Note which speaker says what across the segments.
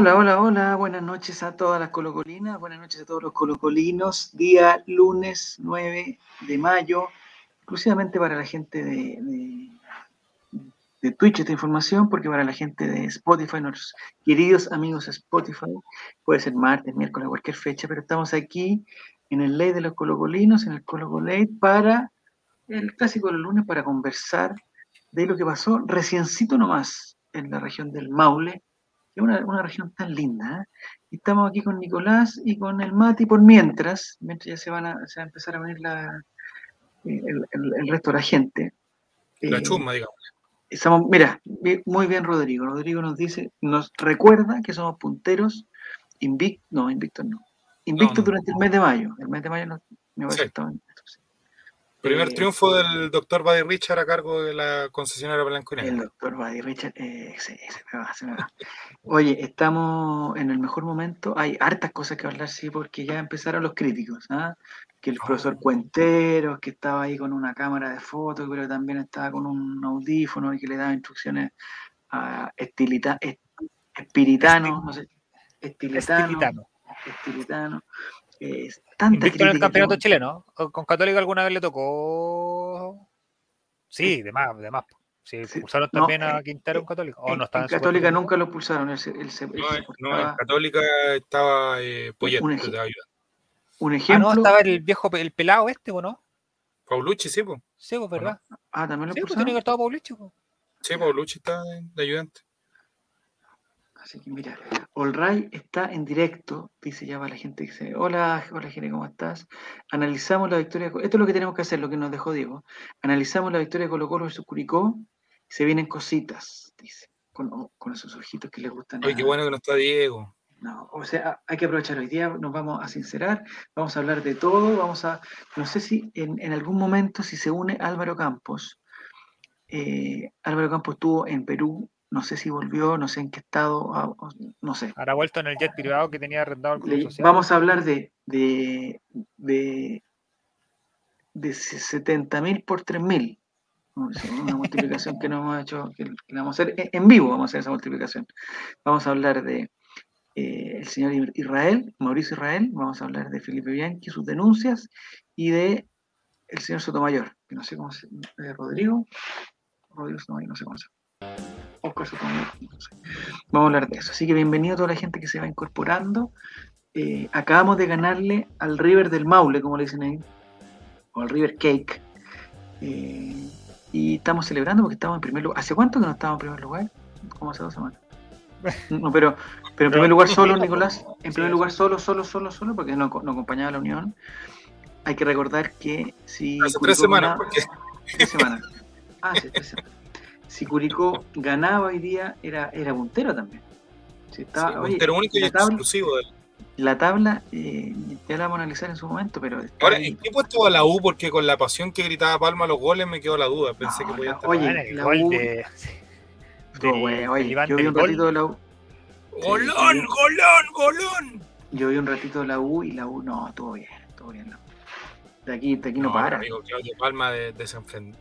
Speaker 1: Hola, hola, hola, buenas noches a todas las colocolinas, buenas noches a todos los colocolinos, día lunes 9 de mayo, exclusivamente para la gente de, de, de Twitch esta información, porque para la gente de Spotify, nuestros queridos amigos de Spotify, puede ser martes, miércoles, cualquier fecha, pero estamos aquí en el Ley de los Colocolinos, en el Colocolate, para el clásico del lunes, para conversar de lo que pasó reciencito nomás en la región del Maule, que es una, una región tan linda. ¿eh? Estamos aquí con Nicolás y con el Mati por mientras, mientras ya se van a, se va a empezar a venir la, eh, el, el- el resto de la gente.
Speaker 2: La
Speaker 1: Eh,
Speaker 2: chusma, digamos.
Speaker 1: Estamos, mira, muy bien Rodrigo. Rodrigo nos dice, nos recuerda que somos punteros invictos, no, invictos no. Invictos
Speaker 2: no.
Speaker 1: durante el mes de mayo. El mes de mayo no, me parece
Speaker 2: Sí. Primer
Speaker 1: eh,
Speaker 2: triunfo del doctor Buddy Richard a cargo de la concesionaria Blanco y
Speaker 1: El doctor Buddy Richard, eh, se, se me va, se me va. Oye, estamos en el mejor momento. Hay hartas cosas que hablar, sí, porque ya empezaron los críticos. ¿ah? Que el
Speaker 2: Oh.
Speaker 1: profesor Cuenteros, que estaba ahí con una cámara de fotos, pero también estaba con un audífono y que le daba instrucciones a estilita, es- espiritano, no sé, estilitano,
Speaker 3: Estilitano.
Speaker 1: estilitano. Eh, tanta
Speaker 3: Invicto en el campeonato
Speaker 1: que-
Speaker 3: chileno. ¿Con Católica alguna vez le tocó? Sí, de más, de más. Sí,
Speaker 1: Sí,
Speaker 3: pulsaron
Speaker 1: no,
Speaker 3: también a
Speaker 1: eh,
Speaker 3: Quintero en Católica. ¿O
Speaker 1: en,
Speaker 3: no estaba
Speaker 1: en
Speaker 3: en su
Speaker 1: Católica
Speaker 3: categoría?
Speaker 1: nunca lo pulsaron, él se, él se- él
Speaker 2: No,
Speaker 1: se
Speaker 2: eh, no, en Católica estaba eh, Poyet,
Speaker 1: Un
Speaker 2: de
Speaker 1: ej-
Speaker 2: ayuda.
Speaker 1: un
Speaker 3: Ah,
Speaker 1: ejemplo.
Speaker 3: no, estaba el viejo, el pelado este, ¿o no?
Speaker 2: Paulucci, sí, pues.
Speaker 3: Sí, pues, ¿verdad?
Speaker 1: Ah, también lo
Speaker 3: Sí, pues
Speaker 1: pulsaron.
Speaker 3: tiene que estar Paulucci, pues.
Speaker 2: Sí, Paulucci está de ayudante.
Speaker 1: Así que mira, Olray está en directo, dice ya para la gente que dice, hola, hola Jere, ¿cómo estás? Analizamos la victoria, de esto es lo que tenemos que hacer, lo que nos dejó Diego. Analizamos la victoria de Colo Colo versus Curicó, se vienen cositas, dice, con, con esos ojitos que les gustan.
Speaker 2: Oye, qué bueno que no está Diego.
Speaker 1: No, o sea, hay que aprovechar hoy día, nos vamos a sincerar, vamos a hablar de todo, vamos a, no sé si en, en algún momento si se une Álvaro Campos, eh, Álvaro Campos estuvo en Perú, no sé si volvió, no sé en qué estado, ah, no sé.
Speaker 3: Ahora vuelto en el jet privado que tenía arrendado el Club
Speaker 1: Le-
Speaker 3: Social.
Speaker 1: vamos a hablar de, de, de, de 70 mil por 3 mil. Una multiplicación que no hemos hecho, que, la vamos a hacer en- en vivo, vamos a hacer esa multiplicación. Vamos a hablar de eh, el señor Israel, Mauricio Israel, vamos a hablar de Felipe Bianchi, sus denuncias, y de el señor Sotomayor, que no sé cómo se eh, Rodrigo, Rodrigo Sotomayor, no sé cómo se Oscar Sé. Vamos a hablar de eso. Así que bienvenido a toda la gente que se va incorporando. Eh, acabamos de ganarle al River del Maule, como le dicen ahí, o al River Cake. Eh, y estamos celebrando porque estamos en primer lugar. ¿Hace cuánto que no estamos en primer lugar? Como hace dos semanas. No, pero, pero en primer lugar solo, Nicolás. En primer lugar solo, solo, solo, solo, porque no, no acompañaba a la Unión. Hay que recordar que si.
Speaker 2: Hace tres semanas, porque
Speaker 1: Tres semanas. Ah, sí, tres semanas. Si Curicó ganaba hoy día, era, era puntero también. Si estaba,
Speaker 2: sí,
Speaker 1: oye,
Speaker 2: puntero único y
Speaker 1: la tabla,
Speaker 2: exclusivo. del-
Speaker 1: la tabla eh, ya la vamos a analizar en su momento, pero.
Speaker 2: Ahora,
Speaker 1: ahí.
Speaker 2: ¿en qué puesto va la U? Porque con la pasión que gritaba Palma los goles me quedó la duda. Pensé
Speaker 1: No,
Speaker 2: que podía
Speaker 1: la-
Speaker 2: estar.
Speaker 1: oye,
Speaker 3: el
Speaker 1: la
Speaker 3: gol
Speaker 1: U-
Speaker 3: de,
Speaker 1: oye, yo vi un
Speaker 3: gol.
Speaker 1: ratito de la U.
Speaker 2: ¡Golón,
Speaker 1: sí.
Speaker 2: golón, golón!
Speaker 1: Yo vi un ratito de la U y la U, no, estuvo bien, estuvo bien. la U. De aquí, de aquí no,
Speaker 2: No,
Speaker 1: para.
Speaker 2: amigo, Claudio Palma de, desenfren-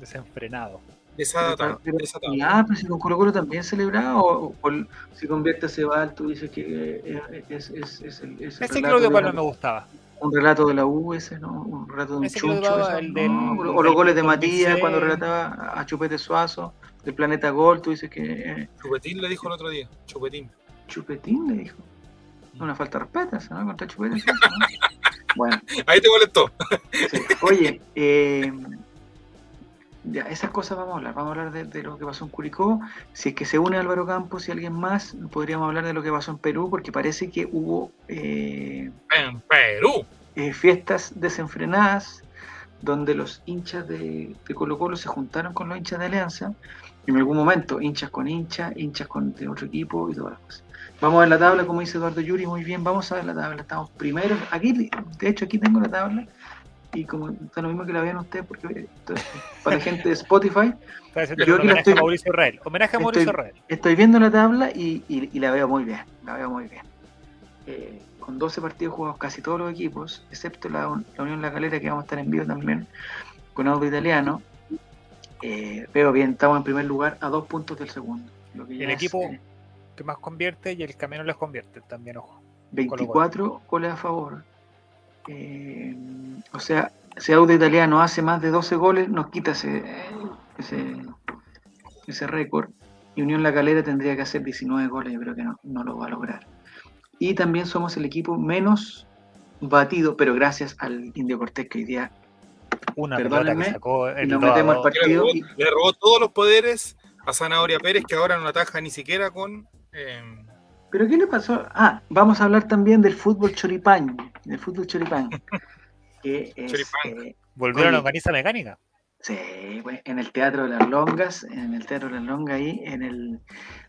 Speaker 3: desenfrenado.
Speaker 2: Desatado,
Speaker 1: Pero-
Speaker 2: desatado.
Speaker 1: Ah, pero si con Colo Colo también celebraba, o, o- o si convierte a Cebal, tú dices que eh, es, es, es el, es el
Speaker 3: Ese Claudio
Speaker 1: la-
Speaker 3: me gustaba.
Speaker 1: un relato de la U ese, ¿no? Un relato de un
Speaker 3: Ese
Speaker 1: chuncho.
Speaker 3: Claudio Palma,
Speaker 1: eso,
Speaker 3: el
Speaker 1: ¿no?
Speaker 3: del-
Speaker 1: o los goles de
Speaker 3: 2006.
Speaker 1: Matías cuando relataba a Chupete Suazo, del Planeta Gol, tú dices que eh,
Speaker 2: Chupetín le dijo el otro día. Chupetín.
Speaker 1: Chupetín le dijo. Una falta de respeto, ¿no? Contra Chupete Suazo, ¿no? Bueno,
Speaker 2: Ahí te molestó.
Speaker 1: sí. oye, eh, ya, esas cosas vamos a hablar. Vamos a hablar de, de lo que pasó en Curicó. Si es que se une Álvaro Campos y alguien más, podríamos hablar de lo que pasó en Perú, porque parece que hubo eh,
Speaker 2: En Perú.
Speaker 1: eh, fiestas desenfrenadas donde los hinchas de, de Colo Colo se juntaron con los hinchas de Alianza en algún momento, hinchas con hinchas, hinchas con de otro equipo y todas las cosas. Vamos a ver la tabla, como dice Eduardo Yuri, muy bien, vamos a ver la tabla, estamos primeros, aquí, de hecho aquí tengo la tabla, y como está lo mismo que la vean ustedes, porque para la gente de Spotify, Yo
Speaker 3: homenaje
Speaker 1: estoy-
Speaker 3: a Mauricio Israel. Homenaje a Mauricio
Speaker 1: Estoy- viendo la tabla y, y- y la veo muy bien, la veo muy bien. Eh, con 12 partidos jugados casi todos los equipos, excepto la, la Unión La Calera, que vamos a estar en vivo también, con audio italiano. Eh, veo bien, estamos en primer lugar a dos puntos del segundo. lo que ya
Speaker 3: El equipo-
Speaker 1: eh,
Speaker 3: que más convierte y el menos les convierte también, ojo.
Speaker 1: 24 goles a favor. Eh, o sea, si Auda Italiano hace más de 12 goles, nos quita ese, ese, ese récord. Y Unión La Calera tendría que hacer 19 goles, yo creo que no, no lo va a lograr. Y también somos el equipo menos batido, pero gracias al Indio Cortés que hoy día
Speaker 3: Una
Speaker 1: Perdónenme,
Speaker 3: pelota que sacó
Speaker 1: y
Speaker 3: el
Speaker 1: nos metemos al
Speaker 3: Dodo.
Speaker 2: Le
Speaker 1: partido.
Speaker 2: robó,
Speaker 1: y-
Speaker 2: le robó todos los poderes a Zanahoria Pérez, que ahora no ataja ni siquiera con. eh,
Speaker 1: ¿Pero qué le pasó? Ah, vamos a hablar también del fútbol choripán. Del fútbol choripán. Que es,
Speaker 2: Choripán.
Speaker 1: eh,
Speaker 3: Volvieron a la organiza mecánica.
Speaker 1: sí, pues, en el Teatro de las Longas, en el Teatro de las Longas ahí, en el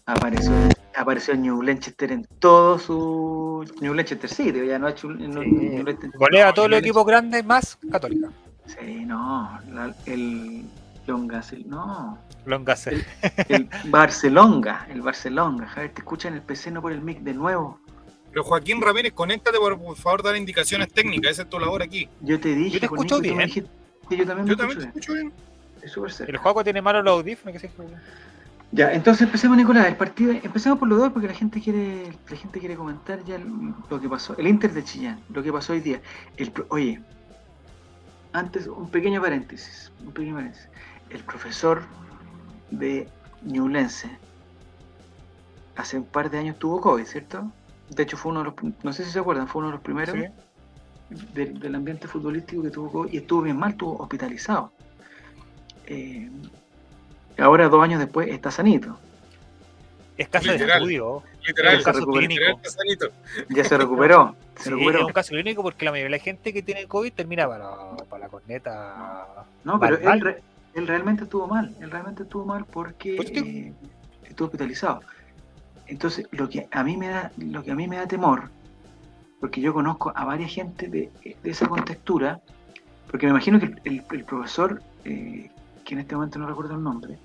Speaker 1: apareció, apareció New Leicester en todo su New Leicester City, ya no ha hecho
Speaker 3: Sí.
Speaker 1: New
Speaker 3: Golea a todos los equipos grandes más Católica.
Speaker 1: Sí, no, la- el Longas, el- no,
Speaker 3: Longas.
Speaker 1: El- el Barcelonga, el Barcelonga. Javier, te escucha en el PC, no por el mic de nuevo.
Speaker 2: Pero Joaquín Ramírez, conéctate por, por favor, dar indicaciones técnicas. Esa es tu labor aquí.
Speaker 1: Yo te dije,
Speaker 3: Yo te escucho
Speaker 1: me
Speaker 3: bien.
Speaker 1: yo también me
Speaker 2: Yo también te
Speaker 1: escucho
Speaker 2: escucho bien.
Speaker 1: Es súper.
Speaker 3: El juego tiene malos los audífonos. Que sí,
Speaker 1: Ya, entonces empecemos, Nicolás. El partido, empecemos por los dos porque la gente quiere, la gente quiere comentar ya lo que pasó. El Inter de Chillán, lo que pasó hoy día. El, oye, antes un pequeño paréntesis, un pequeño paréntesis. El profesor de Ñublense hace un par de años tuvo COVID, ¿cierto? De hecho fue uno de los, no sé si se acuerdan, fue uno de los primeros
Speaker 3: Sí.
Speaker 1: del, del ambiente futbolístico que tuvo COVID y estuvo bien mal, estuvo hospitalizado. Eh, ahora, dos años después, está sanito.
Speaker 3: Es caso de
Speaker 2: Literal.
Speaker 3: estudio.
Speaker 2: Literal,
Speaker 3: Es caso
Speaker 1: recupera.
Speaker 3: clínico.
Speaker 2: literal, Casanito.
Speaker 1: Ya se recuperó. Se
Speaker 3: Sí,
Speaker 1: recuperó.
Speaker 3: es un caso clínico porque la mayoría de la gente que tiene COVID termina para, para la corneta.
Speaker 1: No, pero él, re- él realmente estuvo mal. Él realmente estuvo mal porque
Speaker 3: Pues
Speaker 1: eh, estuvo hospitalizado. Entonces, lo que a mí me da, lo que a mí me da temor, porque yo conozco a varias gente de, de esa contextura, porque me imagino que el, el- el profesor, eh, que en este momento no recuerdo el nombre,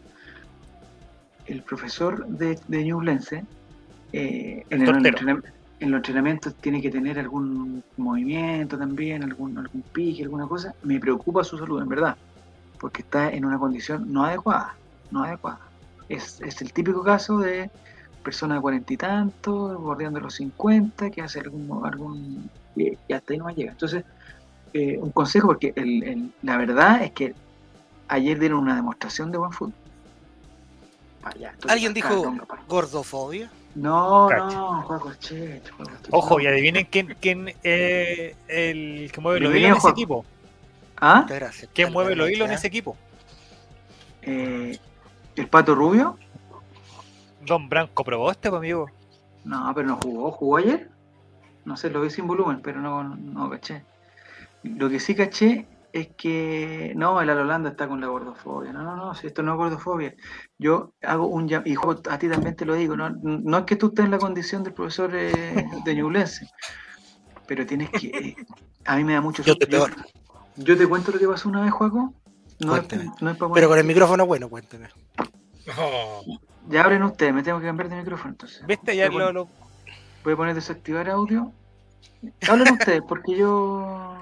Speaker 1: el profesor de, de Ñublense, eh, en, el, entrenam- en los entrenamientos tiene que tener algún movimiento también, algún, algún pique, alguna cosa. Me preocupa su salud, en verdad, porque está en una condición no adecuada, no adecuada. Es, es el típico caso de persona de cuarenta y tantos, bordeando los 50, que hace algún, algún y, y hasta ahí no llega. Entonces, eh, un consejo, porque el- el- la verdad es que ayer dieron una demostración de buen fútbol. Allá, entonces,
Speaker 4: ¿Alguien dijo
Speaker 1: tonga,
Speaker 4: gordofobia?
Speaker 1: No,
Speaker 3: Cacha.
Speaker 1: no, Juaco Checho.
Speaker 3: Ojo, y adivinen quién, quién es el que mueve los hilos en ese equipo.
Speaker 1: ¿Ah?
Speaker 3: ¿Quién mueve los hilos en ese equipo?
Speaker 1: Eh, ¿El Pato Rubio?
Speaker 3: Don Branco Proboste, pues, amigo.
Speaker 1: No, pero no jugó. ¿Jugó ayer? No sé, lo vi sin volumen, pero no, no caché. Lo que sí caché es que no, el Alolanda está con la gordofobia. No, no, no, si esto no es gordofobia. Yo hago un y a ti también te lo digo, no, no es que tú estés en la condición del profesor eh, de Ñublense, pero tienes que. eh, a mí me da mucho
Speaker 4: Yo te peor.
Speaker 1: yo te cuento lo que pasó una vez, Juaco. No es,
Speaker 4: Cuéntame.
Speaker 1: no es para
Speaker 4: Pero con el micrófono bueno, cuénteme.
Speaker 2: No.
Speaker 1: Ya abren ustedes, me tengo que cambiar de micrófono entonces.
Speaker 3: ¿Viste? Ya
Speaker 1: Voy
Speaker 3: lo, lo-
Speaker 1: Voy a poner desactivar audio. Hablen ustedes, porque yo.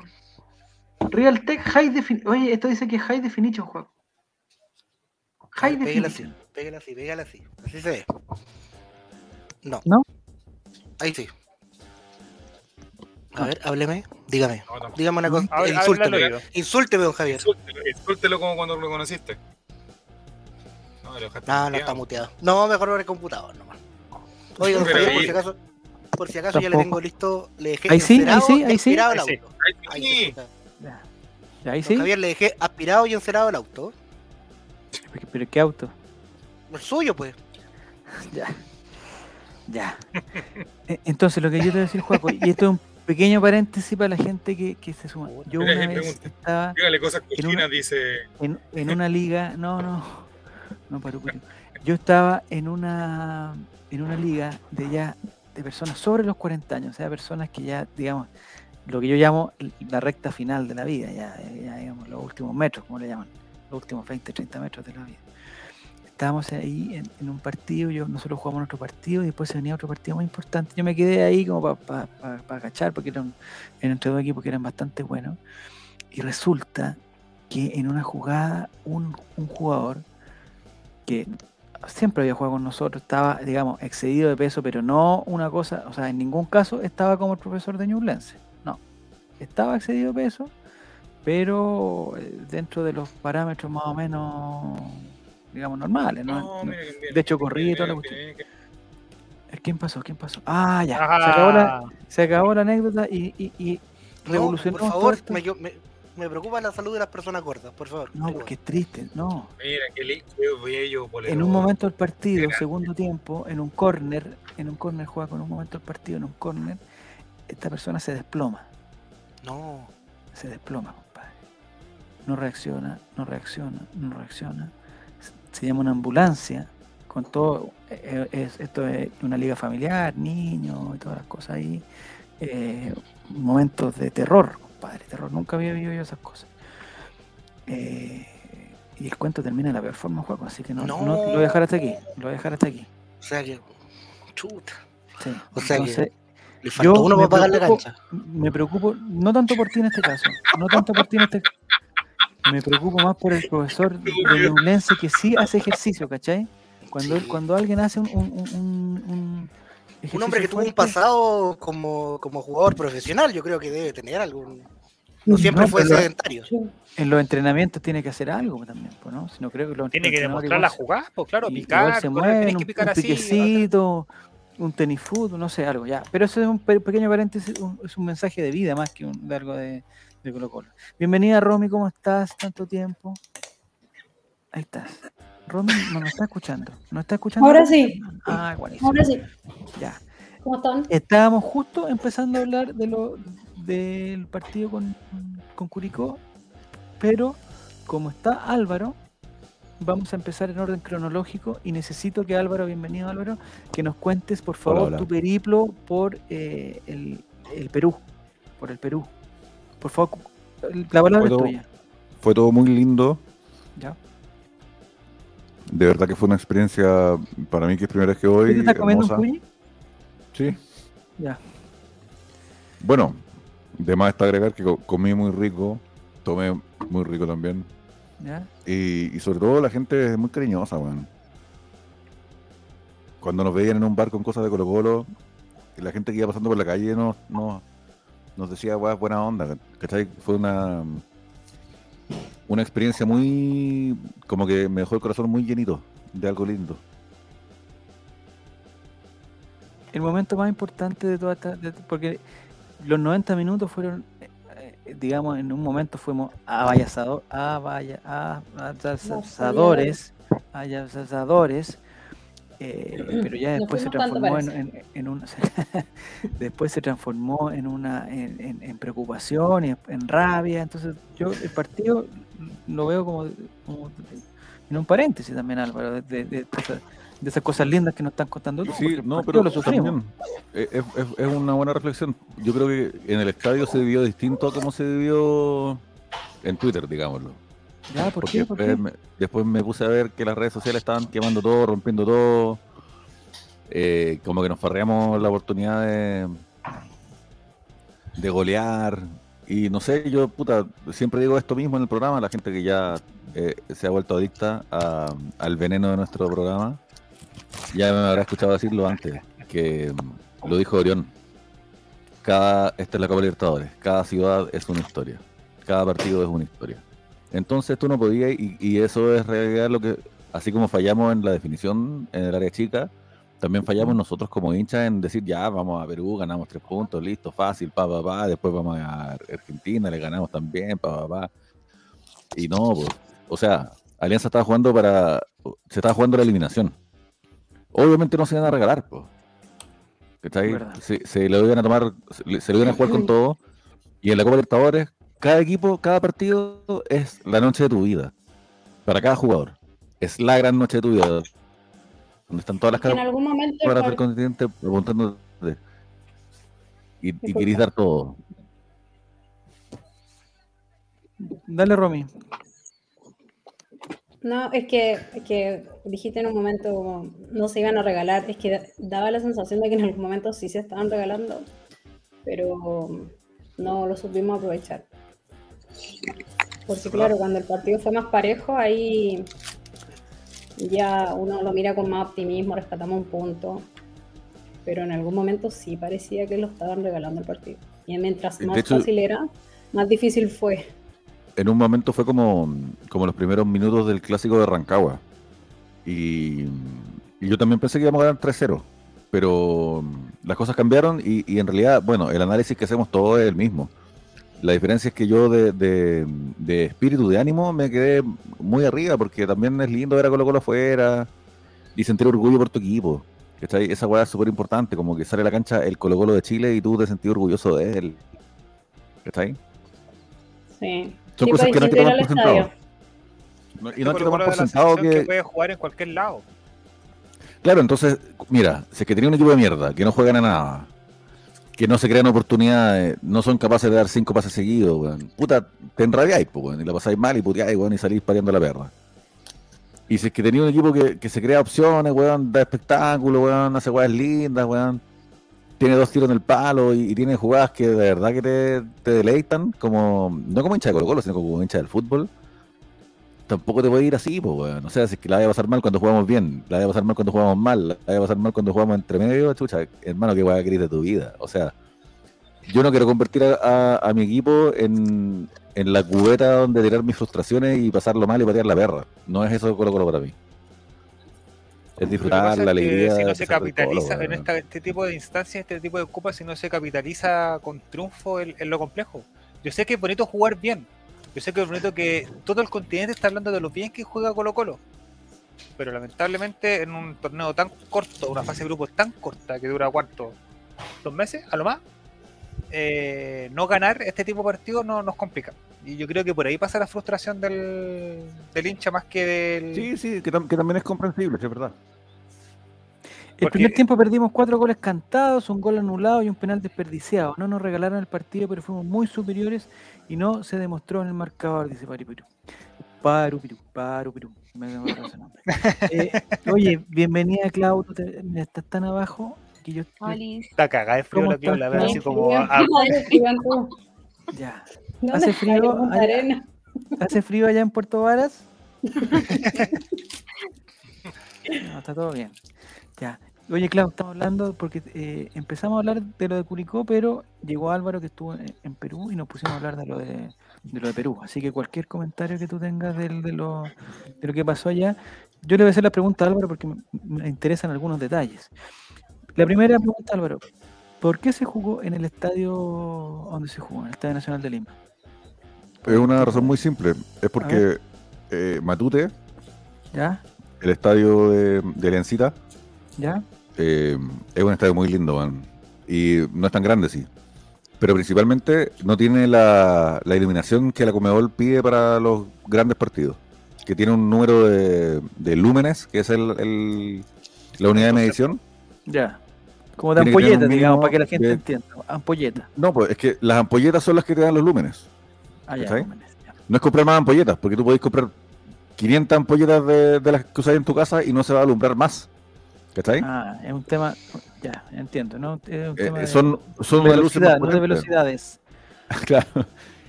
Speaker 1: Realtek High Definition. Oye, esto dice que es High Definition, Juan. High
Speaker 4: Pégala así,
Speaker 1: Definition.
Speaker 4: pégala así, pégala así. Así se ve. No.
Speaker 1: ¿No?
Speaker 4: Ahí sí. A ver, hábleme. Dígame.
Speaker 2: No.
Speaker 4: Dígame una cosa. Insúlteme. Insúlteme, don Javier.
Speaker 2: Insúltelo, insúltelo como cuando lo conociste. No, lo dejaste
Speaker 4: No, no está muteado. No, mejor por el computador nomás. Oiga, por si acaso, por si acaso ya le tengo listo, le dejé
Speaker 5: Ahí sí, ahí
Speaker 4: encerado
Speaker 5: sí,
Speaker 4: y
Speaker 5: ahí sí.
Speaker 4: el
Speaker 3: Ahí sí.
Speaker 4: auto.
Speaker 2: Ahí
Speaker 4: Ahí
Speaker 2: sí.
Speaker 5: ahí
Speaker 4: Don
Speaker 5: sí.
Speaker 4: Javier, le dejé aspirado y encerado el auto.
Speaker 5: Pero, pero ¿qué auto?
Speaker 4: El suyo, pues.
Speaker 5: Ya. Ya. E- Entonces, lo que yo te voy a decir, Juaco, y esto es un pequeño paréntesis para la gente que, que se suma. Yo una vez
Speaker 2: pregunta.
Speaker 5: estaba
Speaker 2: Dígale cosas cochinas, dice.
Speaker 5: en, en una liga, no, no, no paro. Yo estaba en una en una liga de ya de personas sobre los 40 años, o sea, personas que ya, digamos, lo que yo llamo la recta final de la vida, ya, ya digamos, los últimos metros, como le llaman, los últimos 20, 30 metros de la vida. Estábamos ahí en, un partido, yo, nosotros jugamos nuestro partido y después se venía otro partido muy importante. Yo me quedé ahí como para agachar, porque eran, eran entre dos equipos que eran bastante buenos. Y resulta que en una jugada un, un jugador que
Speaker 1: siempre había jugado con nosotros, estaba, digamos, excedido de peso, pero no una cosa, o sea, en ningún caso estaba como el profesor de Ñublense. No, estaba excedido de peso, pero eh, dentro de los parámetros más o menos, digamos, normales, ¿no?
Speaker 6: No,
Speaker 1: No-
Speaker 6: mira
Speaker 1: de hecho, corrí y toda la
Speaker 6: Bien,
Speaker 1: cuestión.
Speaker 6: bien, bien.
Speaker 1: ¿Quién pasó? ¿Quién pasó? Ah, ya, se, acabó la, se acabó la anécdota y, y, y
Speaker 4: No,
Speaker 1: revolucionó
Speaker 4: por
Speaker 1: todo
Speaker 4: favor,
Speaker 1: esto.
Speaker 4: me, yo- me, me preocupa la salud de las personas gordas, por favor.
Speaker 1: No, porque es triste, no.
Speaker 6: Mira, qué li- qué bello polero.
Speaker 1: En un momento del partido, segundo tiempo, en un córner, en un córner juega con un momento del partido, en un córner, esta persona se desploma,
Speaker 4: No.
Speaker 1: se desploma, compadre. No reacciona, no reacciona, no reacciona. Se- llama una ambulancia con todo. eh, es- esto es una liga familiar, niños y todas las cosas ahí. eh, momentos de terror, compadre, terror. Nunca había vivido yo esas cosas. Eh, y el cuento termina de la peor forma, juego, así que no, no,
Speaker 4: No.
Speaker 1: lo voy a dejar hasta aquí. Lo voy a dejar hasta aquí.
Speaker 4: O sea que. Chuta.
Speaker 1: Sí.
Speaker 4: O sea que-
Speaker 1: Entonces,
Speaker 4: Le faltó uno
Speaker 1: me
Speaker 4: para pagar la cancha.
Speaker 1: me preocupo, no tanto por ti en este caso, no tanto por ti en este me preocupo más por el profesor de Ñublense que sí hace ejercicio, ¿cachai? Cuando,
Speaker 4: Sí.
Speaker 1: cuando alguien hace un, un, un- un
Speaker 4: Un hombre que tuvo un pasado como, como jugador profesional, yo creo que debe tener algún. No siempre
Speaker 1: No,
Speaker 4: fue sedentario.
Speaker 1: en los entrenamientos tiene que hacer algo también, pues, ¿no? Si no creo que los
Speaker 3: tiene que demostrar la jugada, pues claro, picar,
Speaker 1: igual se mueven, un,
Speaker 3: que picar
Speaker 1: un
Speaker 3: así.
Speaker 1: piquecito, un tenis fútbol, no sé, algo ya. Pero eso es un pe- pequeño paréntesis, un- es un mensaje de vida más que un de algo de, de Colo Colo. Bienvenida Romy, ¿cómo estás? Tanto tiempo. Ahí estás. Romy no nos está escuchando. ¿No está escuchando?
Speaker 7: Ahora sí.
Speaker 1: Ah, buenísimo.
Speaker 7: Ahora sí.
Speaker 1: Ya.
Speaker 7: ¿Cómo están?
Speaker 1: Estábamos justo empezando a hablar de lo del partido con, con Curicó, pero como está Álvaro, vamos a empezar en orden cronológico y necesito que Álvaro, bienvenido Álvaro, que nos cuentes por favor
Speaker 8: hola.
Speaker 1: tu periplo por eh, el, el Perú, por el Perú. Por favor, la palabra es tuya.
Speaker 8: Fue todo muy lindo.
Speaker 1: ¿ya?
Speaker 8: De verdad que fue una experiencia para mí que es primera vez que
Speaker 1: ¿Qué
Speaker 8: voy.
Speaker 1: te estás comiendo un?
Speaker 8: Sí.
Speaker 1: Ya.
Speaker 8: Bueno, de más está agregar que co- comí muy rico, tomé muy rico también.
Speaker 1: ¿Ya?
Speaker 8: Y, y sobre todo la gente es muy cariñosa, weón. Cuando nos veían en un bar con cosas de Colo Colo, y la gente que iba pasando por la calle nos, nos, nos decía, weón, buena onda, ¿cachai? Fue una, una experiencia muy, como que me dejó el corazón muy llenito de algo lindo.
Speaker 1: el momento más importante de toda esta. de- porque los 90 minutos fueron, eh, digamos, en un momento fuimos abayazadores, abayazadores, eh, pero ya después se transformó en, en- en un. después se transformó en una en, en- en preocupación y en rabia. Entonces, yo el partido lo veo como, como en un paréntesis también, Álvaro, de, de- de- de esas cosas lindas que nos están contando tú.
Speaker 8: Sí, no, pero
Speaker 1: lo
Speaker 8: también es, es- es una buena reflexión. Yo creo que en el estadio se vivió distinto a como se vivió en Twitter, digámoslo.
Speaker 1: ¿Ya? ¿Por
Speaker 8: Porque
Speaker 1: qué? ¿Por
Speaker 8: después,
Speaker 1: qué?
Speaker 8: me, después me puse a ver que las redes sociales estaban quemando todo, rompiendo todo. Eh, como que nos farreamos la oportunidad de, de golear. Y no sé, yo puta, siempre digo esto mismo en el programa, la gente que ya eh, se ha vuelto adicta a- al veneno de nuestro programa, ya me habrá escuchado decirlo antes, que mm, lo dijo Orión. Cada, esta es la Copa Libertadores, cada ciudad es una historia, cada partido es una historia. Entonces tú no podías, y, y eso es realidad lo que, así como fallamos en la definición en el área chica, también fallamos nosotros como hinchas en decir, ya, vamos a Perú, ganamos tres puntos, listo, fácil, pa, pa, pa, después vamos a Argentina, le ganamos también, pa, pa, pa. Y no, pues, o sea, Alianza estaba jugando para, se estaba jugando la eliminación. Obviamente no se iban a regalar, pues. Se, se lo iban a tomar, se, se lo iban a jugar con todo. Y en la Copa Libertadores, cada equipo, cada partido es la noche de tu vida. Para cada jugador. Es la gran noche de tu vida. Donde están todas las
Speaker 7: En
Speaker 8: caras
Speaker 7: algún momento. el
Speaker 8: del
Speaker 7: par-
Speaker 8: continente preguntándote. Y, y querís dar todo.
Speaker 1: Dale, Romy.
Speaker 7: No, es que, es que dijiste en un momento como no se iban a regalar. Es que da- daba la sensación de que en algún momento sí se estaban regalando, pero no lo supimos aprovechar. Porque claro, cuando el partido fue más parejo, ahí ya uno lo mira con más optimismo, rescatamos un punto. Pero en algún momento sí parecía que lo estaban regalando el partido. Y mientras más
Speaker 8: hecho-
Speaker 7: fácil era, más difícil fue.
Speaker 8: en un momento fue como, como los primeros minutos del clásico de Rancagua. Y, y yo también pensé que íbamos a ganar 3-0. Pero las cosas cambiaron y, y en realidad, bueno, el análisis que hacemos todo es el mismo. La diferencia es que yo de, de- de espíritu, de ánimo, me quedé muy arriba porque también es lindo ver a Colo Colo afuera y sentir orgullo por tu equipo. ¿cachai? Esa weá es súper importante, como que sale a la cancha el Colo Colo de Chile y tú te sentís orgulloso de él. ¿Cachai?
Speaker 7: Sí.
Speaker 8: Son
Speaker 7: Sí,
Speaker 8: cosas
Speaker 7: pues,
Speaker 8: que no hay que tomar por sentado. No- Y no hay que tomar por sentado que,
Speaker 3: que puede jugar en cualquier lado.
Speaker 8: Claro, entonces, mira, si es que tiene un equipo de mierda, que no juegan a nada, que no se crean oportunidades, no son capaces de dar cinco pases seguidos, weón. Puta, te enrabiáis, pues, weón, y la pasáis mal y puteáis, weón, y salís pateando la perra. Y si es que tenía un equipo que, que se crea opciones, weón, da espectáculo, weón, hace weas lindas, weón, tiene dos tiros en el palo y, y tiene jugadas que de verdad que te, te deleitan, como, no como hincha de Colo Colo, sino como hincha del fútbol. Tampoco te puede ir así, pues, weón. O sea, si es que la voy a pasar mal cuando jugamos bien, la voy a pasar mal cuando jugamos mal, la voy a pasar mal cuando jugamos entre medio, chucha, hermano, qué weá querés de tu vida. O sea, yo no quiero convertir a, a- a mi equipo en, en la cubeta donde tirar mis frustraciones y pasarlo mal y patear la perra. No es eso Colo Colo para mí. Es disfrutar la
Speaker 3: es que
Speaker 8: alegría.
Speaker 3: Si no se
Speaker 8: Colo,
Speaker 3: capitaliza en esta- este tipo de instancias, este tipo de copas, si no se capitaliza con triunfo en, en lo complejo. Yo sé que es bonito jugar bien. Yo sé que es bonito que todo el continente está hablando de lo bien que juega Colo Colo. Pero lamentablemente en un torneo tan corto, una fase de grupos tan corta que dura cuánto, dos meses a lo más, eh, no ganar este tipo de partidos no, nos complica. Y yo creo que por ahí pasa la frustración del, del hincha más que del...
Speaker 8: Sí, sí, que, que también es comprensible, es verdad.
Speaker 1: El
Speaker 3: Porque-
Speaker 1: primer tiempo perdimos cuatro goles cantados, un gol anulado y un penal desperdiciado. No nos regalaron el partido, pero fuimos muy superiores y no se demostró en el marcador, dice Paripirú. Parupirú, Parupirú. Me ese nombre. Eh, oye, bienvenida, Claudio. Estás tan abajo que yo.
Speaker 9: Olis.
Speaker 3: Está cagada de frío
Speaker 1: ¿Cómo
Speaker 3: la que habla,
Speaker 1: estás,
Speaker 3: así como...
Speaker 1: Ya.
Speaker 7: ¿Dónde
Speaker 1: ¿Hace frío allá?
Speaker 7: Arena?
Speaker 1: ¿Hace frío allá en Puerto Varas? No, está todo bien. Ya. Oye, Clau, estamos hablando porque eh, empezamos a hablar de lo de Curicó, pero llegó Álvaro que estuvo en, en Perú y nos pusimos a hablar de lo de, de lo de Perú. Así que cualquier comentario que tú tengas del- de, lo, de lo que pasó allá, yo le voy a hacer la pregunta a Álvaro porque me, me interesan algunos detalles. La primera pregunta, Álvaro, ¿por qué se jugó en el estadio donde se jugó, en el Estadio Nacional de Lima?
Speaker 8: Es una razón muy simple. Es porque eh, Matute,
Speaker 1: ¿Ya?
Speaker 8: el estadio de, de Lencita,
Speaker 1: ¿Ya?
Speaker 8: Eh, es un estadio muy lindo, man. Y no es tan grande, sí. Pero principalmente no tiene la, la iluminación que la Comebol pide para los grandes partidos. Que tiene un número de, de lúmenes, que es el, el- la unidad de medición.
Speaker 1: Ya. Como de ampolletas, digamos, para que la gente
Speaker 8: de-
Speaker 1: entienda. Ampolletas.
Speaker 8: No, pues es que las ampolletas son las que te dan los lúmenes.
Speaker 1: Ah, ya,
Speaker 8: ¿Cachai?
Speaker 1: lúmenes, ya.
Speaker 8: No es comprar más ampolletas, porque tú podés comprar 500 ampolletas de, de las que usáis en tu casa y no se va a alumbrar más. ¿Cachai?
Speaker 1: Ah, es un tema. Ya, entiendo, ¿no? Es un
Speaker 8: Eh,
Speaker 1: tema de
Speaker 8: son son
Speaker 1: velocidad,
Speaker 8: más
Speaker 1: no de velocidades.
Speaker 8: Claro.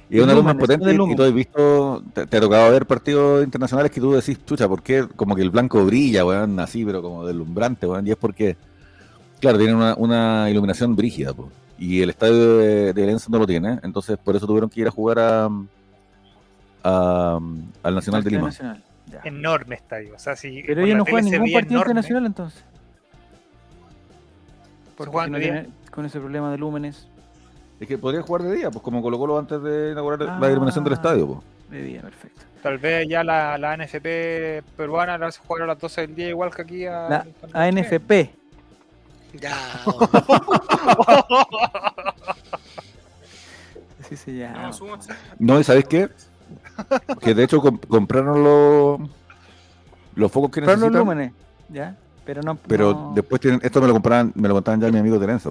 Speaker 8: Y
Speaker 1: De
Speaker 8: es una luz más potente
Speaker 1: de
Speaker 8: y- tú has visto, te, te ha tocado ver partidos internacionales que tú decís, chucha, ¿por qué? Como que el blanco brilla, weón, así, pero como deslumbrante, weón, y es porque, claro, tienen una, una iluminación brígida, po. y el estadio de, de Lenzo no lo tiene, entonces por eso tuvieron que ir a jugar a, a- al Nacional de Lima.
Speaker 1: Nacional, ya.
Speaker 3: enorme estadio. O sea, si
Speaker 1: Pero ellos no juegan ningún partido
Speaker 3: enorme,
Speaker 1: internacional entonces. Porque si no tiene- con ese problema de lúmenes,
Speaker 8: Es que podrían jugar de día, pues como Colo Colo antes de inaugurar
Speaker 1: Ah.
Speaker 8: la iluminación del estadio, pues.
Speaker 1: de día, perfecto.
Speaker 3: Tal vez ya la, la NFP peruana la hace jugar a las 12 del día, igual que aquí a.
Speaker 1: La ANFP.
Speaker 4: Ya,
Speaker 1: Sí, sí, ya.
Speaker 6: No, súmanse.
Speaker 8: No, ¿y sabes qué? Que de hecho comp- compraron los, los focos que
Speaker 1: Pero los
Speaker 8: necesitan.
Speaker 1: lúmenes, ya. Pero no.
Speaker 8: Pero
Speaker 1: no-
Speaker 8: después tienen, esto me lo compraban, me lo contaban ya mi amigo
Speaker 4: colgados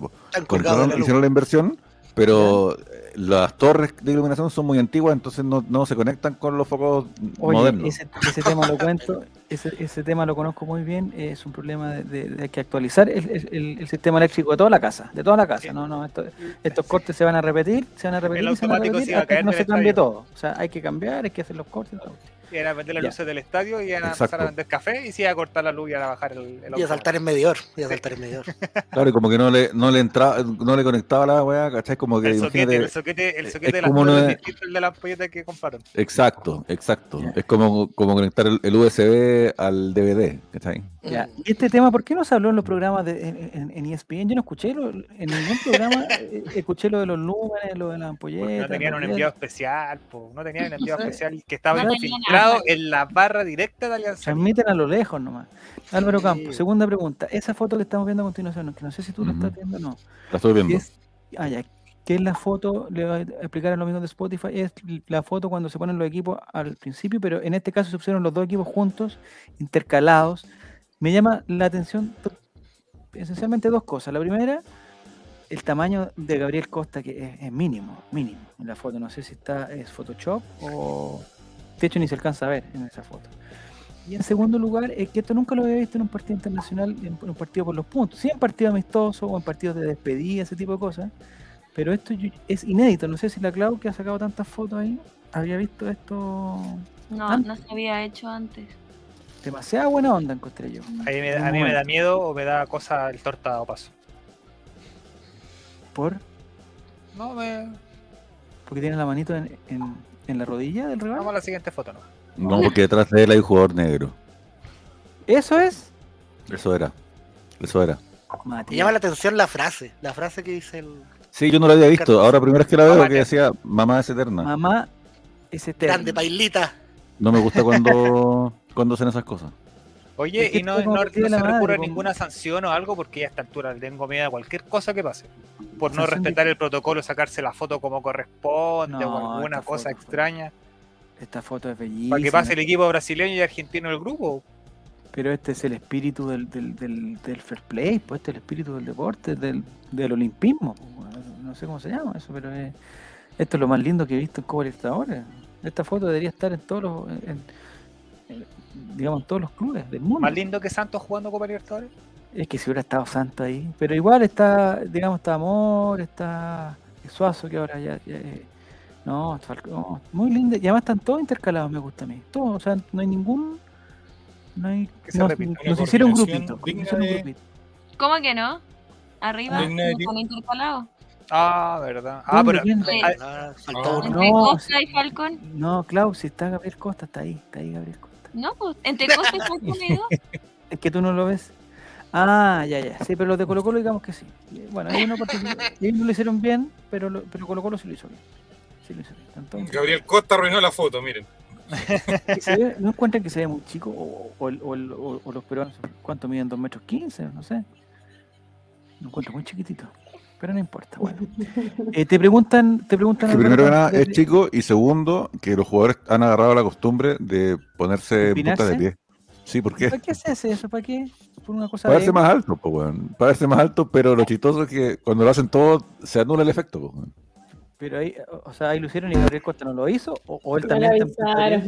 Speaker 8: Compraron,
Speaker 4: la
Speaker 8: hicieron la inversión, pero las torres de iluminación son muy antiguas, entonces no, no se conectan con los focos
Speaker 1: Oye,
Speaker 8: modernos.
Speaker 1: ese, ese tema lo cuento, ese, ese tema lo conozco muy bien, es un problema de, de- de que actualizar el, el- sistema eléctrico de toda la casa, de toda la casa, no, no, esto- estos cortes se van a repetir, se van a repetir,
Speaker 3: El
Speaker 1: y se van a repetir
Speaker 3: se iba a
Speaker 1: hasta que no se cambie
Speaker 3: estadio.
Speaker 1: todo, o sea, hay que cambiar, hay que hacer los cortes, y todo.
Speaker 3: Iban a vender las
Speaker 1: Ya.
Speaker 3: luces del estadio y iban a
Speaker 8: Exacto.
Speaker 3: empezar a vender café y se iba a cortar la luz y iban a bajar el, el
Speaker 4: Y a saltar en medidor. Y a saltar en medidor.
Speaker 8: Claro, y como que no le, no le entraba, no le conectaba la weá, ¿cachai? Como que
Speaker 3: El soquete, el soquete, el de las
Speaker 8: como
Speaker 3: luces
Speaker 8: una-
Speaker 3: es distinto al de la ampolleta que compraron.
Speaker 8: Exacto, exacto. Es como, como conectar el, el USB al DVD, ¿cachai?
Speaker 1: Ya.
Speaker 4: Mm.
Speaker 1: Y este tema, ¿por qué no se habló en los programas de, en, en- en ESPN? Yo no escuché, lo- en ningún programa eh, escuché lo de los números, lo de las ampolletas.
Speaker 3: Porque no tenían un
Speaker 1: videos.
Speaker 3: especial, po. no tenían un enviado
Speaker 1: sé.
Speaker 3: especial que estaba
Speaker 7: No tenían
Speaker 3: en la barra directa de Alianza.
Speaker 1: Transmiten a lo lejos nomás. Álvaro
Speaker 4: Sí.
Speaker 1: Campos, segunda pregunta. Esa foto que estamos viendo a continuación, que no sé si tú la
Speaker 8: Ujú.
Speaker 1: estás viendo o no.
Speaker 8: La estoy viendo.
Speaker 1: Es, ah, ya. ¿Qué es la foto? Le voy a explicar a los amigos de Spotify. Es la foto cuando se ponen los equipos al principio, pero en este caso se pusieron los dos equipos juntos, intercalados. Me llama la atención esencialmente dos cosas. La primera, el tamaño de Gabriel Costa, que es, es mínimo, mínimo en la foto. No sé si está es Photoshop o. De hecho, ni se alcanza a ver en esa foto. Y en segundo lugar, es que esto nunca lo había visto en un partido internacional, en un partido por los puntos. Sí, en partidos amistosos o en partidos de despedida, ese tipo de cosas. Pero esto es inédito. No sé si la Clau, que ha sacado tantas fotos ahí, había visto esto.
Speaker 9: No,
Speaker 1: Antes.
Speaker 9: no se había hecho antes.
Speaker 1: Demasiada buena onda encontré yo.
Speaker 3: A mí, me,
Speaker 1: Un
Speaker 3: a mí me da miedo o me da cosa el torta dado paso.
Speaker 1: ¿Por?
Speaker 3: No, me...
Speaker 1: Porque tiene la manito en, en- en la rodilla del rival.
Speaker 3: vamos a la siguiente foto, ¿no?
Speaker 8: No, porque detrás de él hay un jugador negro.
Speaker 1: Eso es.
Speaker 8: Eso era. Eso era.
Speaker 4: Me llama la atención la frase. La frase que dice el
Speaker 8: Sí, yo no la había visto. Ahora primera vez que la veo
Speaker 3: Mamá
Speaker 8: que decía mamá es eterna.
Speaker 1: Mamá es eterna.
Speaker 4: grande pailita.
Speaker 8: No me gusta cuando, cuando hacen esas cosas.
Speaker 3: Oye, y no, se
Speaker 1: madre,
Speaker 3: recurre a
Speaker 1: como-
Speaker 3: ninguna sanción o algo porque ya a esta altura le tengo miedo a cualquier cosa que pase. Por no
Speaker 1: ¿Sanción de
Speaker 3: respetar el protocolo, sacarse la foto como corresponde
Speaker 1: No,
Speaker 3: o alguna cosa
Speaker 1: foto
Speaker 3: extraña.
Speaker 1: Esta foto es bellísima.
Speaker 3: Para que pase el equipo brasileño y argentino del grupo.
Speaker 1: Pero este es el espíritu del, del, del, del fair play, pues este es el espíritu del deporte, del, del olimpismo. No sé cómo se llama eso, pero es- esto es lo más lindo que he visto en Copa Libertadores. Esta foto debería estar en todos los, en- digamos, todos los clubes del mundo.
Speaker 3: Más lindo que Santos jugando Copa Libertadores.
Speaker 1: Es que si hubiera estado Santo ahí. Pero igual está, digamos, está Amor, está Suazo, que ahora ya. ya, eh, no, Falcón, no, muy lindo. Y además están todos intercalados, me gusta a mí. Todos, o sea, no hay ningún. No hay.
Speaker 3: Que se
Speaker 1: Nos, nos hicieron un grupito. hicieron un
Speaker 6: de-
Speaker 1: grupito.
Speaker 9: ¿Cómo que no? Arriba
Speaker 6: Digna de
Speaker 9: no
Speaker 6: ti.
Speaker 9: están intercalados.
Speaker 3: Ah, verdad. Ah,
Speaker 1: ¿Dónde,
Speaker 3: pero ah.
Speaker 9: Entre
Speaker 1: No,
Speaker 9: Costa y Falcón.
Speaker 1: No, Clau, si está Gabriel Costa, está ahí, está ahí Gabriel Costa.
Speaker 9: No, pues entre Costa y dos.
Speaker 1: Es que tú no lo ves. Ah, ya, ya. Sí, pero los de Colo Colo digamos que sí. Bueno, ellos no, participó- ellos no lo hicieron bien, pero, lo- pero Colo Colo sí lo hizo bien. Sí lo hizo bien. Están todos-
Speaker 6: Gabriel Costa arruinó la foto, miren.
Speaker 1: Y se ve- ¿No encuentran que se ve muy chico? O, o el- o el- o- o los peruanos, ¿cuánto miden? ¿2 metros 15? No sé. Lo encuentro muy chiquitito. Pero no importa. Bueno. Eh, te preguntan. Te preguntan
Speaker 8: Que primero que nada es chico y segundo que los jugadores han agarrado la costumbre de ponerse en punta de pie. Sí, ¿por qué?
Speaker 1: ¿Para qué se hace eso? ¿Para qué? Por una cosa
Speaker 8: Para
Speaker 1: de.
Speaker 8: verse más alto, pues, weón. Para verse más alto, pero lo chistoso es que cuando lo hacen todo se anula el efecto, pues, weón.
Speaker 1: Pero ahí, o sea, ahí lo hicieron y Gabriel Costa no lo hizo. O, o él también. está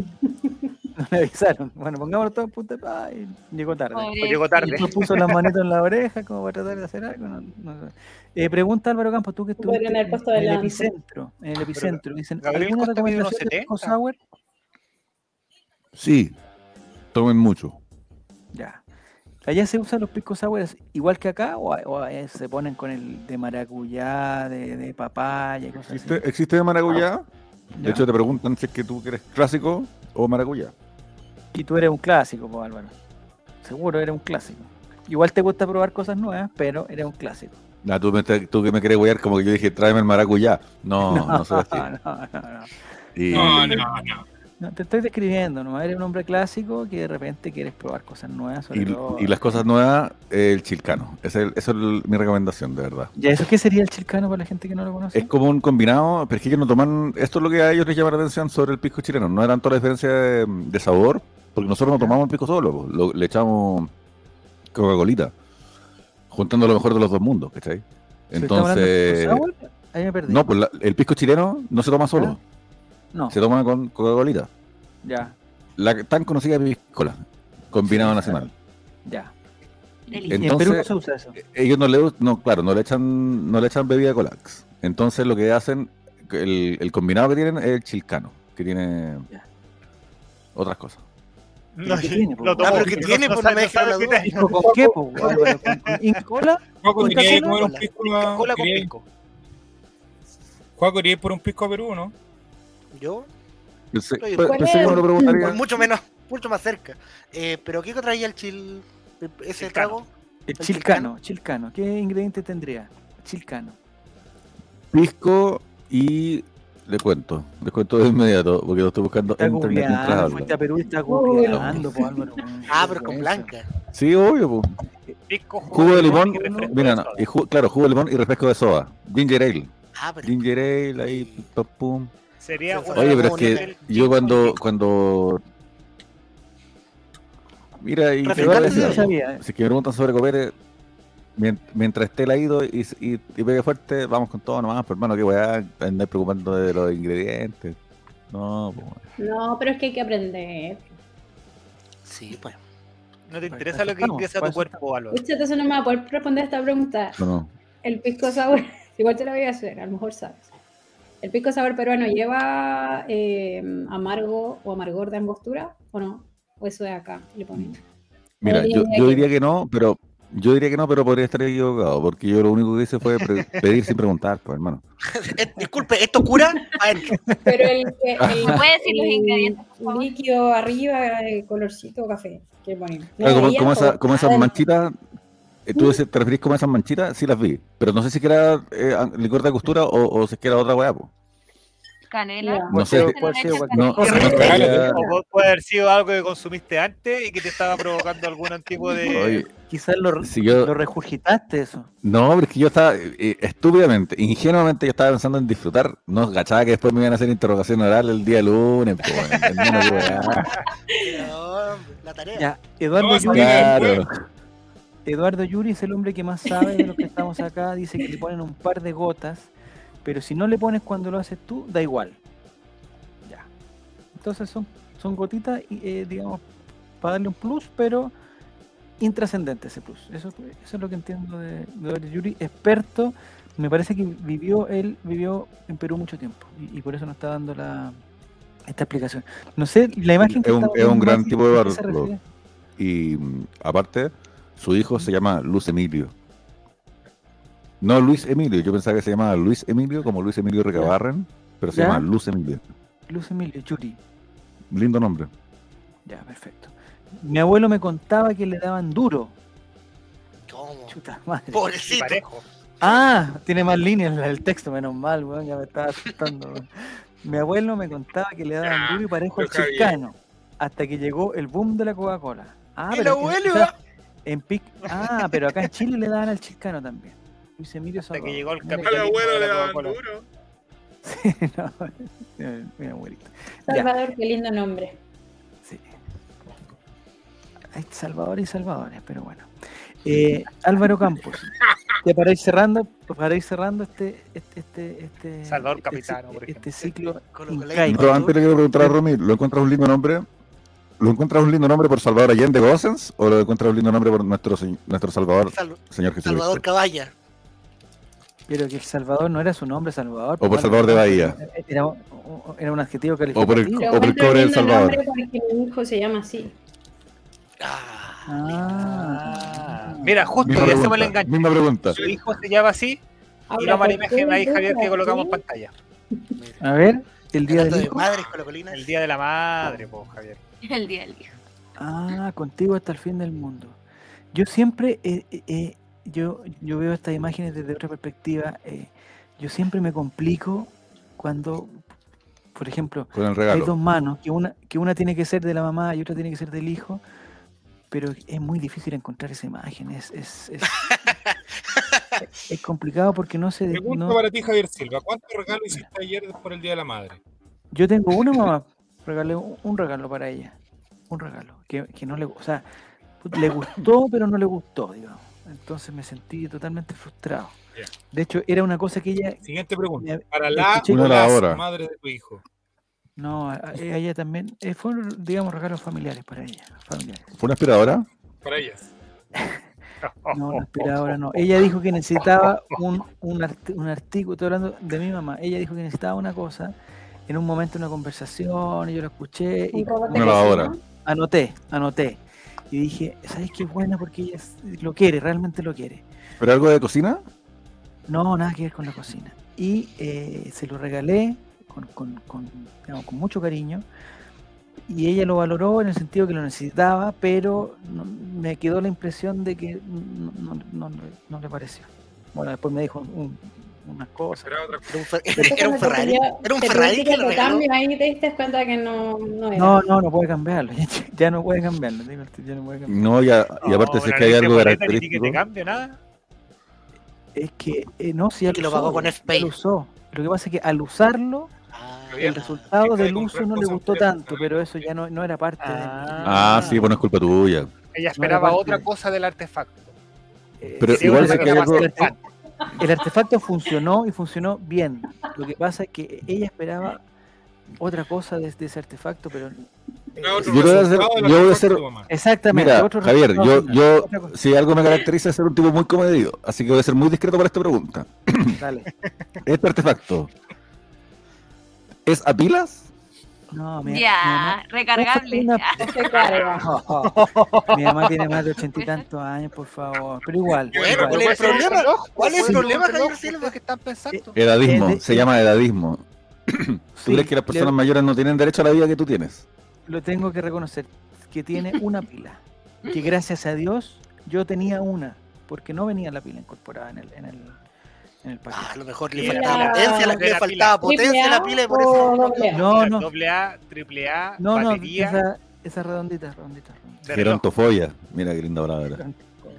Speaker 1: de. No le avisaron. Bueno, pongámoslo todo en punta de y Llegó tarde.
Speaker 9: Pobrecito.
Speaker 3: llegó tarde.
Speaker 1: Y después puso las manitos en la oreja como para tratar de hacer algo. no- no sé. Eh, pregunta Álvaro Campos, tú que estuviste en,
Speaker 7: puesto
Speaker 1: en el epicentro, en el epicentro, dicen, ¿alguna recomendación de
Speaker 3: 70.
Speaker 1: Pisco Sour?
Speaker 8: Sí, tomen mucho.
Speaker 1: Ya. ¿Allá se usan los pisco sours igual que acá o, o, se ponen con el de maracuyá, de, de papaya y cosas así?
Speaker 8: ¿Existe, existe de maracuyá? De
Speaker 1: ¿Ya?
Speaker 8: hecho, te preguntan si es que tú eres clásico o maracuyá.
Speaker 1: Y tú eres un clásico, pues Álvaro. Seguro eres un clásico. Igual te gusta probar cosas nuevas, pero eres un clásico.
Speaker 8: Ah, tú, me, tú que me querés guiar como que yo dije, tráeme el maracuyá. No, no, soy así.
Speaker 1: no, no, no.
Speaker 8: Y,
Speaker 6: No, no, no.
Speaker 1: No, te estoy describiendo, nomás eres un hombre clásico que de repente quieres probar cosas nuevas. Sobre
Speaker 8: y-
Speaker 1: todo-
Speaker 8: y las cosas nuevas, el chilcano. Esa es, esa es el- mi recomendación, de verdad.
Speaker 1: ¿Ya eso qué sería el chilcano para la gente que no lo conoce?
Speaker 8: Es como un combinado, pero es que ellos no toman. Esto es lo que a ellos les llama la atención sobre el pisco chileno. No era tanto la diferencia de, de sabor, porque nosotros no tomamos el pisco solo. Lo- le echamos Coca-Colita, juntando lo mejor de los dos mundos, ¿cachai?
Speaker 1: ¿Se está hablando de
Speaker 8: Entonces.
Speaker 1: pisco sour? Ahí me perdí.
Speaker 8: No, pues la- el pisco chileno no se toma solo,
Speaker 1: ¿Ah? No,
Speaker 8: se toma con Coca-Colita.
Speaker 1: ya,
Speaker 8: La tan conocida piscola, combinado
Speaker 1: Sí,
Speaker 8: nacional.
Speaker 1: ya. Y en Perú no
Speaker 8: Entonces-
Speaker 1: se usa eso.
Speaker 8: Ellos no le, no, claro, no le echan, no le echan bebida colax. Entonces lo que hacen, el, el combinado que tienen es el chilcano, que tiene
Speaker 1: Ya.
Speaker 8: otras cosas.
Speaker 3: No,
Speaker 1: ¿Qué tiene, po?
Speaker 3: lo
Speaker 4: Ah, pero ¿qué tiene? Pues no me deja la duda.
Speaker 3: tiene.
Speaker 1: ¿Pisco con qué? ¿Con, con Inca Cola?
Speaker 6: Juaco,
Speaker 1: Con
Speaker 6: quería
Speaker 1: Coca-Cola,
Speaker 6: comer un
Speaker 4: cola.
Speaker 6: pisco
Speaker 3: Coca-Cola
Speaker 6: a...
Speaker 3: con pisco.
Speaker 6: Juaco, quería ir por un pisco a Perú, ¿no?
Speaker 4: Yo, pues mucho menos, mucho más cerca. Eh, pero ¿qué traía el chil, ese trago?
Speaker 1: El
Speaker 4: ¿El
Speaker 1: chilcano, chilcano. ¿Qué ingrediente tendría? Chilcano.
Speaker 8: Pisco y le cuento. Les cuento de inmediato porque lo estoy buscando
Speaker 1: Está
Speaker 8: en internet mientras
Speaker 1: googleando,
Speaker 8: hablo.
Speaker 1: fuiste a Perú y está googleando, po, Álvaro.
Speaker 4: Ah, pero con blanca.
Speaker 8: Sí, obvio. po. Jugo de limón.
Speaker 3: y refresco
Speaker 8: Mira,
Speaker 3: de
Speaker 8: no, y ju- claro, jugo de limón y refresco de soda. Ginger ale.
Speaker 4: Ah, pero
Speaker 8: Ginger ale, ahí, pum, pum.
Speaker 3: Sería
Speaker 4: Oye,
Speaker 8: pero es que yo cuando, cuando. Mira, y te voy a decir
Speaker 1: eh.
Speaker 8: Si es que me preguntan sobre Copere, mien- mientras esté laído y, y, y pegue fuerte, vamos con todo nomás, pero hermano, que weá, andar preocupando de los ingredientes. No, pues.
Speaker 7: No, pero es que hay que aprender.
Speaker 4: sí, pues.
Speaker 3: No te interesa lo que
Speaker 1: estamos,
Speaker 3: ingresa a tu cuerpo, Álvaro.
Speaker 7: Usted entonces no me va a poder responder esta pregunta.
Speaker 8: No, no.
Speaker 7: El pisco sour, igual te lo voy a hacer, a lo mejor sabes. ¿El pisco sour peruano lleva eh, amargo o amargor de angostura o no? ¿O eso de acá le ponen?
Speaker 8: Mira, yo, yo diría que no, pero yo diría que no, pero podría estar equivocado, porque yo lo único que hice fue pedir sin preguntar, pues hermano.
Speaker 4: Eh, disculpe, ¿esto cura? Adentro.
Speaker 7: Pero el, que- el,
Speaker 9: ¿Me puede decir los
Speaker 7: el
Speaker 9: ingredientes,
Speaker 7: líquido arriba, el colorcito café que ponen. No
Speaker 8: Claro, como,
Speaker 7: debería
Speaker 8: como, esa-
Speaker 7: todo.
Speaker 8: como esas manchitas, eh, ¿tú dices- te referís como esas manchitas? Sí las vi, pero no sé si que era eh, licor de costura o, o si es que era otra weá, pues.
Speaker 9: Canela.
Speaker 8: No
Speaker 3: Puede
Speaker 8: sé, no,
Speaker 3: puede haber sido algo que consumiste antes y que te estaba provocando algún tipo de.
Speaker 8: Oye,
Speaker 1: Quizás lo,
Speaker 8: si yo,
Speaker 1: lo regurgitaste eso.
Speaker 8: No, pero es que yo estaba, eh, estúpidamente, ingenuamente, yo estaba pensando en disfrutar. No gachaba que después me iban a hacer interrogación oral el día lunes. pues,
Speaker 4: la tarea.
Speaker 1: Ya, Eduardo
Speaker 6: No,
Speaker 1: Yuri,
Speaker 8: Claro.
Speaker 1: Eduardo Yuri es el hombre que más sabe de los que estamos acá. Dice que le ponen un par de gotas, pero si no le pones cuando lo haces tú, da igual. Ya. Entonces son, son gotitas, y, eh, digamos, para darle un plus, pero intrascendente ese plus. Eso, eso es lo que entiendo de, de Yuri, experto. Me parece que vivió, él vivió en Perú mucho tiempo y, y por eso nos está dando la, esta explicación. No sé, la imagen que
Speaker 8: Es un- es un gran tipo de
Speaker 1: ¿a qué se
Speaker 8: barro? Y mm, aparte, su hijo se llama Luz Emilio. No Luis Emilio, yo pensaba que se llamaba Luis Emilio, como Luis Emilio Recabarren, pero se
Speaker 1: ¿Ya?
Speaker 8: llama Luz Emilio.
Speaker 1: Luz Emilio, Yuri.
Speaker 8: Lindo nombre.
Speaker 1: Ya, perfecto. Mi abuelo me contaba que le daban duro.
Speaker 4: ¿Cómo?
Speaker 1: Chuta madre.
Speaker 4: Pobrecito.
Speaker 1: Ah, tiene más líneas el texto, menos mal, weón, ya me estaba asustando. weón. Mi abuelo me contaba que le daban duro y parejo al chilcano, hasta que llegó el boom de la Coca-Cola. Ah,
Speaker 4: El
Speaker 1: pero
Speaker 4: abuelo, ¿ah?
Speaker 1: en pic, ah, pero acá en Chile le daban al chilcano también. Luis Emilio
Speaker 3: Hasta que
Speaker 1: Salvador.
Speaker 3: llegó el
Speaker 1: Mira
Speaker 6: Al
Speaker 3: capitalismo
Speaker 6: abuelo
Speaker 3: de
Speaker 6: le
Speaker 3: la
Speaker 6: daban
Speaker 3: Coca-Cola.
Speaker 6: duro.
Speaker 1: Sí, no, mi abuelito. Ya.
Speaker 7: Salvador, qué lindo nombre.
Speaker 1: Sí. Hay Salvador y Salvadores, pero bueno. Eh, Álvaro Campos, ya para ir cerrando, para ir cerrando este, este, este, este
Speaker 3: Salvador
Speaker 1: este
Speaker 3: Capitano,
Speaker 1: este ciclo incaico.
Speaker 8: Pero antes le quiero preguntar a Romy, ¿lo encuentras un lindo nombre? ¿Lo encuentras un lindo nombre por Salvador Allende Gossens o lo encuentras un lindo nombre por nuestro, nuestro Salvador,
Speaker 4: Sal-
Speaker 8: señor Jesucristo?
Speaker 4: Salvador Caballa.
Speaker 1: Pero que el Salvador no era su nombre, Salvador.
Speaker 8: O por Salvador de Bahía.
Speaker 1: Era, un- era un adjetivo
Speaker 8: O por el,
Speaker 1: calificativo.
Speaker 8: O por el cobre del Salvador.
Speaker 7: porque mi hijo se llama así.
Speaker 1: Ah,
Speaker 3: Mira, justo
Speaker 8: Misma
Speaker 3: ya hacemos el
Speaker 8: pregunta,
Speaker 3: enganche.
Speaker 8: misma pregunta.
Speaker 3: Su hijo se llama así y vamos a la
Speaker 7: ¿por
Speaker 3: imagen ahí, Javier, que colocamos en pantalla.
Speaker 1: a ver, el día del
Speaker 4: de
Speaker 1: hijo.
Speaker 4: madres colocolinas.
Speaker 3: El día de la madre, po, Javier.
Speaker 9: El día del hijo.
Speaker 1: Ah, contigo hasta el fin del mundo. Yo siempre, eh, eh, yo, yo veo estas imágenes desde otra perspectiva. eh, yo siempre me complico cuando, por ejemplo,
Speaker 8: Con el
Speaker 1: hay dos manos, que una, que una tiene que ser de la mamá y otra tiene que ser del hijo, pero es muy difícil encontrar esa imagen. Es, es, es, es complicado porque no se...
Speaker 6: Pregunta
Speaker 1: no-
Speaker 6: para ti, Javier Silva. ¿Cuántos regalos hiciste ayer por el Día de la Madre?
Speaker 1: Yo tengo una mamá, regalé un, un regalo para ella. Un regalo. Que, que no le, o sea, le gustó, pero no le gustó, digamos. Entonces me sentí totalmente frustrado. De hecho, era una cosa que ella.
Speaker 6: Siguiente pregunta.
Speaker 1: Me-
Speaker 6: Para la
Speaker 8: Una la hora.
Speaker 6: madre de tu hijo.
Speaker 1: No, a- a ella también. eh, fueron, digamos, regalos familiares para ella. Familiares.
Speaker 8: ¿Fue una aspiradora?
Speaker 6: Para ellas.
Speaker 1: No, una aspiradora no. Ella dijo que necesitaba un, un, art- un artículo, estoy hablando de mi mamá. Ella dijo que necesitaba una cosa en un momento una conversación y yo lo escuché y
Speaker 8: Una lavadora.
Speaker 1: anoté, anoté. Y dije, ¿sabes qué buena? Porque ella lo quiere, realmente lo quiere.
Speaker 8: ¿Pero algo de cocina?
Speaker 1: No, nada que ver con la cocina. Y eh, se lo regalé con, con- con, digamos, con mucho cariño. Y ella lo valoró en el sentido que lo necesitaba, pero no- me quedó la impresión de que no, no- no- no le pareció. Bueno, después me dijo un- unas cosas.
Speaker 6: Otra
Speaker 4: Era un, Fer-
Speaker 7: Entonces,
Speaker 4: era un Ferrari.
Speaker 7: pidió-
Speaker 4: Era un Ferrari que regaló.
Speaker 7: cambio, ahí te diste cuenta que no, no era.
Speaker 1: No, no, no puede cambiarlo. Ya, ya no puede cambiarlo. Ya no puede cambiarlo.
Speaker 8: No, ya, y aparte, si es que hay algo característico.
Speaker 3: te cambio nada.
Speaker 1: Es que eh, no, si ya
Speaker 4: lo
Speaker 1: usó,
Speaker 4: pagó con FPay.
Speaker 1: lo usó. Lo que pasa es que al usarlo,
Speaker 4: Ah,
Speaker 1: el resultado del uso no le gustó tanto, pero eso ya no, no era parte de-
Speaker 8: Ah, sí, pues no es culpa tuya.
Speaker 3: Ella esperaba
Speaker 1: parte
Speaker 3: otra cosa del artefacto.
Speaker 1: eh,
Speaker 8: Pero
Speaker 1: sí,
Speaker 8: igual
Speaker 1: bueno, lo
Speaker 8: que hay algo-
Speaker 1: es que el arte- El artefacto funcionó y funcionó bien. Lo que pasa es que ella esperaba otra cosa de, de ese artefacto, pero... eh,
Speaker 8: Yo voy a hacer- yo voy a hacer-.
Speaker 1: Exactamente.
Speaker 8: Mira,
Speaker 1: otro
Speaker 8: Javier, yo, yo, si algo me caracteriza es ser un tipo muy comedido, así que voy a ser muy discreto para esta pregunta.
Speaker 1: Dale.
Speaker 8: ¿Este artefacto es a pilas?
Speaker 1: No, mi, mi
Speaker 9: Ya,
Speaker 1: mamá-
Speaker 9: recargable.
Speaker 1: Una-
Speaker 7: No se carga.
Speaker 1: mi mamá tiene más de ochenta y tantos años, por favor. Pero igual.
Speaker 6: Bueno,
Speaker 1: igual.
Speaker 4: ¿cuál es el problema? ¿Cuál es el problema, Javier Silva?
Speaker 3: que están pensando?
Speaker 8: Edadismo,
Speaker 1: Eh, de-
Speaker 8: se llama edadismo. ¿Tú
Speaker 1: Sí,
Speaker 8: crees que las
Speaker 1: le-
Speaker 8: personas mayores no tienen derecho a la vida que tú tienes?
Speaker 1: lo tengo que reconocer, que tiene una pila. Que gracias a Dios yo tenía una, porque no venía la pila incorporada en el, en el, en el
Speaker 4: Ah,
Speaker 1: paquete.
Speaker 4: a lo mejor le faltaba
Speaker 7: la-
Speaker 4: potencia,
Speaker 3: era
Speaker 4: le, le
Speaker 3: la
Speaker 4: faltaba potencia a la pila y por eso.
Speaker 1: No, no,
Speaker 3: Doble A, triple A,
Speaker 1: no, no,
Speaker 3: batería.
Speaker 1: esa, esa redondita, redondita.
Speaker 8: Gerontofobia. Mira qué linda palabra.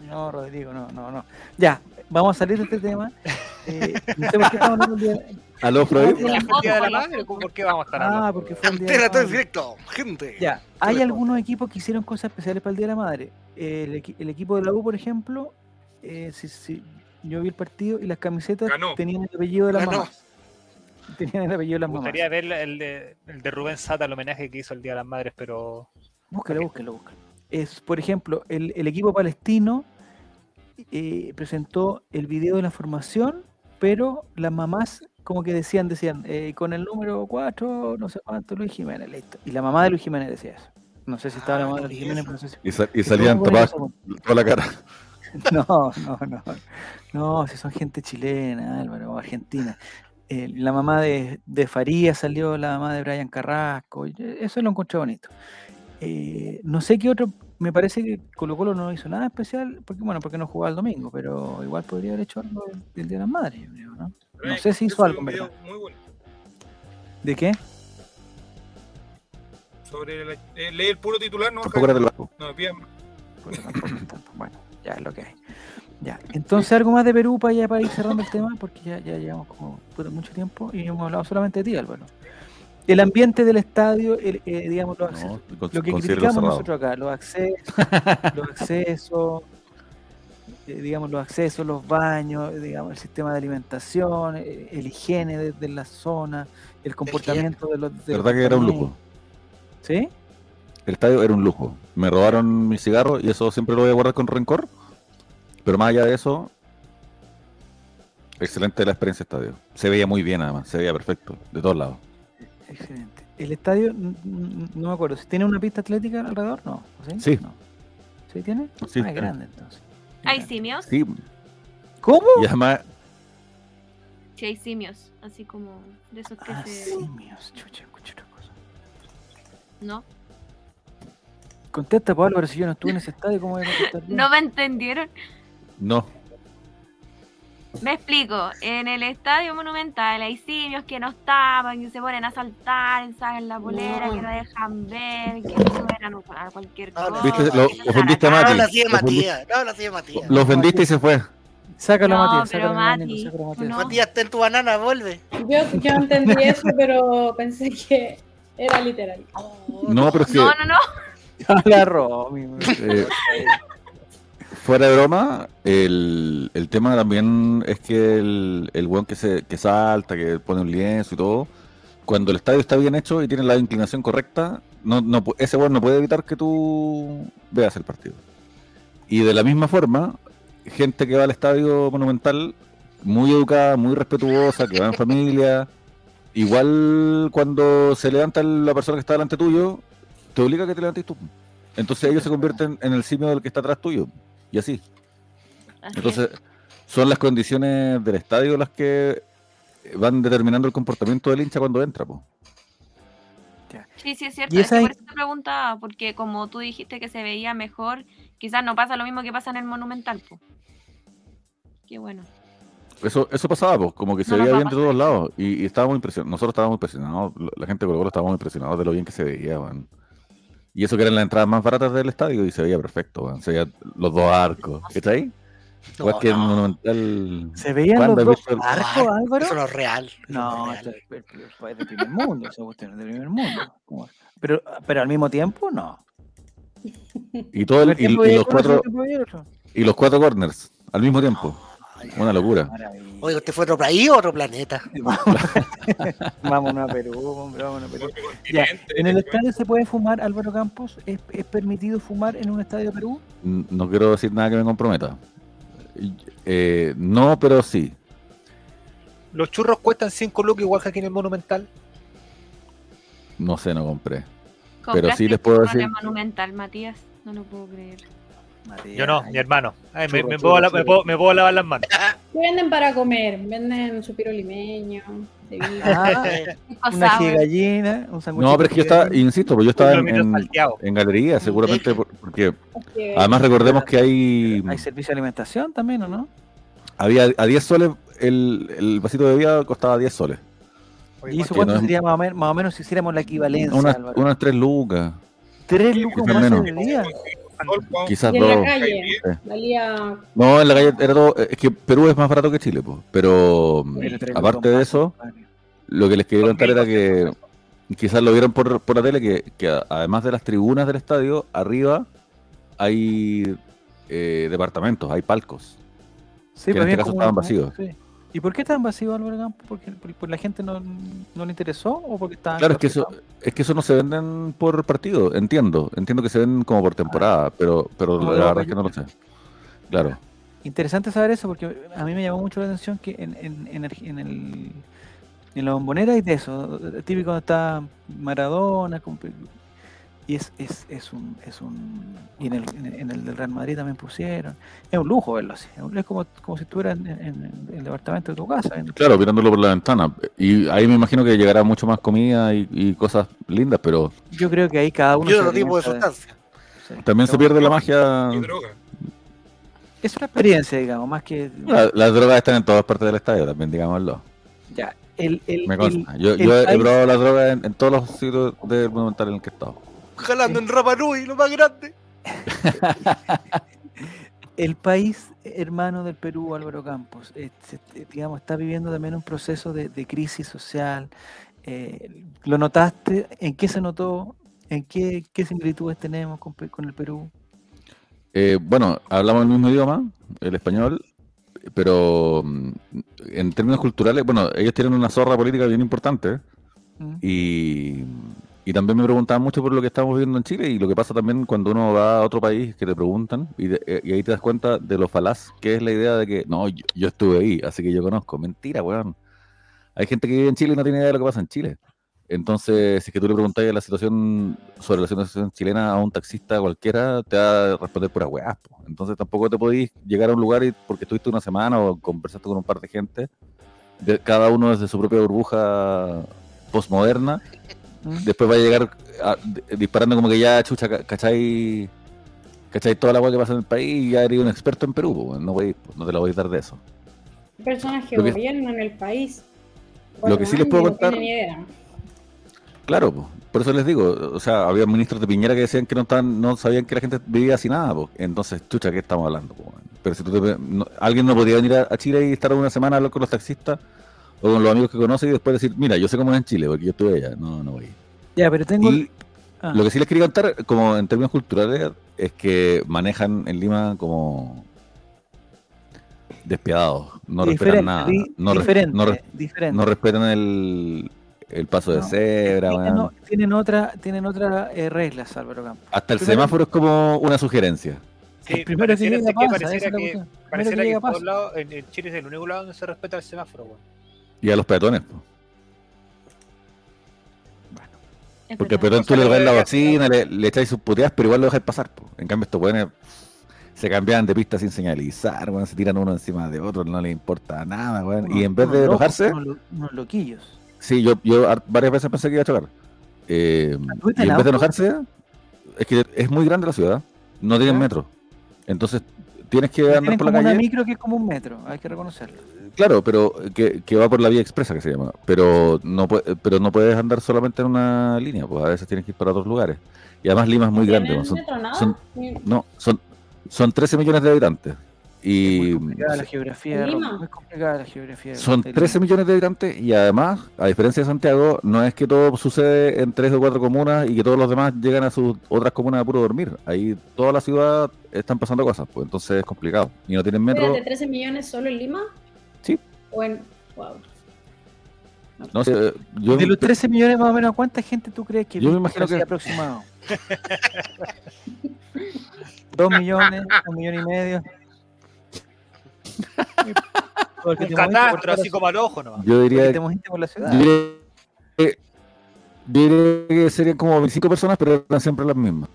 Speaker 1: No, Rodrigo, no, no, no. Ya, vamos a salir de este tema. Eh, no sé por qué estamos hablando día.
Speaker 8: ¿Aló, Freud?
Speaker 3: ¿Por qué la vamos a estar hablando?
Speaker 1: Ah, porque fue el día de la madre.
Speaker 4: directo, gente.
Speaker 1: Ya, hay algunos equipos que hicieron cosas especiales para el Día de la Madre. El, el equipo de la U, por ejemplo, eh, si, si- yo vi el partido y las camisetas
Speaker 6: Ganó.
Speaker 1: tenían el apellido de las
Speaker 4: Ganó.
Speaker 1: mamás. Tenían el apellido de las
Speaker 3: Me
Speaker 1: mamás.
Speaker 3: gustaría ver el de, el de Rubén Sata, el homenaje que hizo el Día de las Madres, pero
Speaker 1: Búscalo, búscalo, búscalo. Es, por ejemplo, el, el equipo palestino eh, presentó el video de la formación, pero las mamás como que decían, decían, eh, con el número 4, no sé cuánto, Luis Jiménez, listo. Y la mamá de Luis Jiménez decía eso. No sé si estaba
Speaker 4: Ah,
Speaker 1: la mamá de Luis Jiménez, pero no sé si...
Speaker 8: Y, sa- y salían toda la cara.
Speaker 1: No, no, no. No, si son gente chilena, Álvaro, o argentina. Eh, la mamá de, de Faría salió, la mamá de Brian Carrasco. y Eso lo encontré bonito. Eh, no sé qué otro. Me parece que Colo Colo no hizo nada especial, porque bueno, porque no jugaba el domingo, pero igual podría haber hecho algo del- Día de las Madres, yo creo, ¿no? No sé si hizo algo, verdad.
Speaker 6: Muy bueno.
Speaker 1: ¿De qué?
Speaker 6: Sobre la- eh, el puro titular, ¿no?
Speaker 8: Tampoco era
Speaker 6: Javier?
Speaker 8: del bajo.
Speaker 6: No, bien.
Speaker 1: Tampoco. Bueno, ya es lo que hay. Ya, entonces algo más de Perú para ya para ir cerrando el tema, porque ya, ya llevamos como mucho tiempo y hemos hablado solamente de ti, Álvaro. El ambiente del estadio, el, eh, digamos, los.
Speaker 8: No, con-
Speaker 1: lo que criticamos
Speaker 8: cerrado.
Speaker 1: nosotros acá, los accesos, los accesos, eh, digamos, los accesos, los baños, eh, digamos, el sistema de alimentación, eh, el higiene de, de la zona, el comportamiento de los. de los
Speaker 8: ¿Verdad que era un lujo?
Speaker 1: ¿Sí?
Speaker 8: El estadio era un lujo. Me robaron mi cigarro y eso siempre lo voy a guardar con rencor. Pero más allá de eso, excelente la experiencia de estadio. Se veía muy bien además, se veía perfecto, de todos lados.
Speaker 1: Excelente. El estadio, no me acuerdo, si tiene una pista atlética alrededor, no. ¿Sí?
Speaker 8: Sí.
Speaker 1: No. ¿Sí tiene?
Speaker 8: Sí,
Speaker 1: ah, es grande entonces.
Speaker 9: Hay simios.
Speaker 8: Sí,
Speaker 1: ¿Cómo?
Speaker 8: y además,
Speaker 9: Sí, hay simios. Así como de esos que
Speaker 1: Ah,
Speaker 9: se.
Speaker 1: simios. Chucha, escuché otra cosa.
Speaker 9: ¿No?
Speaker 1: Contesta, Pablo, pero si yo no estuve en ese estadio, ¿cómo voy a contestar?
Speaker 9: ¿No me entendieron?
Speaker 8: No.
Speaker 9: Me explico. En el estadio monumental hay simios que nos tapan, que se ponen a saltar, sacan la polera,
Speaker 4: No.
Speaker 9: que no dejan ver, que suenan a cualquier
Speaker 4: No, no.
Speaker 9: cosa.
Speaker 8: ¿Viste? Lo-
Speaker 9: no
Speaker 8: ofendiste a
Speaker 4: No
Speaker 8: Mati.
Speaker 4: habla así de
Speaker 8: Lo ofendí-
Speaker 4: Matías, no habla así de Matías.
Speaker 8: Lo ofendiste y se fue.
Speaker 1: Sácalo,
Speaker 9: No,
Speaker 1: Matías. sácalo, Manilo,
Speaker 9: Mati,
Speaker 1: sácalo, Matías.
Speaker 9: no.
Speaker 4: Matías, está en tu banana, vuelve.
Speaker 7: Yo, yo entendí eso, pero pensé que era literal.
Speaker 8: No, pero es que
Speaker 9: No, no, no.
Speaker 1: Habla Romy.
Speaker 8: eh, fuera de broma, el, el tema también es que el, el weón que, se, que salta, que pone un lienzo y todo, cuando el estadio está bien hecho y tiene la inclinación correcta, no, no, ese weón no puede evitar que tú veas el partido. Y de la misma forma, gente que va al estadio monumental, muy educada, muy respetuosa, que va en familia, igual cuando se levanta la persona que está delante tuyo, te obliga a que te levantes tú. Entonces ellos se convierten en el simio del que está atrás tuyo. Y así.
Speaker 9: Así
Speaker 8: Entonces, son las condiciones del estadio las que van determinando el comportamiento del hincha cuando entra. Po.
Speaker 9: Sí, sí, es cierto.
Speaker 1: Y
Speaker 9: Es
Speaker 1: esa
Speaker 9: que por eso te preguntaba, porque como tú dijiste que se veía mejor, quizás no pasa lo mismo que pasa en el Monumental. po. Qué bueno.
Speaker 8: Eso, eso pasaba, pues, como que se
Speaker 9: No
Speaker 8: veía bien de todos lados. Y, y estábamos impresionados. Nosotros estábamos impresionados. La gente de Colo Colo estábamos impresionados de lo bien que se veía, weón. Y eso que eran las entradas más baratas del estadio y se veía perfecto. Se veían los dos arcos. ¿Está ahí?
Speaker 4: No,
Speaker 8: Igual que Monumental.
Speaker 1: ¿Se veían los
Speaker 8: ¿Cuándo has
Speaker 1: dos
Speaker 8: el-
Speaker 1: arcos, Álvaro?
Speaker 4: Eso no es real.
Speaker 1: No,
Speaker 4: no es real.
Speaker 1: es, es- es de primer mundo, esa cuestión es de primer mundo. Pero, pero al mismo tiempo, no.
Speaker 8: Y, todo el- y, y
Speaker 1: veía
Speaker 8: los cuatro,
Speaker 1: veía
Speaker 8: y los cuatro corners al mismo tiempo. Una locura.
Speaker 4: Oiga, ¿usted fue a otro país o otro planeta?
Speaker 1: Vámonos a Perú, hombre, vámonos a Perú. Ya, ¿En el
Speaker 6: weón.
Speaker 1: estadio se puede fumar, Álvaro Campos? ¿Es, es permitido fumar en un estadio de Perú?
Speaker 8: No quiero decir nada que me comprometa. Eh, no, pero sí.
Speaker 3: Los churros cuestan 5 lucas igual que aquí en el Monumental.
Speaker 8: No sé, no compré. Pero
Speaker 9: ¿Compraste
Speaker 8: sí les puedo decir-
Speaker 9: Monumental, Matías. No lo puedo creer.
Speaker 3: Yo no, mi hermano. Ay, me,
Speaker 1: Churro,
Speaker 3: me
Speaker 1: churro,
Speaker 3: puedo, la-
Speaker 1: churro.
Speaker 3: me puedo- me puedo lavar las manos.
Speaker 7: ¿Qué venden para comer? Venden supiro limeño, ceviche,
Speaker 1: Ah,
Speaker 9: Pisco
Speaker 1: una gallina, un sándwich.
Speaker 8: No, pero es que yo estaba, insisto, pues yo estaba en, en, en galería, seguramente, por- porque
Speaker 7: que-
Speaker 8: además recordemos que hay,
Speaker 1: Hay servicio de alimentación también, ¿o no?
Speaker 8: había a 10 soles, el, el vasito de bebida costaba 10 soles.
Speaker 1: ¿Y eso cuánto
Speaker 8: no es-
Speaker 1: sería más o, menos, más o menos si hiciéramos la equivalencia,
Speaker 8: Unas, unas 3 lucas,
Speaker 1: ¿Tres lucas más
Speaker 8: menos.
Speaker 1: de día?
Speaker 8: Quizás
Speaker 7: en la
Speaker 8: 2.
Speaker 7: calle,
Speaker 8: Sí.
Speaker 7: valía
Speaker 8: No, en la calle era todo, es que Perú es más barato que Chile, pues. Pero aparte de eso, lo que les quería contar era que quizás lo vieron por, por la tele, que, que además de las tribunas del estadio, arriba hay eh, departamentos, hay palcos.
Speaker 1: Sí,
Speaker 8: que
Speaker 1: pues
Speaker 8: en este
Speaker 1: bien
Speaker 8: caso estaban vacíos.
Speaker 1: sí. ¿Y por qué estaban vacíos, Álvaro Campos? ¿Porque, porque- porque la gente no, no le interesó o porque estaban
Speaker 8: Claro, es que eso, es que eso no se venden por partido, entiendo, entiendo que se venden como por temporada, pero, pero
Speaker 1: Como
Speaker 8: la verdad es que no lo sé. Claro.
Speaker 1: Interesante saber eso porque a mí me llamó mucho la atención que en, en, en el, en, el- en la bombonera hay de eso. Típico cuando está Maradona. Y es, es, es un. Es un y en el, en, el- del Real Madrid también pusieron. Es un lujo verlo así. Es como, como si estuvieras en, en- en el departamento de tu casa. en-
Speaker 8: Claro, mirándolo por la ventana. Y ahí me imagino que llegará mucho más comida y, y cosas lindas, pero
Speaker 1: Yo creo que ahí cada uno.
Speaker 4: Y otro tipo de sustancia.
Speaker 1: sí.
Speaker 8: también se pierde la magia.
Speaker 6: Y droga.
Speaker 1: Es una experiencia, digamos, más que.
Speaker 8: La- las drogas están en todas partes del estadio, también digámoslo.
Speaker 1: Ya. El, el,
Speaker 8: Me consta. yo
Speaker 1: el
Speaker 8: yo he, probado las drogas en, en todos los sitios del monumental en el que he estado.
Speaker 4: Jalando en Rapa Nui, lo más grande.
Speaker 1: el país hermano del Perú, Álvaro Campos, eh, se- digamos, está viviendo también un proceso de, de crisis social. eh, ¿Lo notaste? ¿En qué se notó? ¿En qué, qué similitudes tenemos con el Perú?
Speaker 8: Eh, bueno, hablamos el mismo idioma, el español, pero mm, en términos culturales, bueno, ellos tienen una zorra política bien importante
Speaker 1: ¿Mm?
Speaker 8: y, y también me preguntaban mucho por lo que estamos viviendo en Chile y lo que pasa también cuando uno va a otro país que te preguntan y, de- eh, y ahí te das cuenta de lo falaz que es la idea de que no, yo, estuve ahí, así que yo conozco. Mentira, weón. Hay gente que vive en Chile y no tiene idea de lo que pasa en Chile. Entonces, si es que tú le preguntas la situación sobre la situación chilena a un taxista cualquiera, te va a responder puras weas. po. Entonces tampoco te podís llegar a un lugar y porque estuviste una semana o conversaste con un par de gente, de, cada uno desde su propia burbuja postmoderna,
Speaker 1: ¿Mm?
Speaker 8: después va a llegar a- d- disparando como que ya chucha, ca- ¿cachai? ¿Cachai toda la agua que pasa en el país y ya eres un experto en Perú? no, voy- no te la voy a dar de eso.
Speaker 7: personas que
Speaker 8: que-
Speaker 7: gobiernan el país.
Speaker 8: Lo que sí les puedo contar-. Claro, po, por eso les digo, o sea, había ministros de Piñera que decían que no estaban, no sabían que la gente vivía así nada, entonces, chucha, ¿qué estamos hablando? Pero si tú te- no- alguien no podía venir a, a Chile y estar una semana a hablar con los taxistas o con los amigos que conoce y después decir, mira, yo sé cómo es en Chile, porque yo estuve allá, no, no voy.
Speaker 1: Ya, pero tengo.
Speaker 8: Y
Speaker 1: ah,
Speaker 8: lo que sí les quería contar, como en términos culturales, es que manejan en Lima como despiadados, no respetan nada, no,
Speaker 1: diferente,
Speaker 8: no
Speaker 1: diferente.
Speaker 8: no respetan el, el paso de
Speaker 1: No,
Speaker 8: cebra,
Speaker 1: tienen,
Speaker 8: weón.
Speaker 1: o- tienen otra, tienen otra eh, reglas, Álvaro Campos.
Speaker 8: Hasta el
Speaker 1: primero-
Speaker 8: semáforo es como una sugerencia.
Speaker 3: Sí,
Speaker 1: el primero que
Speaker 3: pareciera
Speaker 1: llega
Speaker 3: ser que-
Speaker 1: pasa,
Speaker 3: pareciera que- Pareciera
Speaker 1: que
Speaker 3: que
Speaker 1: llega
Speaker 3: en Chile es el único lado donde se respeta el semáforo, weón.
Speaker 8: Y a los peatones. po. Porque al pelotón tú le das la bocina, le, le echáis sus puteadas, pero igual lo dejáis pasar. po. En cambio, estos weones se cambian de pista sin señalizar, weón, se tiran uno encima de otro, no les importa nada, weón. Y en vez de
Speaker 1: locos,
Speaker 8: enojarse,
Speaker 1: Unos, lo- unos loquillos.
Speaker 8: sí, yo, yo varias veces pensé que iba a chocar. Eh,
Speaker 1: ¿Tuviste
Speaker 8: y en vez de enojarse, es que es muy grande la ciudad, no tienen metro. Entonces, tienes que
Speaker 1: Tienen
Speaker 8: andar por la
Speaker 1: como una
Speaker 8: calle.
Speaker 1: micro que es como un metro, hay que reconocerlo.
Speaker 8: Claro, pero que, que va por la vía expresa que se llama. Pero no pero no puedes andar solamente en una línea, pues a veces tienes que ir para otros lugares. Y además Lima es muy grande.
Speaker 7: ¿Tienen
Speaker 8: ¿no? Son,
Speaker 7: metro nada?
Speaker 8: son- no, son, son 13 millones de habitantes.
Speaker 1: Es
Speaker 8: Y
Speaker 1: muy complicada la geografía,
Speaker 7: ¿En
Speaker 1: Ro-
Speaker 7: Lima?
Speaker 1: muy complicada la geografía.
Speaker 8: son
Speaker 1: de
Speaker 8: 13
Speaker 1: Lima.
Speaker 8: millones de habitantes y además, a diferencia de Santiago, no es que todo sucede en tres o cuatro comunas y que todos los demás llegan a sus otras comunas a puro dormir. Ahí toda la ciudad están pasando cosas, pues entonces es complicado. Y no tienen metro.
Speaker 7: Espérate, 13 millones solo en Lima?
Speaker 8: Sí.
Speaker 7: O en. Wow.
Speaker 8: No sé, yo
Speaker 1: de los 13 millones más o menos, ¿cuánta gente tú crees que
Speaker 8: Yo me imagino que-
Speaker 1: aproximado? Dos millones, un millón y medio. Porque
Speaker 3: Un catastro, así como al ojo nomás.
Speaker 8: yo diría
Speaker 1: te por la ciudad.
Speaker 8: Yo diría yo diría que serían como 25 personas, pero eran siempre las mismas,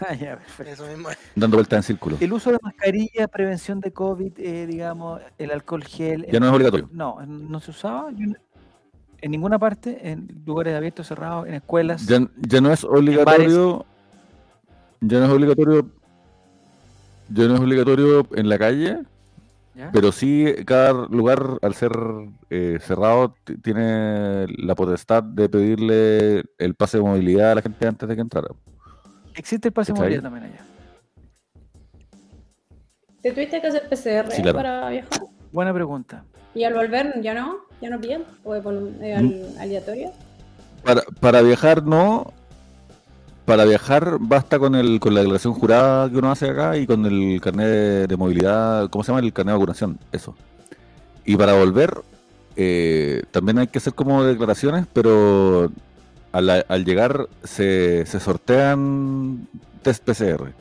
Speaker 1: ya, perfecto.
Speaker 4: Eso mismo.
Speaker 8: dando vueltas en círculo.
Speaker 1: El uso de mascarilla, prevención de COVID, eh, digamos, el alcohol gel.
Speaker 8: Ya no es obligatorio.
Speaker 1: No, no se usaba yo no- en ninguna parte, en lugares abiertos, cerrados, en escuelas.
Speaker 8: Ya, ya no es obligatorio. Ya no es obligatorio. Ya no es obligatorio en la calle,
Speaker 1: ¿ya?
Speaker 8: pero sí cada lugar, al ser eh, cerrado, tiene la potestad de pedirle el pase de movilidad a la gente antes de que entrara.
Speaker 1: Existe el pase movilidad también allá.
Speaker 7: ¿Te tuviste que hacer PCR
Speaker 8: Sí, claro.
Speaker 7: para viajar?
Speaker 1: Buena pregunta.
Speaker 7: ¿Y al volver ya no? ¿Ya no piden? ¿O eh, al- aleatorio?
Speaker 8: Para, para viajar no. Para viajar basta con el con la declaración jurada que uno hace acá y con el carnet de, de movilidad, ¿cómo se llama? El carnet de vacunación, eso. Y para volver eh, también hay que hacer como declaraciones, pero al, al llegar se, se sortean test PCR.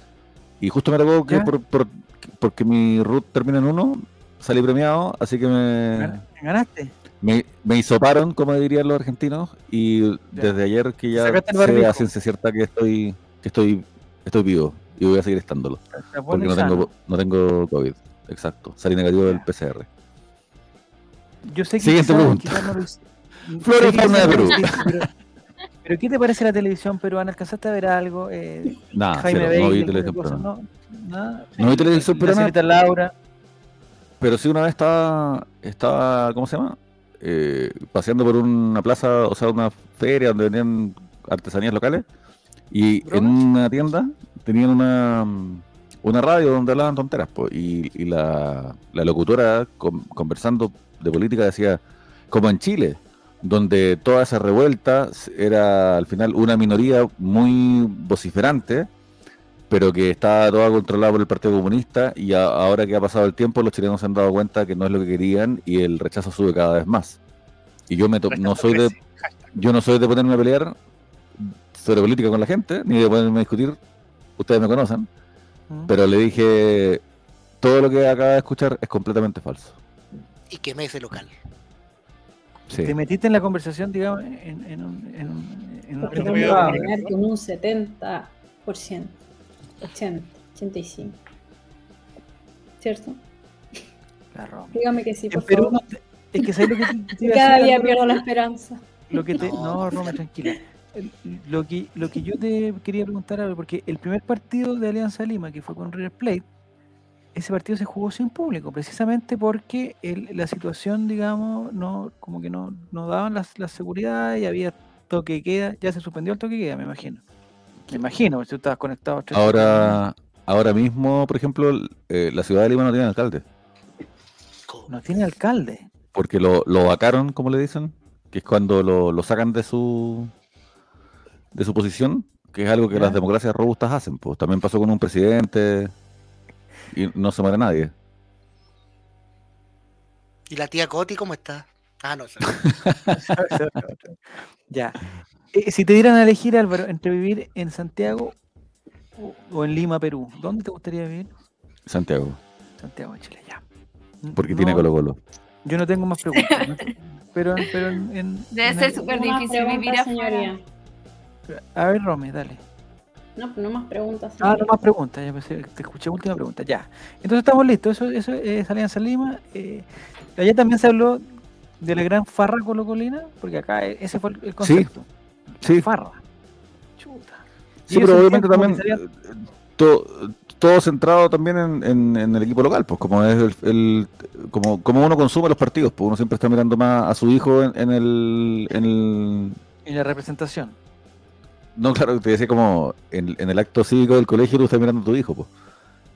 Speaker 8: Y justo me tocó que por, por- porque mi root termina en uno, salí premiado, así que me,
Speaker 1: Gan- ¿Ganaste?
Speaker 8: me, me hisoparon, como dirían los argentinos, y desde ayer que ya a ciencia cierta que estoy, que estoy, estoy vivo y voy a seguir estándolo. Porque no
Speaker 1: sano.
Speaker 8: tengo, no tengo COVID. Exacto. Salí negativo del. PCR.
Speaker 1: Yo sé que
Speaker 8: Siguiente pregunta.
Speaker 1: quizás no lo hice-
Speaker 8: Flora
Speaker 1: sé
Speaker 8: y fauna de Perú.
Speaker 1: Pero, pero ¿qué te parece la televisión peruana? ¿Alcanzaste a ver algo? Eh,
Speaker 8: Nada,
Speaker 1: Jaime
Speaker 8: cero, no vi televisión peruana.
Speaker 1: ¿no? Nada.
Speaker 8: No vi televisión
Speaker 1: La
Speaker 8: peruana,
Speaker 1: señorita Laura.
Speaker 8: pero sí una vez estaba, estaba ¿cómo se llama? Eh, paseando por una plaza, o sea, una feria donde vendían artesanías locales y en una tienda tenían una, una radio donde hablaban tonteras po, y, y la, la locutora con- conversando de política decía, como en Chile, donde toda esa revuelta era al final una minoría muy vociferante, pero que estaba toda controlada por el Partido Comunista y a- ahora que ha pasado el tiempo los chilenos se han dado cuenta que no es lo que querían y el rechazo sube cada vez más. Y yo me to- no soy de yo no soy de ponerme a pelear sobre política con la gente, ni de ponerme a discutir, ustedes me conocen,
Speaker 1: ¿Mm?
Speaker 8: pero le dije todo lo que acaba de escuchar es completamente falso.
Speaker 4: Y quemé ese local.
Speaker 8: Sí.
Speaker 1: Te metiste en la conversación, digamos, en, en un, en un, en un
Speaker 7: Porque vamos a ganar con un 70%. 80, 85. ¿Cierto?
Speaker 1: La Roma.
Speaker 7: Dígame que sí, por
Speaker 1: Perú,
Speaker 7: favor.
Speaker 1: no es que sabes lo que te, te
Speaker 7: Cada día pierdo la esperanza.
Speaker 1: Lo que te,
Speaker 4: No.
Speaker 1: no, Roma, tranquila. El- Lo que, lo que yo te quería preguntar, porque el primer partido de Alianza Lima, que fue con River Plate, ese partido se jugó sin público, precisamente porque el- la situación, digamos, no como que no, no daban la, la seguridad y había toque de queda. Ya se suspendió el toque de queda, me imagino. Me imagino, porque tú estabas conectado. a
Speaker 8: Ahora, ahora mismo, por ejemplo, eh, la ciudad de Lima no tiene alcalde,
Speaker 1: No tiene alcalde.
Speaker 8: porque lo, lo vacaron, como le dicen, que es cuando lo, lo sacan de su de su posición, que es algo que
Speaker 1: Ya.
Speaker 8: las democracias robustas hacen. Pues también pasó con un presidente y no se muere nadie.
Speaker 4: ¿Y la tía Coti cómo está? Ah, no. esa-
Speaker 1: ya. Eh, si te dieran a elegir, Álvaro, entre vivir en Santiago o, o en Lima, Perú, ¿dónde te gustaría vivir?
Speaker 8: Santiago,
Speaker 1: Santiago de Chile, ya.
Speaker 8: Porque tiene
Speaker 1: no,
Speaker 8: Colo Colo.
Speaker 1: Yo no tengo más preguntas. ¿no? Pero, pero en, en-
Speaker 9: Debe
Speaker 1: en
Speaker 9: ser súper difícil vivir afuera.
Speaker 7: señoría.
Speaker 1: A ver, Romy, dale.
Speaker 7: No, no más preguntas.
Speaker 1: Ah, no más preguntas, ya pensé- te escuché última pregunta, ya. Entonces estamos listos, eso, eso es Alianza Lima. Eh, allá también se habló de la gran farra colocolina, porque acá e- ese fue el, concepto. La
Speaker 8: sí.
Speaker 1: Farra. Chuta. Y
Speaker 8: Sí,
Speaker 1: ellos
Speaker 8: pero obviamente también
Speaker 1: sería-
Speaker 8: eh, todo, todo centrado también en, en- en el equipo local, pues como es el, el- como, como uno consume los partidos, pues uno siempre está mirando más a su hijo en, en el, en el
Speaker 1: Y la representación.
Speaker 8: No claro te decía como en, en el acto cívico del colegio tú estás mirando a tu hijo, pues.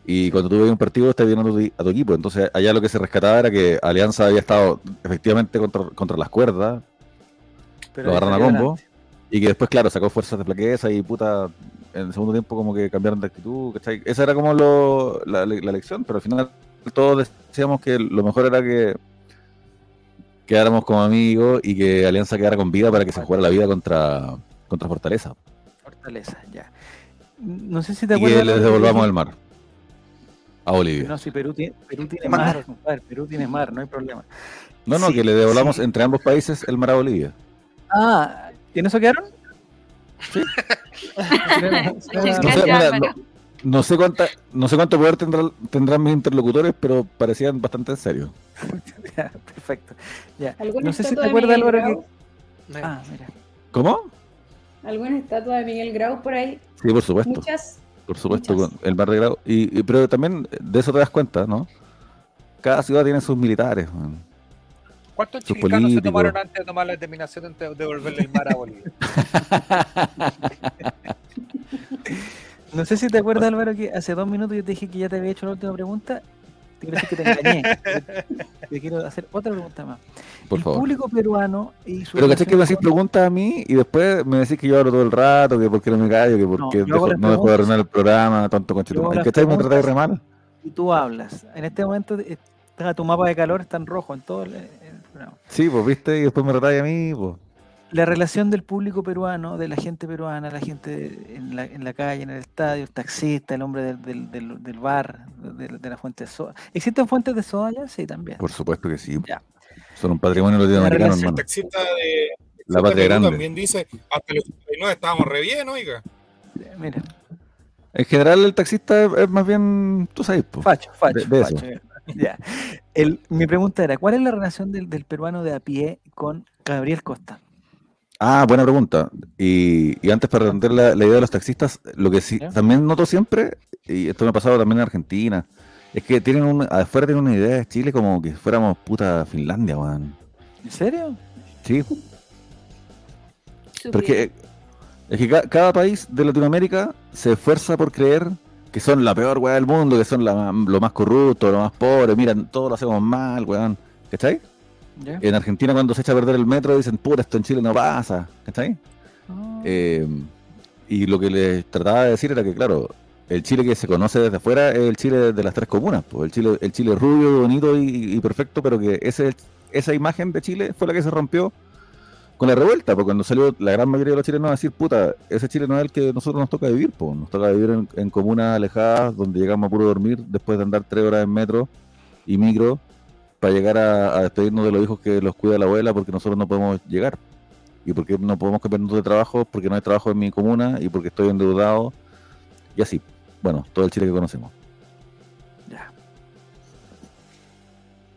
Speaker 8: Y cuando tú ves un partido estás mirando a tu, a tu equipo. Entonces allá lo que se rescataba era que Alianza había estado efectivamente contra, contra las cuerdas,
Speaker 1: Pero
Speaker 8: lo agarran a combo.
Speaker 1: adelante.
Speaker 8: Y que después, claro, sacó fuerzas de plaqueza y puta, en el segundo tiempo como que cambiaron de actitud, ¿cachai? Esa era como lo, la, la lección, pero al final todos decíamos que lo mejor era que quedáramos como amigos y que Alianza quedara con vida para que se jugara la vida contra, contra Fortaleza.
Speaker 1: Fortaleza, ya. No sé si te
Speaker 8: Y
Speaker 1: acuerdas.
Speaker 8: que les devolvamos el mar. A Bolivia.
Speaker 1: No, si Perú tiene, Perú tiene
Speaker 4: Mar.
Speaker 1: mar, compadre, Perú tiene mar, no hay problema.
Speaker 8: No, no,
Speaker 1: sí,
Speaker 8: que le devolvamos
Speaker 1: sí.
Speaker 8: entre ambos países el mar a Bolivia.
Speaker 1: Ah, ¿y en eso quedaron?
Speaker 8: No sé, mira, no, no sé cuánta, no sé cuánto poder tendrán, tendrán mis interlocutores, pero parecían bastante en serio.
Speaker 1: Ya, perfecto. Ya.
Speaker 7: ¿Alguna
Speaker 1: No sé si te acuerdas, Álvaro, que... Ah, mira.
Speaker 8: ¿Cómo?
Speaker 7: ¿Alguna estatua de Miguel Grau por ahí?
Speaker 8: Sí, por supuesto.
Speaker 7: Muchas.
Speaker 8: Por supuesto,
Speaker 7: Muchas.
Speaker 8: con el bar de grado. Y, y- pero también de eso te das cuenta, ¿no? Cada ciudad tiene sus militares. man.
Speaker 3: ¿Cuántos
Speaker 8: Sus
Speaker 3: chilenos se
Speaker 8: políticos.
Speaker 3: tomaron antes de tomar la determinación de devolverle el mar a Bolivia?
Speaker 1: No sé si te acuerdas, Álvaro, que hace dos minutos yo te dije que ya te había hecho la última pregunta. Te quiero decir que te engañé. te quiero hacer otra pregunta más.
Speaker 8: Por
Speaker 1: el
Speaker 8: favor.
Speaker 1: público peruano y su
Speaker 8: Pero caché que me hacís preguntas a mí y después me decís que yo hablo todo el rato, que por qué no me callo, que por
Speaker 1: No,
Speaker 8: qué
Speaker 1: yo
Speaker 8: dejo- no dejo de arruinar el programa,
Speaker 1: hago
Speaker 8: conchito.
Speaker 1: las
Speaker 8: ¿Cachai? Me tratáis re mal.
Speaker 1: y tú hablas. En este momento está tu mapa de calor está en rojo en todo el, el programa.
Speaker 8: Sí, pues viste, y después me tratáis a mí, pues.
Speaker 1: La relación del público peruano, de la gente peruana, la gente en la, en la calle, en el estadio, el taxista, el hombre del, del, del- del bar, de, de la fuente de soda. ¿Existen fuentes de soda allá? Sí, también.
Speaker 8: Por supuesto que sí.
Speaker 1: Ya.
Speaker 8: Son un patrimonio latinoamericano,
Speaker 1: relación-
Speaker 6: El
Speaker 8: hermano.
Speaker 6: taxista de
Speaker 8: La
Speaker 6: de
Speaker 8: patria
Speaker 6: Perú
Speaker 8: grande.
Speaker 6: también dice, hasta los 89 estábamos re bien, oiga.
Speaker 1: Mira,
Speaker 8: En general, el taxista es, más bien, tú sabes, pues.
Speaker 1: facho, facho,
Speaker 8: De- de eso.
Speaker 1: facho. Ya. El- mi pregunta era, ¿cuál es la relación del, del peruano de a pie con Gabriel Costa?
Speaker 8: Ah, buena pregunta. Y, y antes para responder la, la idea de los taxistas, lo que sí
Speaker 1: ¿Ya?
Speaker 8: también noto siempre, y esto me ha pasado también en Argentina, es que tienen un, afuera tienen una idea de Chile como que fuéramos puta Finlandia, weón.
Speaker 1: ¿En serio?
Speaker 8: Sí, porque es que ca- cada país de Latinoamérica se esfuerza por creer que son la peor weá del mundo, que son la, lo más corrupto, lo más pobre, miran, todo lo hacemos mal, weón. ¿Cachai? En Argentina cuando se echa a perder el metro dicen, puta, esto en Chile no pasa, ¿cachai? Eh, y lo que les trataba de decir era que, claro, el Chile que se conoce desde afuera es el Chile de las tres comunas, pues el Chile, el Chile rubio, bonito y, y perfecto, pero que ese, esa imagen de Chile fue la que se rompió con la revuelta, porque cuando salió la gran mayoría de los chilenos a decir, puta, ese Chile no es el que a nosotros nos toca vivir, pues nos toca vivir en, en comunas alejadas, donde llegamos a puro dormir después de andar tres horas en metro y micro para llegar a, a despedirnos de los hijos que los cuida la abuela, porque nosotros no podemos llegar y porque no podemos cambiarnos de trabajo, porque no hay trabajo en mi comuna y porque estoy endeudado y así. Bueno, todo el Chile que conocemos.
Speaker 1: ya.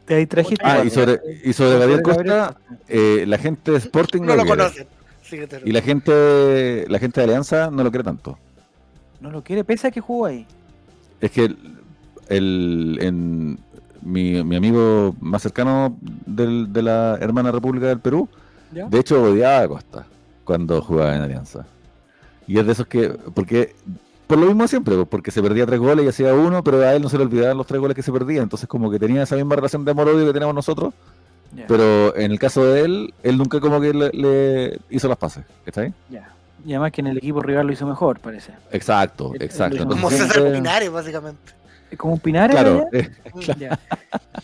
Speaker 1: Te ahí trajiste.
Speaker 8: Ah, y sobre, y sobre Gabriel Costa, eh, la gente de Sporting
Speaker 4: No lo. Síguete.
Speaker 8: y la gente, la gente de Alianza no lo quiere tanto.
Speaker 1: No lo quiere, pese a que jugó ahí.
Speaker 8: Es que el, el- en, mi, mi amigo más cercano del- de la hermana República del Perú,
Speaker 1: ¿Ya?
Speaker 8: de hecho odiaba a Costa cuando jugaba en Alianza. Y es de esos que, porque, por lo mismo siempre, pues, porque se perdía tres goles y hacía uno, pero a él no se le olvidaban los tres goles que se perdían. Entonces como que tenía esa misma relación de amor-odio que tenemos nosotros, pero en el caso de él, él nunca como que le, le hizo las pases. ¿Está bien?
Speaker 1: ya. Y además que en el equipo rival lo hizo mejor, parece.
Speaker 8: Exacto,
Speaker 1: El-
Speaker 8: exacto. Entonces
Speaker 4: Como César
Speaker 8: siempre-
Speaker 4: Pinares, básicamente.
Speaker 1: Como un Pinares.
Speaker 8: Claro,
Speaker 1: allá.
Speaker 8: eh,
Speaker 1: Ya.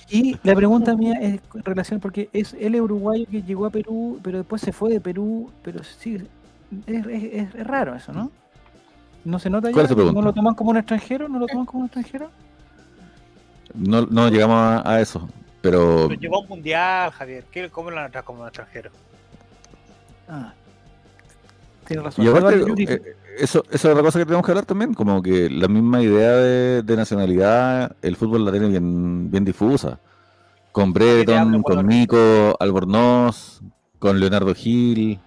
Speaker 1: Y la pregunta mía es en relación, porque es él es uruguayo que llegó a Perú, pero después se fue de Perú, pero sí, es, es- es- es raro eso, ¿no? ¿No se nota
Speaker 8: ¿Cuál
Speaker 1: ya?
Speaker 8: es tu pregunta?
Speaker 1: ¿No lo toman como un extranjero? ¿No lo toman como un extranjero?
Speaker 8: no, no llegamos a, a eso, pero
Speaker 3: Pero llegó a un mundial, Javier. ¿Qué- ¿Cómo lo tratado como un extranjero?
Speaker 1: Ah. tiene razón.
Speaker 8: Y aparte, eh, eso, eso es otra cosa que tenemos que hablar también, como que la misma idea de, de nacionalidad, el fútbol la tiene bien, bien difusa. Con
Speaker 3: hablo,
Speaker 8: con. Nico, Albornoz, con Leonardo Gil.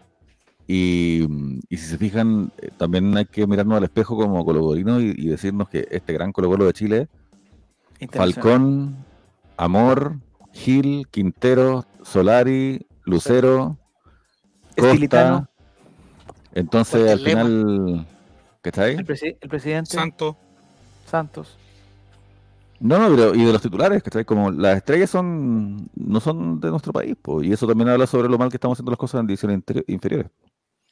Speaker 8: Y, y si se fijan, eh, también hay que mirarnos al espejo como colocolinos y, y decirnos que este gran Colo Colo de Chile. Falcón, Amor, Gil, Quintero, Solari, Lucero, Costa. Entonces, al
Speaker 4: el lema-
Speaker 8: final, ¿qué está ahí?
Speaker 1: el, presi- el presidente
Speaker 6: Santo.
Speaker 1: Santos.
Speaker 8: No, no, pero y de los titulares, ¿cachai? Como las estrellas son no son de nuestro país, po, y eso también habla sobre lo mal que estamos haciendo las cosas en divisiones inferiores.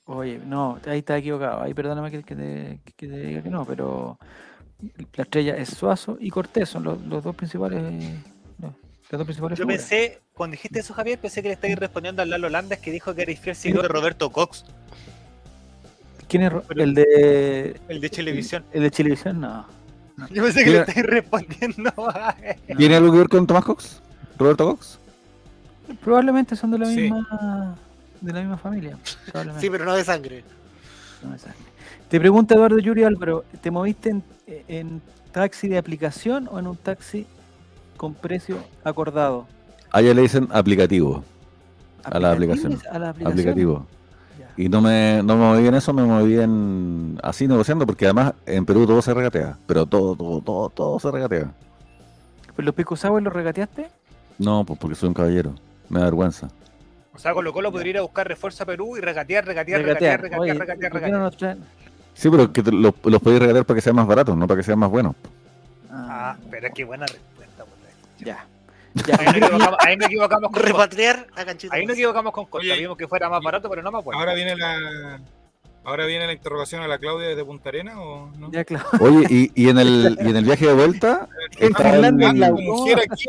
Speaker 1: Oye, no, ahí está equivocado. Ahí perdóname que, que te, que te diga que no, pero la estrella es Suazo y Cortés, son los, los dos principales. los- dos principales
Speaker 3: Yo
Speaker 1: figuras.
Speaker 3: pensé, cuando dijiste eso, Javier, pensé que le estabais respondiendo al Lalo Landes que dijo que era fiel seguidor de Roberto Cox,
Speaker 1: ¿Quién es Ro-
Speaker 3: pero-
Speaker 1: el de
Speaker 3: el de Televisión.
Speaker 1: el de Chilevisión? No.
Speaker 3: Yo pensé que le estáis respondiendo a él.
Speaker 8: ¿Tiene algo que ver con Tomás Cox? ¿Roberto Cox?
Speaker 1: Probablemente son de la
Speaker 6: Sí.
Speaker 1: misma de la misma familia.
Speaker 4: Sí, pero no de sangre.
Speaker 1: No me sale. Te pregunta Eduardo Yuri Álvaro, ¿te moviste en, en taxi de aplicación o en un taxi con precio acordado?
Speaker 8: A ella le dicen aplicativo, A la aplicación.
Speaker 1: A la aplicación.
Speaker 8: aplicativo. Y no me, no me moví en eso, me moví en así negociando, porque además en Perú todo se regatea, pero todo, todo, todo, todo se regatea.
Speaker 1: ¿Pues ¿Los picos Sauer los regateaste?
Speaker 8: No, pues porque soy un caballero, me da vergüenza.
Speaker 3: O sea, Colo Colo podría ir a buscar refuerzo a Perú y regatear, regatear, regatear, regatear,
Speaker 1: Oye,
Speaker 3: regatear,
Speaker 1: ¿por no
Speaker 3: regatear.
Speaker 1: traen?
Speaker 8: Sí, pero que te- los, los podéis regatear para que sean más baratos, no para que sean más buenos.
Speaker 3: Ah, pero qué buena respuesta, pues.
Speaker 1: ya.
Speaker 3: Ahí nos equivocamos, ahí nos equivocamos con.
Speaker 4: Repatriar a Canchita.
Speaker 3: Ahí nos equivocamos con Costa. Vimos que fuera más barato, pero no más bueno.
Speaker 6: Ahora viene la. Ahora viene la interrogación a la Claudia desde Punta Arena o no?
Speaker 1: ya, claro.
Speaker 8: Oye, y, y en el y en el viaje de vuelta,
Speaker 1: Finlandia,
Speaker 8: el-
Speaker 1: la-
Speaker 6: mujer aquí.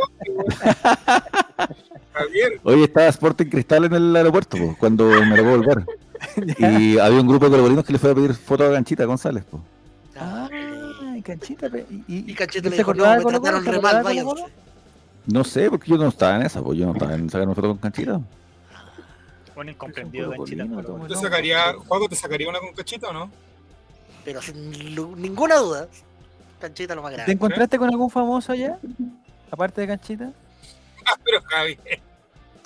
Speaker 6: Javier,
Speaker 8: Oye, estaba Sporting Cristal en el aeropuerto, po, cuando me tocó volver. Y había un grupo de colombianos que le fue a pedir fotos a Ganchita González. Po.
Speaker 1: Ah, canchita. Y, y,
Speaker 4: Y Canchita
Speaker 1: ¿y
Speaker 4: le dijo, no, me trataron
Speaker 1: ¿Se
Speaker 4: re mal.
Speaker 8: No sé, porque yo no estaba en esa, pues yo no estaba en sacarme fotos con Canchita.
Speaker 3: Un incomprendido, bueno.
Speaker 6: ¿te sacaría, Juaco, te sacaría una con cachita o no?
Speaker 4: Pero sin ninguna duda, Canchita lo más
Speaker 1: ¿Te
Speaker 4: grande.
Speaker 1: encontraste con algún famoso allá? Aparte de Canchita.
Speaker 6: Ah, pero Javier.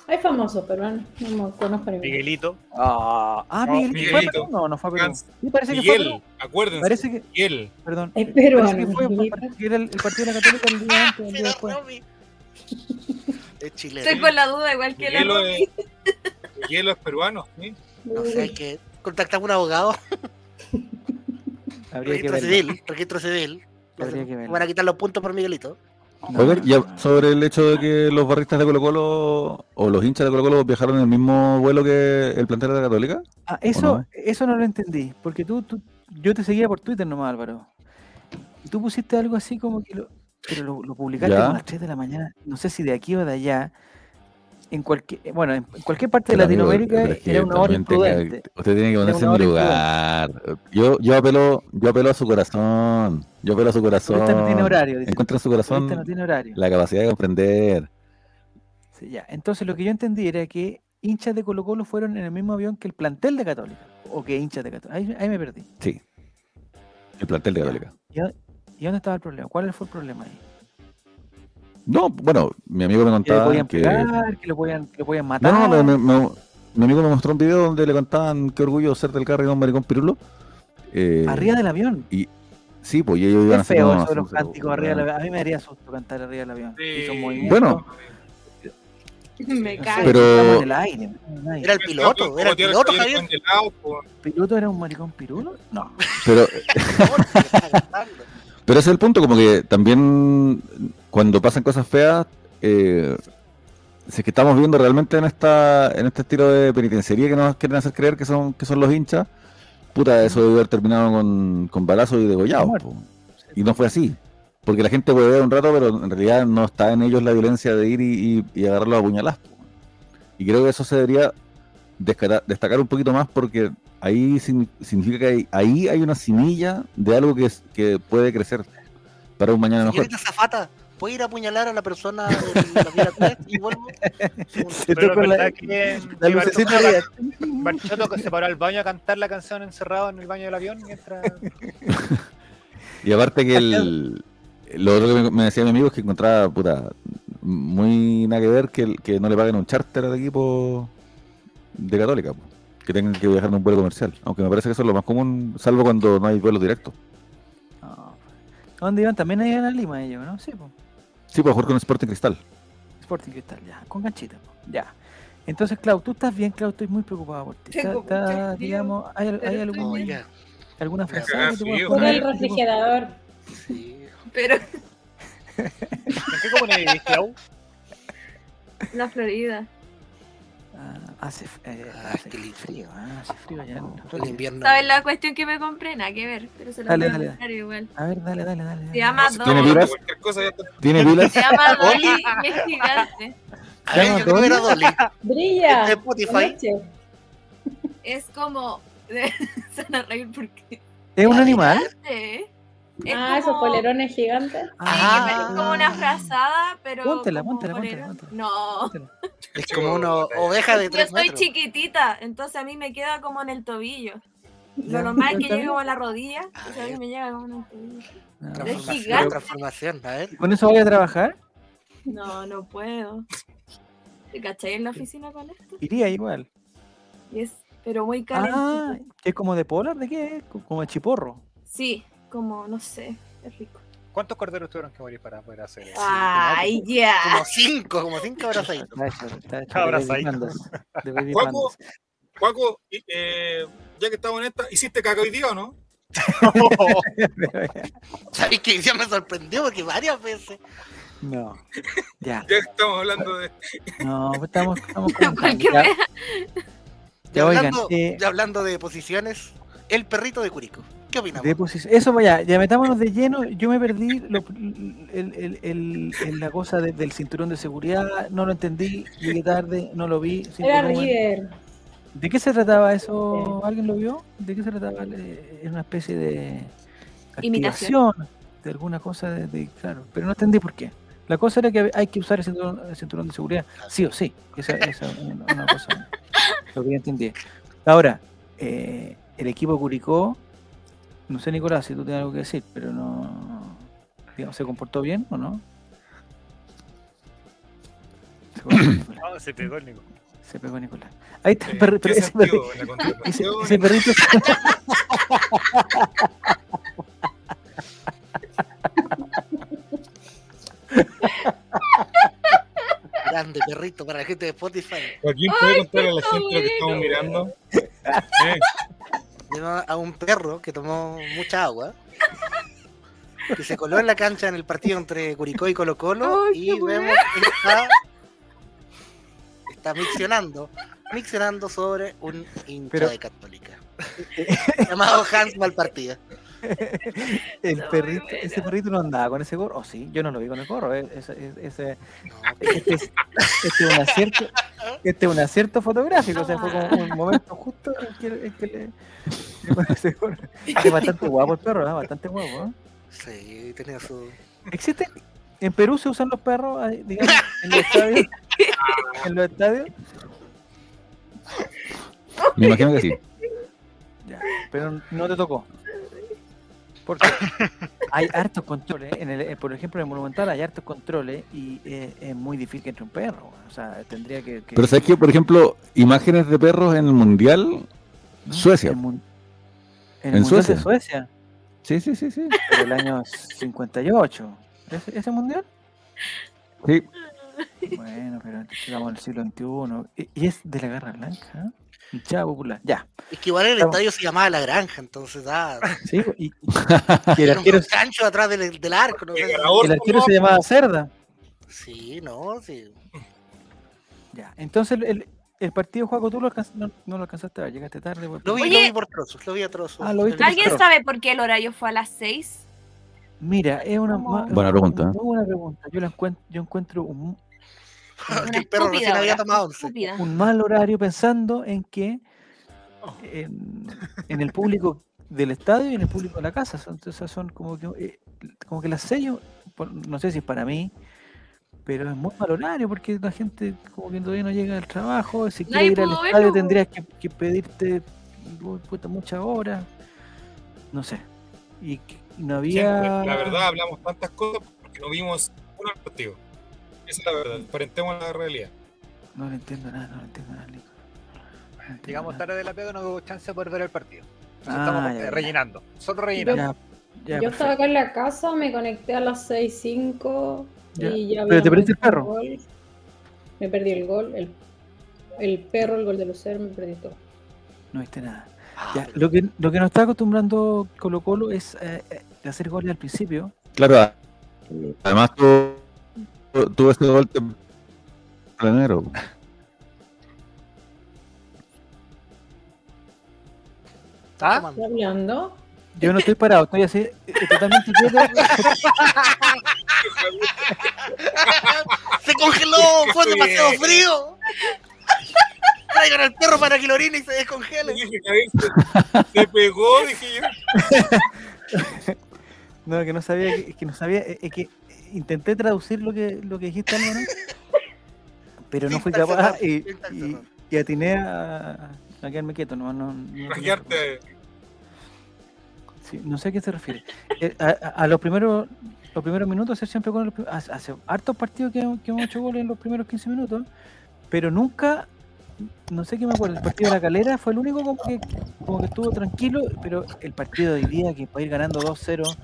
Speaker 7: Hay famosos peruanos, no me conozco ninguno.
Speaker 3: Miguelito.
Speaker 1: Ah, ah Miguelito. ¿Fue a
Speaker 6: Miguelito.
Speaker 1: Perú? No, no fue a Perú. Sí, parece que fue a Perú.
Speaker 6: Miguel, acuérdense.
Speaker 1: Parece que,
Speaker 6: Miguel.
Speaker 1: perdón.
Speaker 7: Es
Speaker 1: Parece
Speaker 7: peruano.
Speaker 1: fue, parece que era el, el partido de la Católica el día antes,
Speaker 4: Es chileno.
Speaker 9: Estoy con la duda, igual que la
Speaker 6: Miguelo
Speaker 9: Romy.
Speaker 6: es, Miguelo es peruano, ¿sí?
Speaker 4: No sé, hay que contactar a un abogado.
Speaker 1: Habría que
Speaker 4: Registro
Speaker 1: verlo.
Speaker 4: civil. Registro civil.
Speaker 1: Que.
Speaker 4: Van a quitar los puntos por Miguelito.
Speaker 1: No,
Speaker 8: Oigan, ya sobre el hecho de que los barristas de Colo Colo o los hinchas de Colo Colo viajaron en el mismo vuelo que el plantel de la Católica.
Speaker 1: Ah, eso,
Speaker 8: no?
Speaker 1: eso no lo entendí, porque tú, tú, yo te seguía por Twitter nomás, Álvaro. Y tú pusiste algo así como que lo, pero lo, lo publicaste
Speaker 8: Ya.
Speaker 1: a las 3 de la mañana, no sé si de aquí o de allá, en cualquier, bueno, en cualquier parte de
Speaker 8: Pero,
Speaker 1: Latinoamérica era una hora
Speaker 8: usted tiene que ponerse en mi lugar. Yo, yo apelo, yo apelo a su corazón. Yo apelo a su corazón.
Speaker 1: Esta no tiene horario, dice.
Speaker 8: Encuentra en su
Speaker 1: Esta no
Speaker 8: corazón
Speaker 1: tiene horario.
Speaker 8: la capacidad de comprender.
Speaker 1: Sí, ya. Entonces lo que yo entendí era que hinchas de Colo Colo fueron en el mismo avión que el plantel de Católica, o que hinchas de Católica. Ahí, ahí me perdí.
Speaker 8: Sí. El plantel de. Católica.
Speaker 1: ¿Y, dó- y dónde estaba el problema? ¿Cuál fue el problema ahí?
Speaker 8: No, bueno, mi amigo me
Speaker 1: Que le
Speaker 8: contaba
Speaker 1: podían
Speaker 8: que.
Speaker 1: pegar, que lo podían, que lo podían matar.
Speaker 8: No, no, me- me- mi amigo me mostró un video donde le contaban qué orgullo ser del carro y un maricón pirulo. Eh,
Speaker 1: Arriba del avión.
Speaker 8: Sí, pues y ellos iban
Speaker 1: Es feo
Speaker 8: haciendo-
Speaker 1: eso de los cánticos arriba del avión. A mí me daría susto cantar arriba del avión. Movimientos,
Speaker 8: Bueno.
Speaker 9: Me
Speaker 1: no
Speaker 9: cago.
Speaker 8: Pero-
Speaker 1: estamos en el aire, en el aire.
Speaker 4: Era el piloto, era el piloto, Javier.
Speaker 1: ¿Piloto era un maricón pirulo? No.
Speaker 8: Pero,
Speaker 4: Pero
Speaker 8: ese es el punto, como que también cuando pasan cosas feas, eh, si es que estamos viendo realmente en esta en este estilo de penitenciaría que nos quieren hacer creer que son que son los hinchas, puta, eso debe haber terminado con, con balazos y degollados. Y no fue así. Porque la gente puede ver un rato, pero en realidad no está en ellos la violencia de ir y, y, y agarrarlo a puñalazos. Y creo que eso se debería destacar un poquito más porque ahí signi- significa que hay- ahí hay una semilla de algo que, es- que puede crecer para un mañana mejor.
Speaker 4: Zafata, después ir a apuñalar a la persona de la fila tres y vuelvo.
Speaker 3: Pero
Speaker 1: la,
Speaker 3: verdad que
Speaker 1: la
Speaker 3: que se paró al baño a cantar la canción encerrado en el baño del avión mientras.
Speaker 8: Y aparte que el, lo otro que me, decía mi amigo es que encontraba, puta, muy nada que ver que, que no le paguen un charter al equipo de Católica, po. Que tengan que viajar en un vuelo comercial. Aunque me parece que eso es lo más común, salvo cuando no hay vuelos directos.
Speaker 1: No. ¿A ¿Dónde iban? También iban a Lima ellos, ¿no? Sí, pues.
Speaker 8: Sí, para jugar con Sporting Cristal.
Speaker 1: Sporting Cristal, ya, con ganchita, po, ya. Entonces, Clau, tú estás bien, Clau, estoy muy preocupado por ti. Está- está, digamos, ¿hay, hay algún-
Speaker 4: ya.
Speaker 1: alguna frase que te puedas poner?
Speaker 7: el refrigerador.
Speaker 4: Sí.
Speaker 9: Pero
Speaker 3: ¿En qué vivís, Clau?
Speaker 9: la Florida.
Speaker 1: Ah, hace, eh,
Speaker 4: Ah,
Speaker 1: hace
Speaker 4: qué lindo.
Speaker 1: frío, ah, hace frío allá. en-
Speaker 4: El invierno.
Speaker 9: ¿Sabes la cuestión que me compré? Nada que ver, pero se la
Speaker 1: Dale,
Speaker 9: voy a
Speaker 1: dale.
Speaker 9: igual.
Speaker 1: A ver, dale, dale, dale.
Speaker 9: Se llama Dolly.
Speaker 8: ¿Tiene pilas?
Speaker 6: Ya.
Speaker 8: ¿Tiene pilas?
Speaker 9: Se llama Dolly y es gigante.
Speaker 4: A ver, yo creo que era Dolly.
Speaker 7: Brilla.
Speaker 4: De Spotify.
Speaker 7: Anoche.
Speaker 9: Es como. Se van a reír porque.
Speaker 1: ¿Es un animal?
Speaker 9: ¿eh? Es
Speaker 7: Ah, esos polerones gigantes.
Speaker 9: Sí,
Speaker 4: Ah.
Speaker 9: es como una frazada, pero.
Speaker 1: Póntela, póntela, póntela.
Speaker 9: No.
Speaker 4: Es como una oveja de
Speaker 9: Yo
Speaker 4: 3
Speaker 9: estoy
Speaker 4: metros.
Speaker 9: chiquitita, entonces a mí me queda como en el tobillo. Lo normal es que llegue como a la rodilla,
Speaker 4: A
Speaker 9: entonces a mí
Speaker 4: ver.
Speaker 9: me llega como en el tobillo.
Speaker 1: No.
Speaker 9: Es gigante.
Speaker 4: transformación, a ver.
Speaker 1: ¿Con eso voy a trabajar?
Speaker 9: No, no puedo. ¿Te cachai en la oficina con esto?
Speaker 1: Iría igual.
Speaker 9: Y es, pero muy calentito.
Speaker 1: Ah, ¿es como de polar? ¿De qué Como de chiporro.
Speaker 9: Sí, como, no sé, es rico.
Speaker 3: ¿Cuántos corderos tuvieron que morir para poder hacer eso?
Speaker 9: Ay, ya.
Speaker 4: Como 5, como 5 abrazaditos.
Speaker 1: Está hecho, está hecho.
Speaker 3: Está
Speaker 1: de baby
Speaker 3: abrazadito.
Speaker 1: pandas, de baby
Speaker 6: Juaco. Juaco, eh, ya que estamos en esta, ¿hiciste caca hoy día o no?
Speaker 4: ¿Sabéis que ya me sorprendió? Porque varias veces.
Speaker 1: no. Ya.
Speaker 6: Ya estamos hablando de.
Speaker 1: No, pues estamos, estamos con
Speaker 9: Cualquier
Speaker 1: ya, ya, oigan,
Speaker 4: hablando,
Speaker 1: eh,
Speaker 4: y hablando de posiciones, el perrito de Curico. ¿Qué opinamos?
Speaker 1: de posi- Eso vaya, ya metámonos de lleno. Yo me perdí lo- el, el- el- el- la cosa de- del cinturón de seguridad, no lo entendí, llegué tarde, no lo vi. sin
Speaker 7: Era. River.
Speaker 1: ¿De qué se trataba eso? ¿Alguien lo vio? ¿De qué se trataba? Eh, Es una especie de
Speaker 9: Imitación.
Speaker 1: de alguna cosa de, de- claro, pero no entendí por qué. La cosa era que hay que usar el cinturón, el cinturón de seguridad, sí o sí. Esa esa es una, una cosa lo que yo entendí. Ahora, eh, el equipo Curicó, no sé Nicolás si tú tienes algo que decir, pero no, digamos, ¿se comportó bien o no? Se comportó Nicolás.
Speaker 3: No, se pegó el Nico.
Speaker 1: Se pegó Nicolás. Ahí está el
Speaker 6: eh,
Speaker 1: perrito.
Speaker 6: ¿Qué
Speaker 1: Ese, perrito.
Speaker 4: Grande perrito para la gente de Spotify.
Speaker 6: Joaquín, ¿puede
Speaker 9: Ay,
Speaker 6: contarle a la gente lo que estamos mirando? Eh,
Speaker 4: Vimos a un perro que tomó mucha agua. Que se coló en la cancha en el partido entre Curicó y Colo Colo.
Speaker 9: Ay,
Speaker 4: y vemos que está, está miccionando. Miccionando sobre un hincha
Speaker 1: Pero-
Speaker 4: de Católica. llamado Hans Malpartida.
Speaker 1: El perrito,
Speaker 9: bueno.
Speaker 1: ese perrito no andaba con ese gorro. Oh, sí, yo no lo vi con el gorro. eh, Ese, ese- este, es, este es un acierto, este es un acierto fotográfico. O sea, fue como un momento justo en que, en que le, le pone ese gorro. Es bastante guapo el perro, ¿eh? bastante guapo. ¿eh?
Speaker 4: sí, tenía su.
Speaker 1: ¿Existe? ¿En Perú se usan los perros, digamos, en los estadios? ¿En los estadios?
Speaker 8: Me imagino que sí.
Speaker 1: Ya, pero no te tocó. Porque hay hartos controles. En el, eh, por ejemplo, en el Monumental hay hartos controles y eh, es muy difícil que entre un perro. O sea, tendría que. que-
Speaker 8: Pero sabes que, por ejemplo, imágenes de perros en el mundial,
Speaker 1: ¿no?
Speaker 8: Suecia.
Speaker 1: En, mun- en
Speaker 8: En
Speaker 1: el Mundial de
Speaker 8: Suecia.
Speaker 1: Suecia,
Speaker 8: Sí, sí, sí, sí.
Speaker 1: del año 58. ¿Ese, ese mundial?
Speaker 8: Sí,
Speaker 1: Bueno, pero estamos en el siglo XXI. Y, y es de la Garra Blanca. ¿eh? Hinchada popular. Ya.
Speaker 4: Es que igual el
Speaker 1: Estamos-
Speaker 4: estadio se llamaba La Granja, entonces ah,
Speaker 1: Sí, y, y- el
Speaker 4: un cancho atrás del, del arco. No sé si-
Speaker 6: Ganador,
Speaker 1: el arquero se llamaba Cerda.
Speaker 4: Sí, no, sí.
Speaker 1: Ya. Entonces el, el, el partido, Juaco, tú lo no, no lo alcanzaste a ver, llegaste tarde.
Speaker 4: Lo vi,
Speaker 9: Oye.
Speaker 4: lo vi por trozos, lo vi a trozos.
Speaker 1: Ah, lo viste por
Speaker 9: ¿Alguien sabe por qué el horario fue a las 6?
Speaker 1: Mira, es una
Speaker 8: Buena pregunta,
Speaker 1: Muy
Speaker 8: ¿eh?
Speaker 1: buena pregunta. Yo la encuentro, yo encuentro un,
Speaker 4: El perro recién había tomado once.
Speaker 1: un mal horario pensando en que en, en el público del estadio y en el público de la casa. Son- Entonces son como que, eh, como que las sellos, por- no sé si es para mí, pero es muy mal horario porque la gente como que todavía no llega al trabajo. Si quiere ir al estadio
Speaker 9: verlo,
Speaker 1: tendrías que, que pedirte puta, muchas horas. No sé. Y, no
Speaker 6: Sí,
Speaker 1: había.
Speaker 6: pues, La verdad, hablamos tantas cosas porque no vimos uno partido. Esa es la verdad. Aparentemos la realidad.
Speaker 1: No le entiendo nada, no le entiendo nada, Nico. No entiendo
Speaker 3: Llegamos
Speaker 1: nada.
Speaker 3: tarde de la pega, no hubo chance de poder ver el partido. Entonces
Speaker 1: Ah,
Speaker 3: estamos
Speaker 1: ya,
Speaker 3: eh,
Speaker 1: ya.
Speaker 3: rellenando, solo rellenando.
Speaker 1: Ya, ya,
Speaker 7: Yo
Speaker 1: perfecto.
Speaker 7: estaba acá en la casa, me conecté a las 6.05
Speaker 1: Ya.
Speaker 7: y ya
Speaker 1: Pero te perdiste el perro.
Speaker 7: gol. Me perdí el gol, el, el perro, el gol de Lucero, me perdí todo.
Speaker 1: No viste nada.
Speaker 4: Ah,
Speaker 1: Ya, lo que, lo que nos está acostumbrando Colo Colo es eh, eh, hacer goles al principio.
Speaker 8: Claro, además tú, tú- tuvo ese gol tempranero.
Speaker 3: ¿Ah?
Speaker 4: tomando.
Speaker 7: ¿Está hablando?
Speaker 1: Yo no estoy parado, estoy así, totalmente quieto.
Speaker 4: ¡Se congeló! ¡Fue demasiado frío! Traigan al perro para que lo orine y se descongele.
Speaker 6: Se, pegó, dije yo.
Speaker 1: No, que no sabía, que, que no sabía, eh, que intenté traducir lo que, lo que dijiste, Álvaro, pero no fui capaz y, y, y atiné a, a quedarme quieto, no, no, no. Sí, no sé a qué se refiere. Eh, a, a- a los primeros los primeros minutos, hacer siempre con los hace, hace hartos partidos que, que hemos hecho goles en los primeros 15 minutos, pero nunca, no sé qué me acuerdo, el partido de la calera fue el único como que, como que estuvo tranquilo, pero el partido de hoy día, que para ir ganando 2-0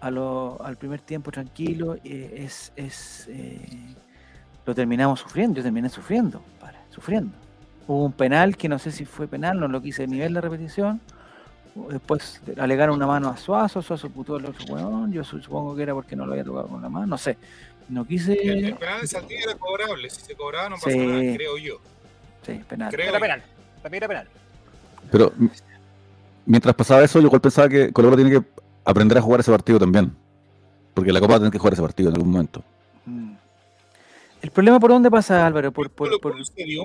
Speaker 1: a lo- al primer tiempo tranquilo, eh, es, es eh, lo terminamos sufriendo, yo terminé sufriendo, sufriendo. Hubo un penal que no sé si fue penal, no lo quise ni ver la repetición. Después alegaron una mano a Suazo, Suazo putó al otro weón, yo su- supongo que era porque no lo había tocado con la mano, no sé. No quise.
Speaker 6: el penal de Saldivia era cobrable. Si se cobraba, no pasa
Speaker 1: Sí.
Speaker 6: nada, creo yo.
Speaker 1: Sí, penal.
Speaker 6: Creo
Speaker 3: Era
Speaker 6: yo.
Speaker 3: penal. También era penal.
Speaker 8: Pero mientras pasaba eso, yo igual pensaba que Colo Colo tiene que aprender a jugar ese partido también. Porque la Copa va a tener que jugar ese partido en algún momento.
Speaker 1: El problema por dónde pasa, Álvaro, por, por, por-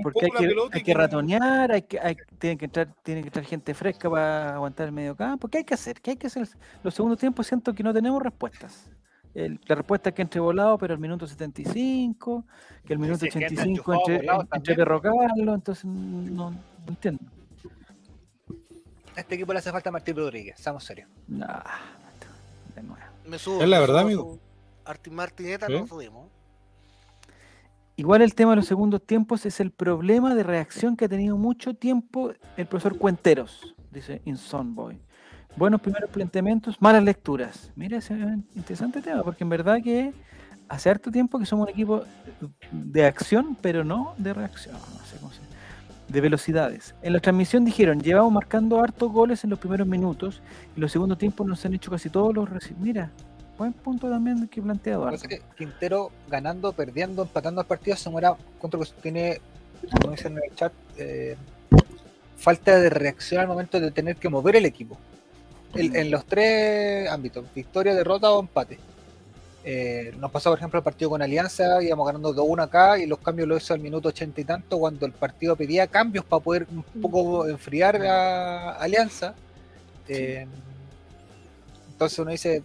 Speaker 1: porque hay que, hay que ratonear, hay que, hay, tiene que entrar, tiene que entrar gente fresca para aguantar el medio campo. ¿Qué hay que hacer? ¿Qué hay que hacer? Los segundos tiempos siento que no tenemos respuestas. El- la respuesta es que entre volado, pero el minuto 75, que el minuto
Speaker 3: sí, que entra
Speaker 1: 85
Speaker 3: enchufado
Speaker 1: entre, entre. Perro Carlos, entonces no, no entiendo.
Speaker 3: A este equipo le hace falta Martín Rodríguez, seamos serios.
Speaker 1: Nah, de nuevo.
Speaker 4: Me subo.
Speaker 6: Es la verdad,
Speaker 4: subo
Speaker 6: amigo.
Speaker 4: Arti Martineta
Speaker 6: ¿Sí?
Speaker 4: no subimos.
Speaker 1: Igual el tema de los segundos tiempos es el problema de reacción que ha tenido mucho tiempo el profesor Cuenteros, dice Insonboy. Buenos primeros planteamientos, malas lecturas. Mira, ese es un interesante tema, porque en verdad que hace harto tiempo que somos un equipo de acción, pero no de reacción. No sé cómo se de velocidades. En la transmisión dijeron, llevamos marcando hartos goles en los primeros minutos y los segundos tiempos nos han hecho casi todos los Mira, buen punto también que plantea Eduardo.
Speaker 3: que Quintero ganando, perdiendo, empatando el partido se muera contra que tiene, como dicen en el chat, eh, falta de reacción al momento de tener que mover el equipo. En los tres ámbitos, victoria, derrota o empate. Eh, nos pasó, por ejemplo, el partido con Alianza, íbamos ganando 2-1 acá y los cambios lo hizo al minuto 80 y tanto, cuando el partido pedía cambios para poder un poco enfriar a Alianza. Eh, entonces uno dice,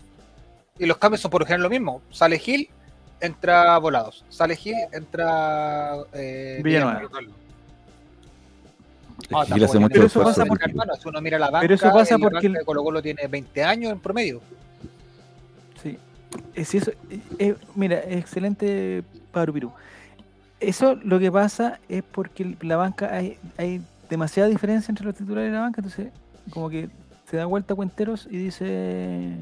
Speaker 3: y los cambios son por ejemplo lo mismo. Sale Gil, entra Volados. Sale Gil, entra eh,
Speaker 1: Villanueva.
Speaker 3: Ah,
Speaker 1: pero eso
Speaker 8: esfuerzo
Speaker 1: pasa porque-.
Speaker 3: Hermano, si uno mira la banca,
Speaker 1: Pero eso pasa porque el-
Speaker 3: Colo Colo tiene 20 años en promedio.
Speaker 1: Sí, eso, eh, eh, mira, excelente Pablo Pirú. Eso lo que pasa es porque la banca hay, hay demasiada diferencia entre los titulares de la banca, entonces como que se da vuelta a Cuenteros y dice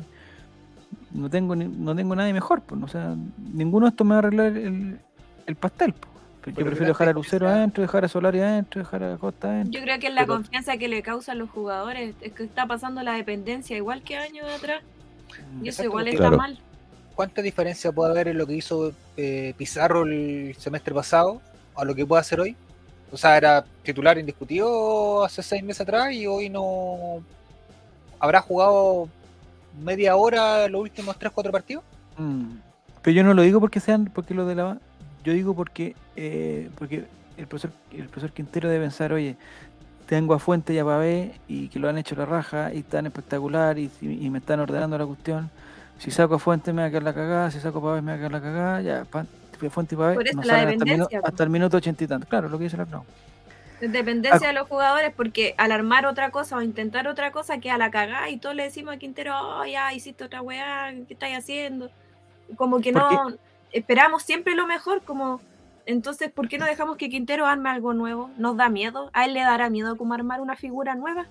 Speaker 1: no tengo ni- no tengo nadie mejor, pues, o sea, ninguno de estos me va a arreglar el, el pastel. pues. Yo
Speaker 3: Pero
Speaker 1: prefiero dejar a Lucero
Speaker 3: sea-
Speaker 1: adentro, dejar a Solari adentro, dejar a Costa adentro.
Speaker 9: Yo creo que es la
Speaker 1: Pero-
Speaker 9: confianza que le causan los jugadores. Es que está pasando la dependencia igual que años atrás. Y eso
Speaker 3: Exacto,
Speaker 9: igual está
Speaker 8: Claro.
Speaker 9: mal.
Speaker 3: ¿Cuánta diferencia puede haber en lo que hizo eh, Pizarro el semestre pasado a lo que puede hacer hoy? O sea, era titular indiscutido hace seis meses atrás y hoy no habrá jugado media hora los últimos tres, cuatro partidos.
Speaker 1: Mm. Pero yo no lo digo porque sean, porque lo de la yo digo porque eh, porque el profesor, el profesor Quintero debe pensar, oye, tengo a Fuente y a Pavé y que lo han hecho la raja y están espectacular y me están ordenando la cuestión. Si saco a Fuente me va a quedar la cagada, si saco a Pavé me va a quedar la cagada, ya, pa- Fuente y Pavé
Speaker 9: Por eso
Speaker 1: no
Speaker 9: la
Speaker 1: salen hasta el, minu-
Speaker 9: dependencia, po.
Speaker 1: hasta el minuto ochenta y tanto. Claro, lo que dice la Arnau.
Speaker 9: Dependencia de los jugadores, porque al armar otra cosa o intentar otra cosa queda la cagada y todos le decimos a Quintero, oh, ya hiciste otra weá, ¿qué estáis haciendo? Como que no esperamos siempre lo mejor, como entonces, ¿por qué no dejamos que Quintero arme algo nuevo? ¿Nos da miedo? ¿A él le dará miedo como armar una figura nueva?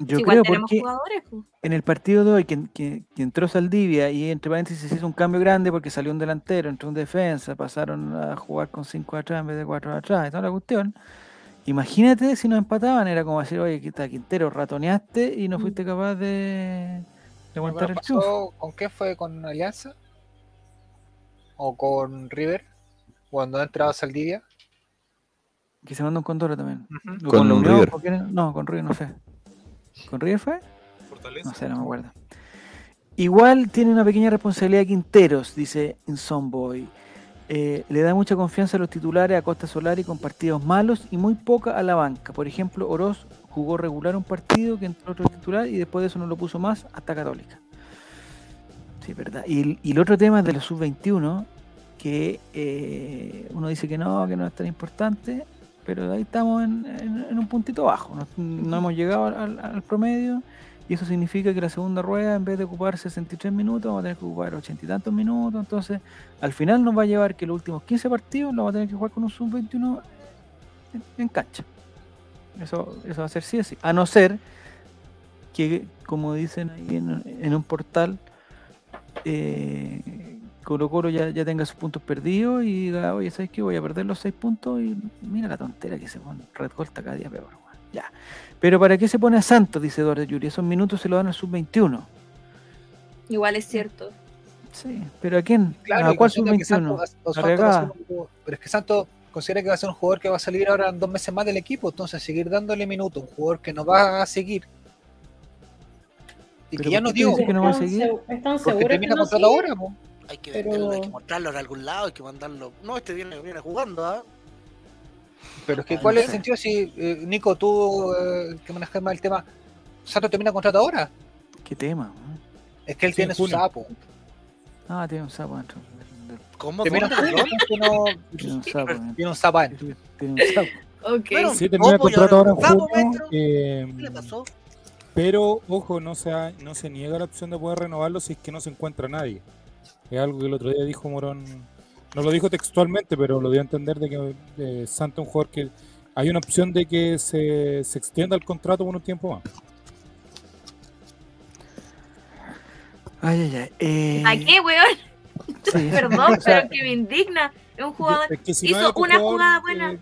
Speaker 1: Yo
Speaker 9: Si igual
Speaker 1: creo
Speaker 9: tenemos
Speaker 1: porque
Speaker 9: jugadores. pues.
Speaker 1: en el partido de hoy que, que- que entró Saldivia y entre paréntesis se hizo un cambio grande porque salió un delantero, entró un defensa, pasaron a jugar con cinco atrás en vez de cuatro atrás y toda la cuestión. Imagínate si nos empataban, era como decir, oye, quita Quintero, ratoneaste y no
Speaker 9: Mm.
Speaker 1: fuiste capaz de, de aguantar el
Speaker 3: pasó- ¿Con qué fue? ¿Con Alianza? ¿O con River? Cuando ha entrado Saldivia.
Speaker 1: Que se mandó un Condoro también. ¿O
Speaker 8: Con? River.
Speaker 1: ¿Con quién? No, con River no sé. ¿Con River fue?
Speaker 6: Fortaleza.
Speaker 1: No sé, no me acuerdo. Igual tiene una pequeña responsabilidad Quinteros, dice Insomboy. Eh, le da mucha confianza a los titulares a Costa Solari con partidos malos y muy poca a la banca. Por ejemplo, Oroz jugó regular un partido que entró otro titular y después de eso no lo puso más hasta Católica. Sí, verdad. Y, el- y el otro tema es de los sub-21, que eh, uno dice que no, que no es tan importante, pero ahí estamos en, un puntito bajo. No, hemos llegado al, promedio y eso significa que la segunda rueda, en vez de ocupar 63 minutos, vamos a tener que ocupar 80 y tantos minutos. Entonces, al final nos va a llevar que los últimos 15 partidos los vamos a tener que jugar con un sub-21 en, cancha. Eso, eso va a ser sí o sí. A no ser que, como dicen ahí en, en un portal, eh, Colo Colo ya, ya tenga sus puntos perdidos y diga, oye, ¿sabes qué? Voy a perder los 6 puntos y mira la tontera que se pone. Red Gold está cada día peor. Ya. Pero ¿para qué se pone a Santos? Dice Eduardo Yuri. Esos minutos se lo dan al sub-21.
Speaker 9: Igual es cierto.
Speaker 1: Sí, pero ¿a quién?
Speaker 3: Claro,
Speaker 1: ¿A cuál
Speaker 3: considera que Santos
Speaker 1: sub-21?
Speaker 3: va- Santos
Speaker 1: La
Speaker 3: va a ser
Speaker 1: regada.
Speaker 3: un jugador- Pero es que Santos considera que va a ser un jugador que va a salir ahora en dos meses más del equipo, entonces seguir dándole minutos, un jugador que no va a seguir. Y que ya
Speaker 1: ¿por
Speaker 3: no
Speaker 1: dice que no va a
Speaker 7: ¿Están
Speaker 1: seguir?
Speaker 7: segu- ¿Están
Speaker 3: porque
Speaker 7: seguros que
Speaker 3: termina
Speaker 7: no
Speaker 3: contrato ahora, po.
Speaker 4: Hay que
Speaker 7: Pero-
Speaker 4: venderlo, hay que mostrarlo en algún lado, hay que mandarlo. No, este viene, viene jugando, ¿ah?
Speaker 3: Pero es que ¿cuál es el sentido si, eh, Nico, tú eh, que manejas más el tema, Santos termina contrato ahora?
Speaker 1: ¿Qué tema?
Speaker 3: Es que él
Speaker 6: Sí,
Speaker 3: tiene
Speaker 6: en
Speaker 3: su sapo.
Speaker 1: Ah, tiene un sapo dentro.
Speaker 4: ¿Cómo?
Speaker 3: Termina no-
Speaker 1: Tiene un sapo.
Speaker 3: tiene un sapo adentro.
Speaker 1: Tiene un sapo.
Speaker 9: Ok.
Speaker 4: Bueno,
Speaker 2: Sí, termina el
Speaker 4: ¿cómo? ¿Y
Speaker 2: contrato ahora en junio.
Speaker 4: maestro?
Speaker 2: eh,
Speaker 4: ¿Qué le pasó?
Speaker 2: pero, ojo, no se, ha- no se niega la opción de poder renovarlo si es que no se encuentra nadie. Es algo que el otro día dijo Morón. No lo dijo textualmente, pero lo dio a entender de que eh, Santa es un jugador que hay una opción de que se, se extienda el contrato por un tiempo más.
Speaker 1: Ay, ay, ay. Eh,
Speaker 9: ¿A qué, weón?
Speaker 1: sí.
Speaker 9: Perdón,
Speaker 1: O sea,
Speaker 9: pero que me indigna. Es un jugador.
Speaker 2: Es que si
Speaker 9: hizo
Speaker 2: otro
Speaker 9: una
Speaker 2: jugador,
Speaker 9: jugada buena.
Speaker 2: eh,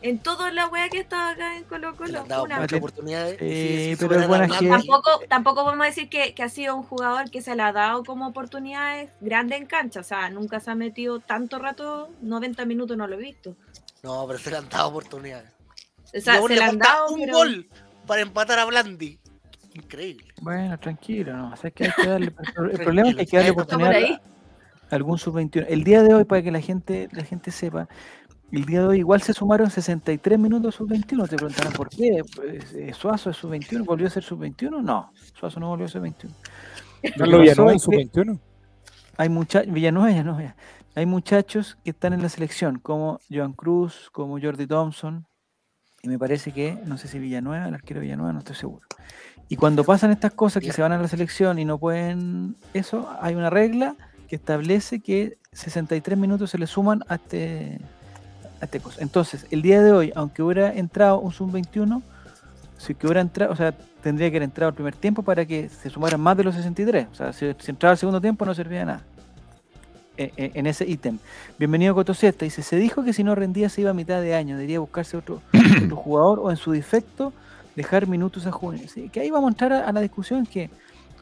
Speaker 9: En toda la wea que estaba acá en Colo Colo.
Speaker 4: han dado
Speaker 9: Una.
Speaker 4: muchas oportunidades.
Speaker 1: Eh, pero buena gente.
Speaker 9: Tampoco, tampoco podemos decir que, que ha sido un jugador que se le ha dado como oportunidades grandes en cancha. O sea, nunca se ha metido tanto rato, 90 minutos no lo he visto.
Speaker 4: No, pero se le han dado oportunidades.
Speaker 9: O sea, se
Speaker 4: le
Speaker 9: han dado,
Speaker 4: un
Speaker 9: pero-
Speaker 4: gol para empatar a Blandi. Increíble.
Speaker 1: Bueno, tranquilo, no. o sea, que hay que darle, el el problema es que hay que darle oportunidad algún sub-21. El día de hoy, para que la gente, la gente sepa, el día de hoy igual se sumaron 63 minutos sub-21. Te preguntarán por qué. Pues, eh, ¿Suazo es sub-21? ¿Volvió a ser sub-21? No, Suazo no volvió a ser 21. Lo que
Speaker 2: Carlos Villanueva
Speaker 1: es
Speaker 2: su
Speaker 1: que
Speaker 2: 21.
Speaker 1: hay muchachos, Villanueva, ya no, ya. hay muchachos que están en la selección, como Joan Cruz, como Jordi Thompson, y me parece que, no sé si Villanueva, el arquero Villanueva, no estoy seguro. Y cuando pasan estas cosas que se van a la selección y no pueden eso, hay una regla que establece que 63 minutos se le suman a este, Entonces, el día de hoy, aunque hubiera entrado un sub-21, si que hubiera entrado, o sea, tendría que haber entrado el primer tiempo para que se sumaran más de los 63. O sea, si, si entraba el segundo tiempo no servía de nada. E- e- En ese ítem. Bienvenido Cotosieta. Dice, se dijo que si no rendía se iba a mitad de año. Debería buscarse otro, otro jugador o en su defecto dejar minutos a. Sí, que ahí vamos a entrar a, a la discusión que,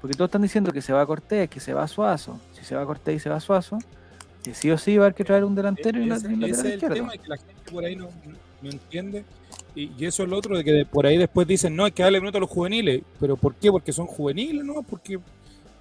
Speaker 1: porque todos están diciendo que se va a Cortés, que se va a Suazo. Si se va a Cortés y se va a Suazo, que sí o sí va a haber que traer un delantero y un,
Speaker 2: Ese,
Speaker 1: y
Speaker 2: ese es el
Speaker 1: izquierdo.
Speaker 2: tema que la gente por ahí no, no entiende. Y, y eso es lo otro, de que de- por ahí después dicen, no, hay que darle minutos a los juveniles. ¿Pero por qué? Porque son juveniles, ¿no? Porque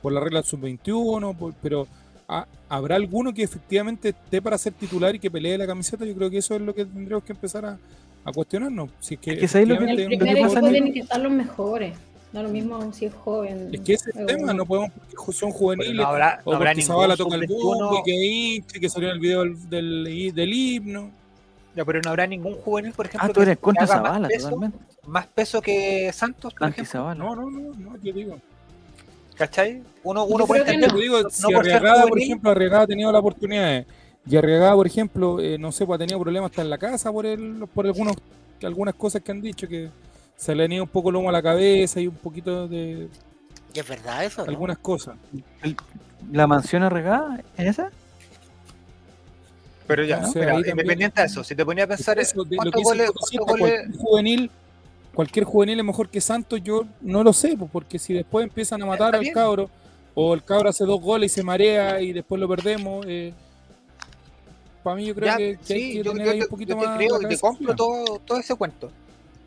Speaker 2: por la regla sub-21, por- pero ah, ¿habrá alguno que efectivamente esté para ser titular y que pelee la camiseta? Yo creo que eso es lo que tendríamos que empezar a, a cuestionarnos. Si es que,
Speaker 1: Es que ¿sabes lo que-
Speaker 7: En el
Speaker 2: efectivamente
Speaker 1: lo
Speaker 2: es un
Speaker 7: primer
Speaker 1: pasa
Speaker 7: tienen que estar los mejores. No lo mismo si es joven.
Speaker 2: Es que ese es el tema, no podemos porque son
Speaker 3: Pero
Speaker 2: juveniles.
Speaker 3: no habrá, no
Speaker 2: o
Speaker 3: habrá
Speaker 2: porque
Speaker 3: ningún
Speaker 2: Zavala toca el
Speaker 3: sub-21,
Speaker 2: bombo y que hinche, que salió en el video del, del, del himno.
Speaker 3: ya, pero no habrá ningún juvenil, por ejemplo,
Speaker 1: Ah, tú eres
Speaker 3: que
Speaker 1: contra
Speaker 3: haga más
Speaker 1: Zavala,
Speaker 3: peso,
Speaker 1: totalmente.
Speaker 3: más peso que Santos, por ejemplo,
Speaker 1: Anti-Zavala.
Speaker 2: No, no, no, no, yo digo.
Speaker 3: ¿cachai? Uno,
Speaker 7: Yo
Speaker 3: uno puede entender,
Speaker 2: Yo digo,
Speaker 3: no
Speaker 2: si Arriagada, por ejemplo, Arriagada ha tenido la oportunidad de- y Arriagada, por ejemplo, eh, no sé, pues ha tenido problemas hasta en la casa por el, por algunos, algunas cosas que han dicho que se le han ido un poco el humo a la cabeza y un poquito de
Speaker 4: ¿Y es verdad eso? no?
Speaker 2: algunas cosas.
Speaker 1: ¿La mansión arregada? ¿En esa?
Speaker 3: Pero ya,
Speaker 2: No
Speaker 3: independiente de eso, si te ponía a pensar,
Speaker 2: Eso de lo
Speaker 3: ¿cuántos
Speaker 2: que dice
Speaker 3: goles,
Speaker 2: Potosí,
Speaker 3: cuántos goles-
Speaker 2: cualquier juvenil, cualquier juvenil es mejor que Santos, yo no lo sé, pues, porque si después empiezan a matar al cabro, o el cabro hace dos goles y se marea y después lo perdemos, para mí yo creo
Speaker 3: Ya,
Speaker 2: que, que hay
Speaker 3: sí,
Speaker 2: que
Speaker 3: yo,
Speaker 2: tener
Speaker 3: yo
Speaker 2: ahí un poquito
Speaker 3: yo te
Speaker 2: más
Speaker 3: creo
Speaker 2: la
Speaker 3: y te
Speaker 2: cabeza
Speaker 3: compro todo, todo ese cuento.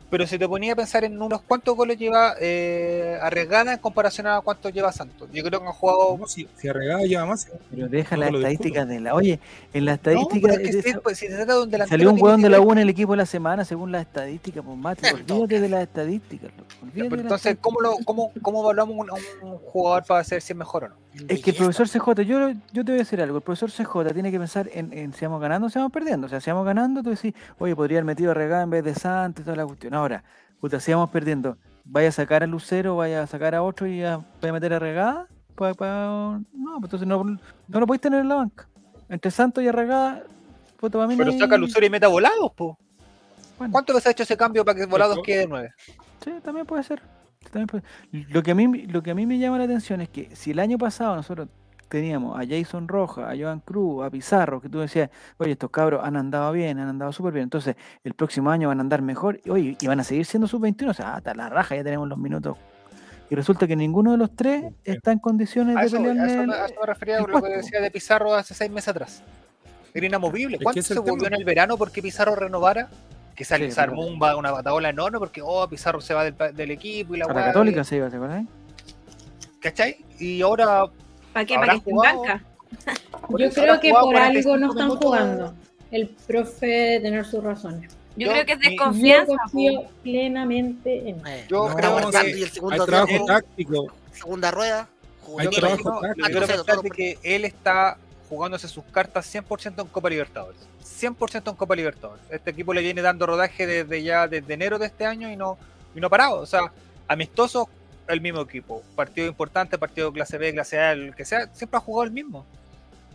Speaker 3: Pero si te ponía a pensar en unos cuántos goles lleva eh, Arriagada en comparación a cuántos lleva Santos. Yo creo que han jugado.
Speaker 2: No, si, si Arregada lleva más,
Speaker 1: Pero deja
Speaker 2: No
Speaker 1: las estadísticas de la. Oye, en la
Speaker 3: No,
Speaker 1: estadística.
Speaker 3: pero es que
Speaker 1: de-
Speaker 3: si, pues, si se trata de un delantero.
Speaker 1: salió un hueón de la U en el equipo de la semana según las estadísticas, pues Mati. Olvídate de las estadísticas. olvídate
Speaker 3: pero
Speaker 1: de las
Speaker 3: entonces, ¿cómo, lo, cómo, ¿cómo evaluamos un, a un jugador para saber si es mejor o no?
Speaker 1: Es que el profesor CJ, yo, yo te voy a decir algo, el profesor CJ tiene que pensar en, en si vamos ganando o si vamos perdiendo. O sea, si vamos ganando, tú decís, oye, podría haber metido a Regada en vez de Santos y toda la cuestión. Ahora, puta, si vamos perdiendo, vaya a sacar a Lucero, vaya a sacar a otro y a, vaya a meter a Regada. Pa- pa- no, pues entonces no, no lo podéis tener en la banca. Entre Santos y Arregada, puta, para mí no
Speaker 3: Pero
Speaker 1: hay-
Speaker 3: saca a Lucero y meta volados, po.
Speaker 1: bueno,
Speaker 3: ¿Cuántas veces ha hecho ese cambio para que volados quede de nueve?
Speaker 1: Sí, también puede ser. Lo, que a mí, lo que a mí me llama la atención es que si el año pasado nosotros teníamos a Jason Roja, a Joan Cruz, a Pizarro, que tú decías, oye, estos cabros han andado bien, han andado súper bien, entonces el próximo año van a andar mejor, y, oye, y van a seguir siendo sub-21, o sea, hasta la raja, ya tenemos los minutos. Y resulta que ninguno de los tres está en condiciones
Speaker 3: A
Speaker 1: de
Speaker 3: eso, a eso
Speaker 1: el-
Speaker 3: me, a eso me refería con lo que decía de Pizarro hace seis meses atrás. Era inamovible.
Speaker 2: Es que
Speaker 3: ¿Cuánto se volvió en el verano porque Pizarro renovara? Que sale,
Speaker 1: Sí,
Speaker 3: se armó un una batabola enorme porque, oh, Pizarro se va del, equipo y la
Speaker 1: católica se iba, ¿te acuerdas?
Speaker 3: ¿Cachai? Y ahora
Speaker 9: ¿Para qué?
Speaker 3: ¿Habrá
Speaker 9: ¿Para que esté banca?
Speaker 7: Yo creo que por algo
Speaker 3: 45
Speaker 7: no están jugando. El profe tener sus razones.
Speaker 9: Yo,
Speaker 3: Yo-
Speaker 9: creo que es
Speaker 3: mi-
Speaker 7: Yo
Speaker 9: desconfianza.
Speaker 7: confío plenamente en él.
Speaker 4: Eh,
Speaker 3: Yo
Speaker 4: está
Speaker 3: creo que
Speaker 4: y el
Speaker 2: hay
Speaker 4: segundo
Speaker 2: trabajo
Speaker 4: tiempo,
Speaker 2: táctico.
Speaker 4: segunda rueda,
Speaker 2: Hay trabajo táctico.
Speaker 3: yo de que él está jugándose sus cartas 100% en Copa Libertadores. 100% en Copa Libertadores. Este equipo le viene dando rodaje desde ya desde enero de este año y no, y no parado. O sea, amistoso, el mismo equipo. Partido importante, partido clase B, clase A, el que sea, siempre ha jugado el mismo.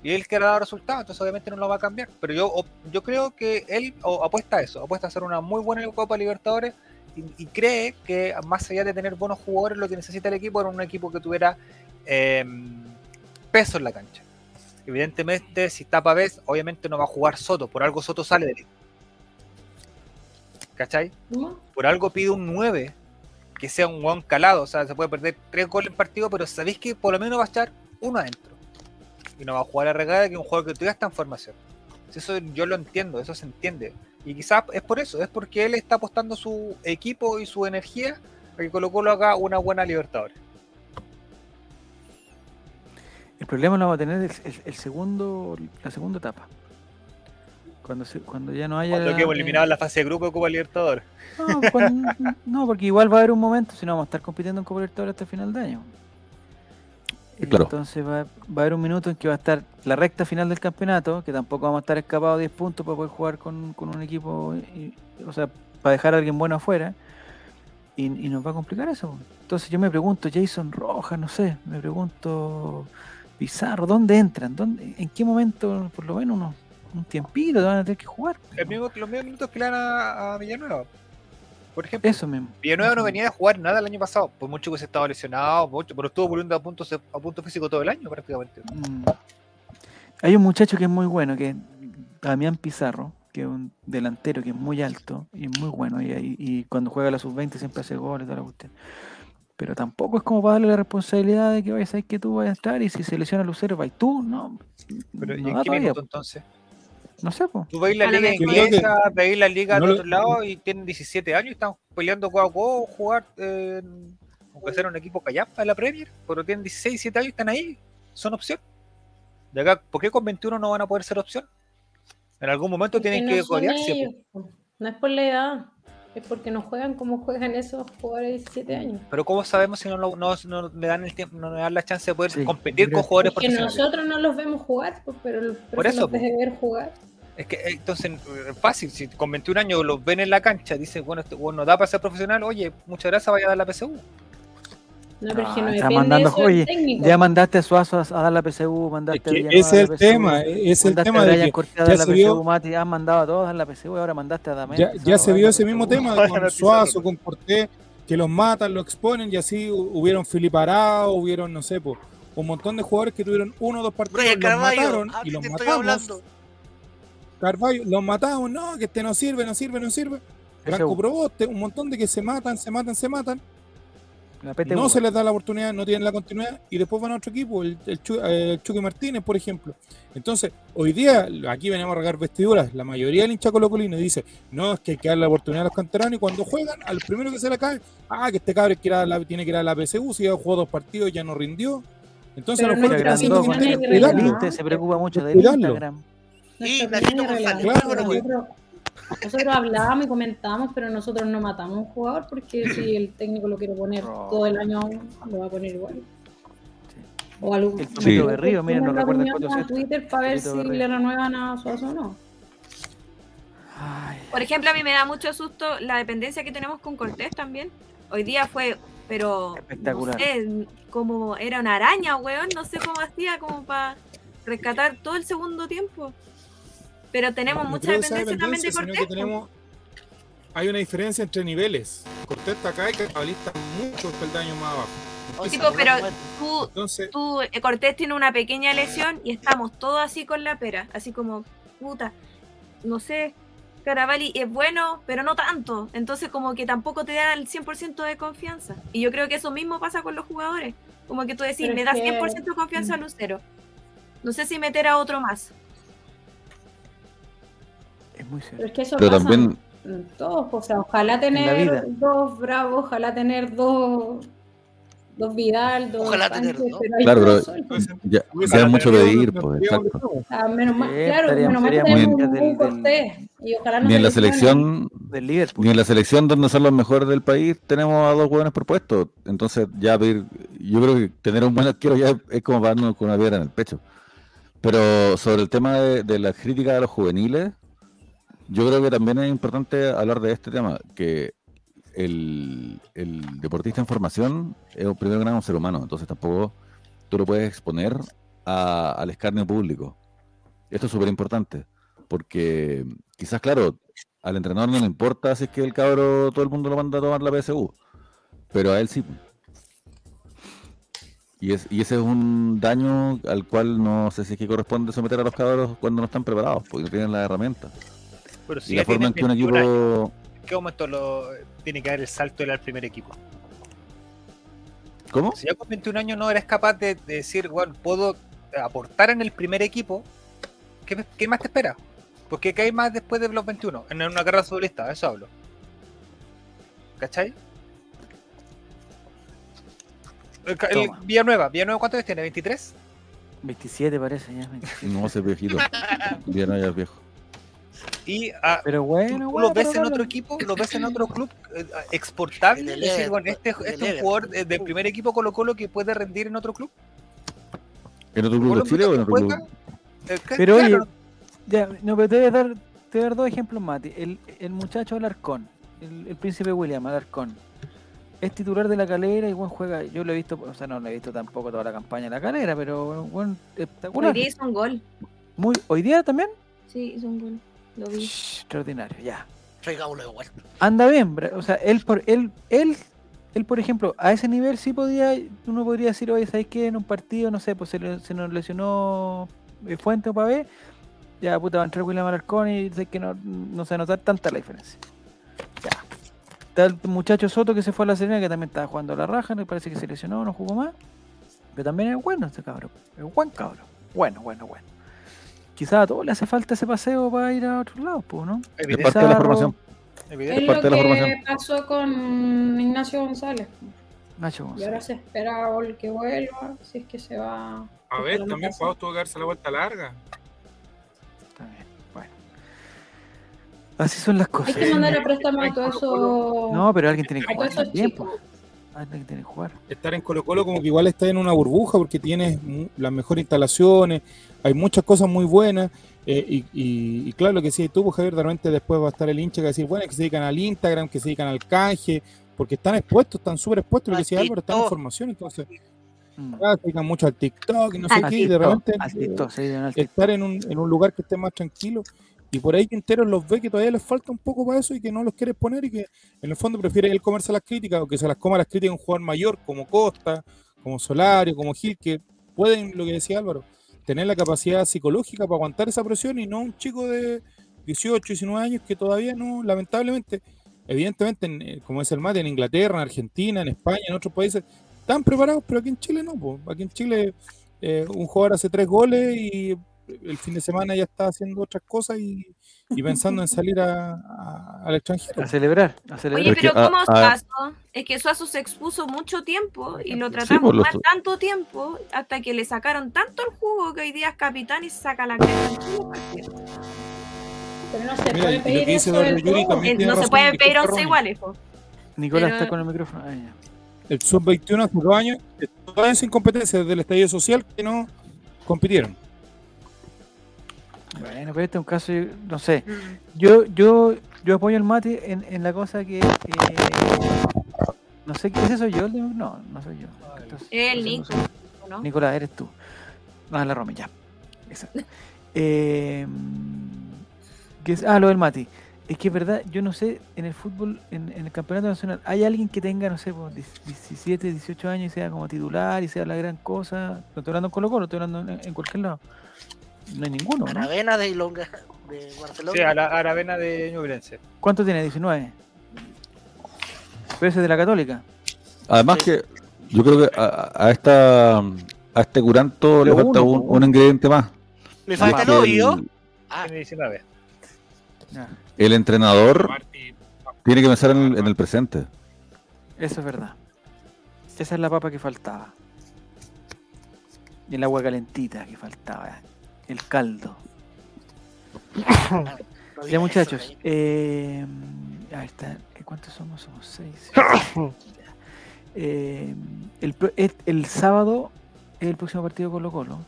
Speaker 3: Y él que ha dado resultados, entonces obviamente no lo va a cambiar. Pero yo, yo creo que él apuesta a eso, apuesta a hacer una muy buena Copa Libertadores y, cree que más allá de tener buenos jugadores, lo que necesita el equipo era un equipo que tuviera eh, peso en la cancha. Evidentemente, si está Pavés, obviamente no va a jugar Soto, por algo Soto sale del. ¿Cachai? Por algo pide un 9, que sea un buen calado, o sea, se puede perder tres goles en partido, pero sabéis que por lo menos va a estar uno adentro. Y no va a jugar a regada que un jugador que todavía está en formación. Eso yo lo entiendo, eso se entiende. Y quizás es por eso, es porque él está apostando su equipo y su energía para que Colo Colo haga una buena Libertadores.
Speaker 1: El problema lo va a tener el, el- el segundo, la segunda etapa. Cuando, se- cuando ya no haya.
Speaker 3: Cuando quedemos
Speaker 1: eh,
Speaker 3: eliminados la fase de grupo de Copa Libertadores.
Speaker 1: No, cuando- no, porque igual va a haber un momento, si no vamos a estar compitiendo en Copa Libertadores hasta el final de año.
Speaker 8: Claro.
Speaker 1: Entonces va, va a haber un minuto en que va a estar la recta final del campeonato, que tampoco vamos a estar escapados 10 puntos para poder jugar con, con un equipo, y- o sea, para dejar a alguien bueno afuera, y, y nos va a complicar eso. Entonces yo me pregunto, Jason Rojas, no sé, me pregunto, Pizarro, ¿dónde entran? ¿Dónde, ¿En qué momento, por lo menos, unos, un tiempito, van a tener que jugar?
Speaker 3: Mismo, los mismos minutos que le dan a, a Villanueva. Por ejemplo,
Speaker 1: Eso mismo.
Speaker 3: Villanueva no venía a jugar nada el año pasado, por mucho que se estaba lesionado, mucho, pero estuvo volviendo a punto, a punto físico todo el año prácticamente.
Speaker 1: Mm. Hay un muchacho que es muy bueno, que es Damián Pizarro, que es un delantero que es muy alto y muy bueno. Y, y- y cuando juega la sub-20 siempre hace goles toda la cuestión. Pero tampoco es como para darle la responsabilidad de que vayas a que tú vayas a estar y si se lesiona Lucero, vais tú. No,
Speaker 3: Pero ¿y
Speaker 1: no
Speaker 3: en
Speaker 1: da
Speaker 3: qué
Speaker 1: todavía,
Speaker 3: minuto entonces?
Speaker 1: No sé, pues.
Speaker 3: Tú veis la
Speaker 9: A lo
Speaker 3: liga inglesa, veis la liga
Speaker 2: No
Speaker 3: de
Speaker 2: lo-
Speaker 3: otro lado y tienen 17 años y están peleando codo a codo jugar, eh, aunque sea un equipo callapa en la Premier, pero tienen 16, 17 años y están ahí, son opción. De acá, ¿por qué con 21 no van a poder ser opción? En algún momento tienen
Speaker 7: no
Speaker 3: que codearse. po.
Speaker 7: No es por la edad, es porque no juegan como juegan esos jugadores de 17 años.
Speaker 3: Pero ¿cómo sabemos si no, no, no le dan el tiempo, no le dan la chance de poder
Speaker 1: Sí,
Speaker 3: competir con jugadores
Speaker 7: Porque
Speaker 3: profesionales?
Speaker 7: nosotros no los vemos jugar, pues, pero el
Speaker 3: Por eso,
Speaker 7: los
Speaker 3: pues.
Speaker 7: ver jugar.
Speaker 3: Es que eh, entonces es fácil, si con 21 años los ven en la cancha, dicen, bueno, este bueno, no da para ser profesional, oye, muchas gracias, vaya a dar la PSU.
Speaker 7: No, pero es que
Speaker 1: Ah,
Speaker 7: no
Speaker 1: está mandando,
Speaker 7: eso
Speaker 1: oye. Ya mandaste a Suazo a, a dar la PSU, mandaste
Speaker 2: Es
Speaker 1: a
Speaker 2: que
Speaker 1: Villanueva
Speaker 2: ese es
Speaker 1: la
Speaker 2: el tema, es el tema de que ya
Speaker 1: dar la
Speaker 2: se vio-
Speaker 1: PSU, Mati, han mandado a todos a la PSU y ahora mandaste a Damián.
Speaker 2: Ya, se vio ese mismo tema con. Suazo, con Cortés, que los matan, lo exponen y así hu- hubieron Filiparados, hubieron, no sé, po, un montón de jugadores que tuvieron uno o dos partidos,
Speaker 4: Brian
Speaker 2: los
Speaker 4: Carvalho,
Speaker 2: mataron
Speaker 4: ah,
Speaker 2: y los matamos. Carvalho, los matamos, no, que este no sirve, no sirve, no sirve. Branco
Speaker 1: PSU.
Speaker 2: Proboste, un montón de que se matan, se matan, se matan.
Speaker 1: La PTU.
Speaker 2: No se les da la oportunidad, no tienen la continuidad y después van a otro equipo, el, el, Chu- eh, el Chucky Martínez, por ejemplo. Entonces, hoy día, aquí venimos a regar vestiduras. La mayoría del hincha colocolino dice: No, es que hay que dar la oportunidad a los canteranos y cuando juegan, al primero que se le cae, ah, que este cabrón la- tiene que ir a la PSU, si ya jugó dos partidos ya no rindió. Entonces,
Speaker 7: Pero
Speaker 2: a lo mejor que haciendo
Speaker 1: se preocupa mucho
Speaker 2: Cuidarlo.
Speaker 1: Instagram.
Speaker 4: Y Nachito
Speaker 7: opinión nosotros, hablábamos y comentábamos, pero nosotros no matamos a un jugador porque si el técnico lo quiere poner
Speaker 1: No.
Speaker 7: todo el año, lo va a poner igual. O algo.
Speaker 1: El
Speaker 8: Sí.
Speaker 1: Tomito Berrío, miren, no cuánto
Speaker 7: a. Twitter para ver si le renuevan a Suazo o no.
Speaker 1: Ay,
Speaker 9: Por ejemplo, a mí me da mucho susto la dependencia que tenemos con Cortés también. Hoy día fue, pero
Speaker 1: Espectacular.
Speaker 9: no sé, como era una araña, weón, no sé cómo hacía como para rescatar todo el segundo tiempo. Pero tenemos
Speaker 2: No
Speaker 9: mucha dependencia también de Cortés.
Speaker 2: que tenemos, hay una diferencia entre niveles. Cortés está acá y Cabalista mucho peldaños más abajo.
Speaker 9: Tipo, pero tú,
Speaker 2: Entonces,
Speaker 9: tú, eh, Cortés tiene una pequeña lesión y estamos todos así con la pera, así como, puta, no sé, Caravalli es bueno, pero no tanto, entonces como que tampoco te da el 100% de confianza. Y yo creo que eso mismo pasa con los jugadores, como que tú decís, me das
Speaker 7: que-
Speaker 9: 100% de confianza a
Speaker 7: Mm.
Speaker 9: Lucero. No sé si meter a otro más.
Speaker 1: Es muy
Speaker 7: Pero
Speaker 1: serio.
Speaker 7: es que eso
Speaker 8: Pero
Speaker 7: pasa
Speaker 8: también-
Speaker 7: en todos. O sea, ojalá tener dos Bravos, ojalá tener dos, dos Vidal, dos
Speaker 4: Ojalá
Speaker 7: Sánchez,
Speaker 4: tener
Speaker 7: pero
Speaker 8: Claro, pero-
Speaker 2: entonces,
Speaker 8: Ya, ya es mucho pedir, pues, exacto.
Speaker 2: por.
Speaker 7: Ah, menos mal, claro, menos mal que tenemos
Speaker 1: bien
Speaker 7: un
Speaker 1: del-
Speaker 7: Cortés. Y ojalá no
Speaker 8: Ni en la selección,
Speaker 1: Del Liverpool.
Speaker 8: ni en la selección donde son los mejores del país, tenemos a dos hueones propuestos. Entonces, ya pedir, yo creo que tener un buen arquero ya es, es como darnos con una piedra en el pecho. Pero sobre el tema de, de la crítica de los juveniles, yo creo que también es importante hablar de este tema, que el, deportista en formación es un nada un ser humano, entonces tampoco tú lo puedes exponer a- al escarnio público. Esto es súper importante, porque quizás, claro, al entrenador no le importa si es que el cabro todo el mundo lo manda a tomar la PSU, pero a él sí. Y, es, y ese es un daño al cual no sé si es que corresponde someter a los cabros cuando no están preparados, porque no tienen las herramientas.
Speaker 3: Pero si
Speaker 8: Y
Speaker 3: ya
Speaker 8: la forma en
Speaker 3: tienes
Speaker 8: que un
Speaker 3: 21 años,
Speaker 8: equipo...
Speaker 3: ¿en qué momento lo, tiene que dar el salto del al primer equipo?
Speaker 8: ¿Cómo?
Speaker 3: Si ya con 21 años no eres capaz de, de decir, bueno, puedo aportar en el primer equipo, ¿qué, qué más te espera? Porque ¿qué hay más después de los 21? En una carrera futbolista, eso hablo. ¿Cachai? El, ca- el
Speaker 1: Toma.
Speaker 3: Villanueva, ¿Villanueva cuántos años tiene? ¿23?
Speaker 1: 27 parece ya. 27.
Speaker 8: No sé, viejito. Ya es viejo.
Speaker 3: Y ah,
Speaker 1: Pero bueno,
Speaker 3: tú
Speaker 1: bueno,
Speaker 3: lo ves
Speaker 1: pero
Speaker 3: en
Speaker 1: no-
Speaker 3: otro equipo, lo ves en otro club eh, exportable.
Speaker 4: En el
Speaker 3: decir, bueno, este, este es un jugador eh, del primer equipo Colo Colo que puede rendir en otro club.
Speaker 8: ¿En otro club de Chile o en otro club?
Speaker 3: eh,
Speaker 1: Pero oye,
Speaker 3: claro,
Speaker 1: Ya, no, pero te voy a dar, te voy a dar dos ejemplos, Mati. El, el muchacho Alarcón, el, el príncipe William Alarcón, es titular de la calera y buen juega. Yo lo he visto, o sea, no lo he visto tampoco toda la campaña de la calera, pero
Speaker 9: Hoy
Speaker 1: espectacular.
Speaker 9: día hizo un gol.
Speaker 1: Muy, ¿Hoy día también?
Speaker 9: Sí, hizo un gol. Lo vi.
Speaker 1: Shh, extraordinario, ya.
Speaker 4: Traigámoslo de vuelta.
Speaker 1: Anda bien, o sea, él por él, él, él por ejemplo, a ese nivel sí podía, uno podría decir, oye, ¿sabes qué? En un partido, no sé, pues se, se nos lesionó eh, Fuente o Pavé, ya puta va a entrar William Alarcón y sé que no, no se va a notar tanta la diferencia. Ya. Está el muchacho Soto que se fue a la Serena, que también estaba jugando a la raja, me parece que se lesionó, no jugó más. Pero también es bueno este cabrón, es buen cabrón. Bueno, bueno, bueno. Quizás a todos le hace falta ese paseo para ir a otros lados, pues, ¿no?
Speaker 8: Es
Speaker 3: evidente-
Speaker 8: parte de la formación.
Speaker 3: evidente.
Speaker 7: Es
Speaker 8: parte
Speaker 7: lo
Speaker 8: de la
Speaker 7: que
Speaker 8: formación.
Speaker 7: pasó con Ignacio González.
Speaker 1: Nacho
Speaker 7: Y
Speaker 1: González.
Speaker 7: ahora se espera Gol que vuelva, si es que se va.
Speaker 2: A ver,
Speaker 7: es que la
Speaker 2: también. Pau tuvo que darse la vuelta larga.
Speaker 1: Está bien, bueno. Así son las
Speaker 7: Hay
Speaker 1: cosas.
Speaker 7: que mandar a préstamo a todo eso.
Speaker 1: No, pero alguien tiene que
Speaker 7: a todos esos
Speaker 1: también,
Speaker 7: chicos.
Speaker 1: Que jugar.
Speaker 2: estar en Colo Colo como que igual está en una burbuja porque tienes las mejores instalaciones, hay muchas cosas muy buenas eh, y, y- y claro lo que sí tú, pues, Javier, de repente después va a estar el hincha que va a decir, bueno, que se dedican al Instagram, que se dedican al canje, porque están expuestos, están súper expuestos, lo que decía Álvaro, están en formación, entonces
Speaker 1: Mm.
Speaker 2: ah, se dedican mucho al TikTok y no sé
Speaker 9: Al
Speaker 2: qué, y de repente estar en un, en un lugar que esté más tranquilo. Y por ahí Quintero los ve que todavía les falta un poco para eso y que no los quiere poner y que en el fondo prefiere él comerse las críticas o que se las coma las críticas un jugador mayor como Costa, como Solario, como Gil, que pueden, lo que decía Álvaro, tener la capacidad psicológica para aguantar esa presión y no un chico de 18, 19 años que todavía no, lamentablemente, evidentemente, en, eh, como es el mate, en Inglaterra, en Argentina, en España, en otros países, están preparados, pero aquí en Chile no. po. Aquí en Chile eh, un jugador hace tres goles y el fin de semana ya está haciendo otras cosas y, y pensando en salir a- a- al extranjero.
Speaker 1: A celebrar, a celebrar.
Speaker 9: Oye,
Speaker 8: Pero es que,
Speaker 9: ¿cómo
Speaker 8: ah, ah,
Speaker 9: Suazo? Es que Suazo se expuso mucho tiempo y lo
Speaker 8: Sí,
Speaker 9: tratamos
Speaker 8: pues, los-
Speaker 9: mal tanto tiempo hasta que le sacaron tanto el jugo que hoy día es capitán y se saca la crema.
Speaker 7: Pero no se
Speaker 2: Mira,
Speaker 7: puede pedir eso del
Speaker 2: Yuri
Speaker 9: Eh, No se
Speaker 2: razón,
Speaker 9: puede
Speaker 2: disculpa,
Speaker 9: pedir once
Speaker 2: Ronnie.
Speaker 9: iguales. po.
Speaker 1: Nicolás
Speaker 9: pero-
Speaker 1: está con el micrófono. Ah.
Speaker 2: El sub-21 hace dos años, dos años sin competencia desde el estadio social que no compitieron.
Speaker 1: Bueno, pero este es un caso, yo- no sé.
Speaker 9: Mm.
Speaker 1: Yo, yo, yo apoyo al mate en, en la cosa que. eh, no sé, ¿ese soy yo? el de- No, no soy yo. Entonces,
Speaker 9: El
Speaker 1: no
Speaker 9: Nico,
Speaker 1: soy-
Speaker 9: ¿no?
Speaker 1: Nicolás, eres tú. No, la Romy, ya. Esa. Eh, ¿qué es? Ah, lo del Mati. Es que es verdad, yo no sé, en el fútbol, en, en el campeonato nacional, ¿hay alguien que tenga, no sé, pues, 17, 18 años y sea como titular y sea la gran cosa? No estoy hablando en Colo Colo, estoy hablando en, en cualquier lado. No hay ninguno, ¿no?
Speaker 4: Aravena de Ilonga, de Barcelona.
Speaker 3: Sí, a la Aravena de Ñublense.
Speaker 1: ¿Cuánto tiene? 19. Pero ese es de la Católica.
Speaker 8: Además
Speaker 4: Sí.
Speaker 8: que yo creo que a, a esta a este curanto le falta
Speaker 1: uno,
Speaker 8: un, ingrediente más.
Speaker 4: Me
Speaker 8: y
Speaker 4: falta el
Speaker 8: el,
Speaker 4: Ah,
Speaker 3: Tiene 19.
Speaker 1: Ya,
Speaker 8: el entrenador tiene que pensar en el, en el presente.
Speaker 1: eso es verdad. Esa es la papa que faltaba. Y el agua calentita que faltaba. El caldo.
Speaker 4: no
Speaker 1: Ya muchachos, eh, a está- ¿cuántos somos? Somos seis. Eh, el, el, el sábado es el próximo partido Colo Colo,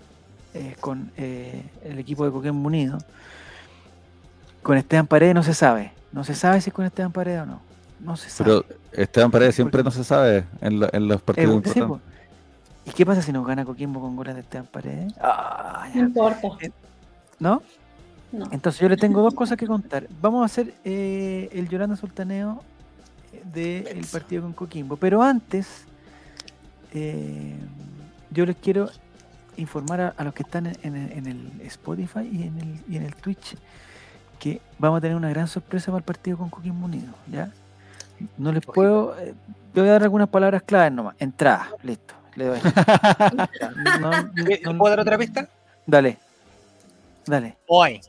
Speaker 1: es con eh, el equipo de Coquimbo Unido. Con Esteban Paredes no se sabe, no se sabe si es con Esteban Paredes o no, no se sabe.
Speaker 8: Pero Esteban Paredes siempre no se sabe en, la- en los
Speaker 1: Eh,
Speaker 8: partidos
Speaker 1: sí,
Speaker 8: importantes.
Speaker 1: ¿Y qué pasa si nos gana Coquimbo con goles de Esteban Paredes? Ah,
Speaker 7: No importa.
Speaker 1: ¿No?
Speaker 7: No.
Speaker 1: Entonces yo le tengo dos cosas que contar. Vamos a hacer eh, el Yolanda Sultaneo del partido con Coquimbo. Pero antes, eh, yo les quiero informar a, a los que están en, en el- en el Spotify y en el, y en el Twitch que vamos a tener una gran sorpresa para el partido con Coquimbo Unido. ¿ya? No les puedo... eh, voy a dar algunas palabras claves nomás. Entrada, listo. Le doy. No- no-
Speaker 3: ¿Puedo dar otra pista?
Speaker 1: Dale. Dale.
Speaker 3: Hoy.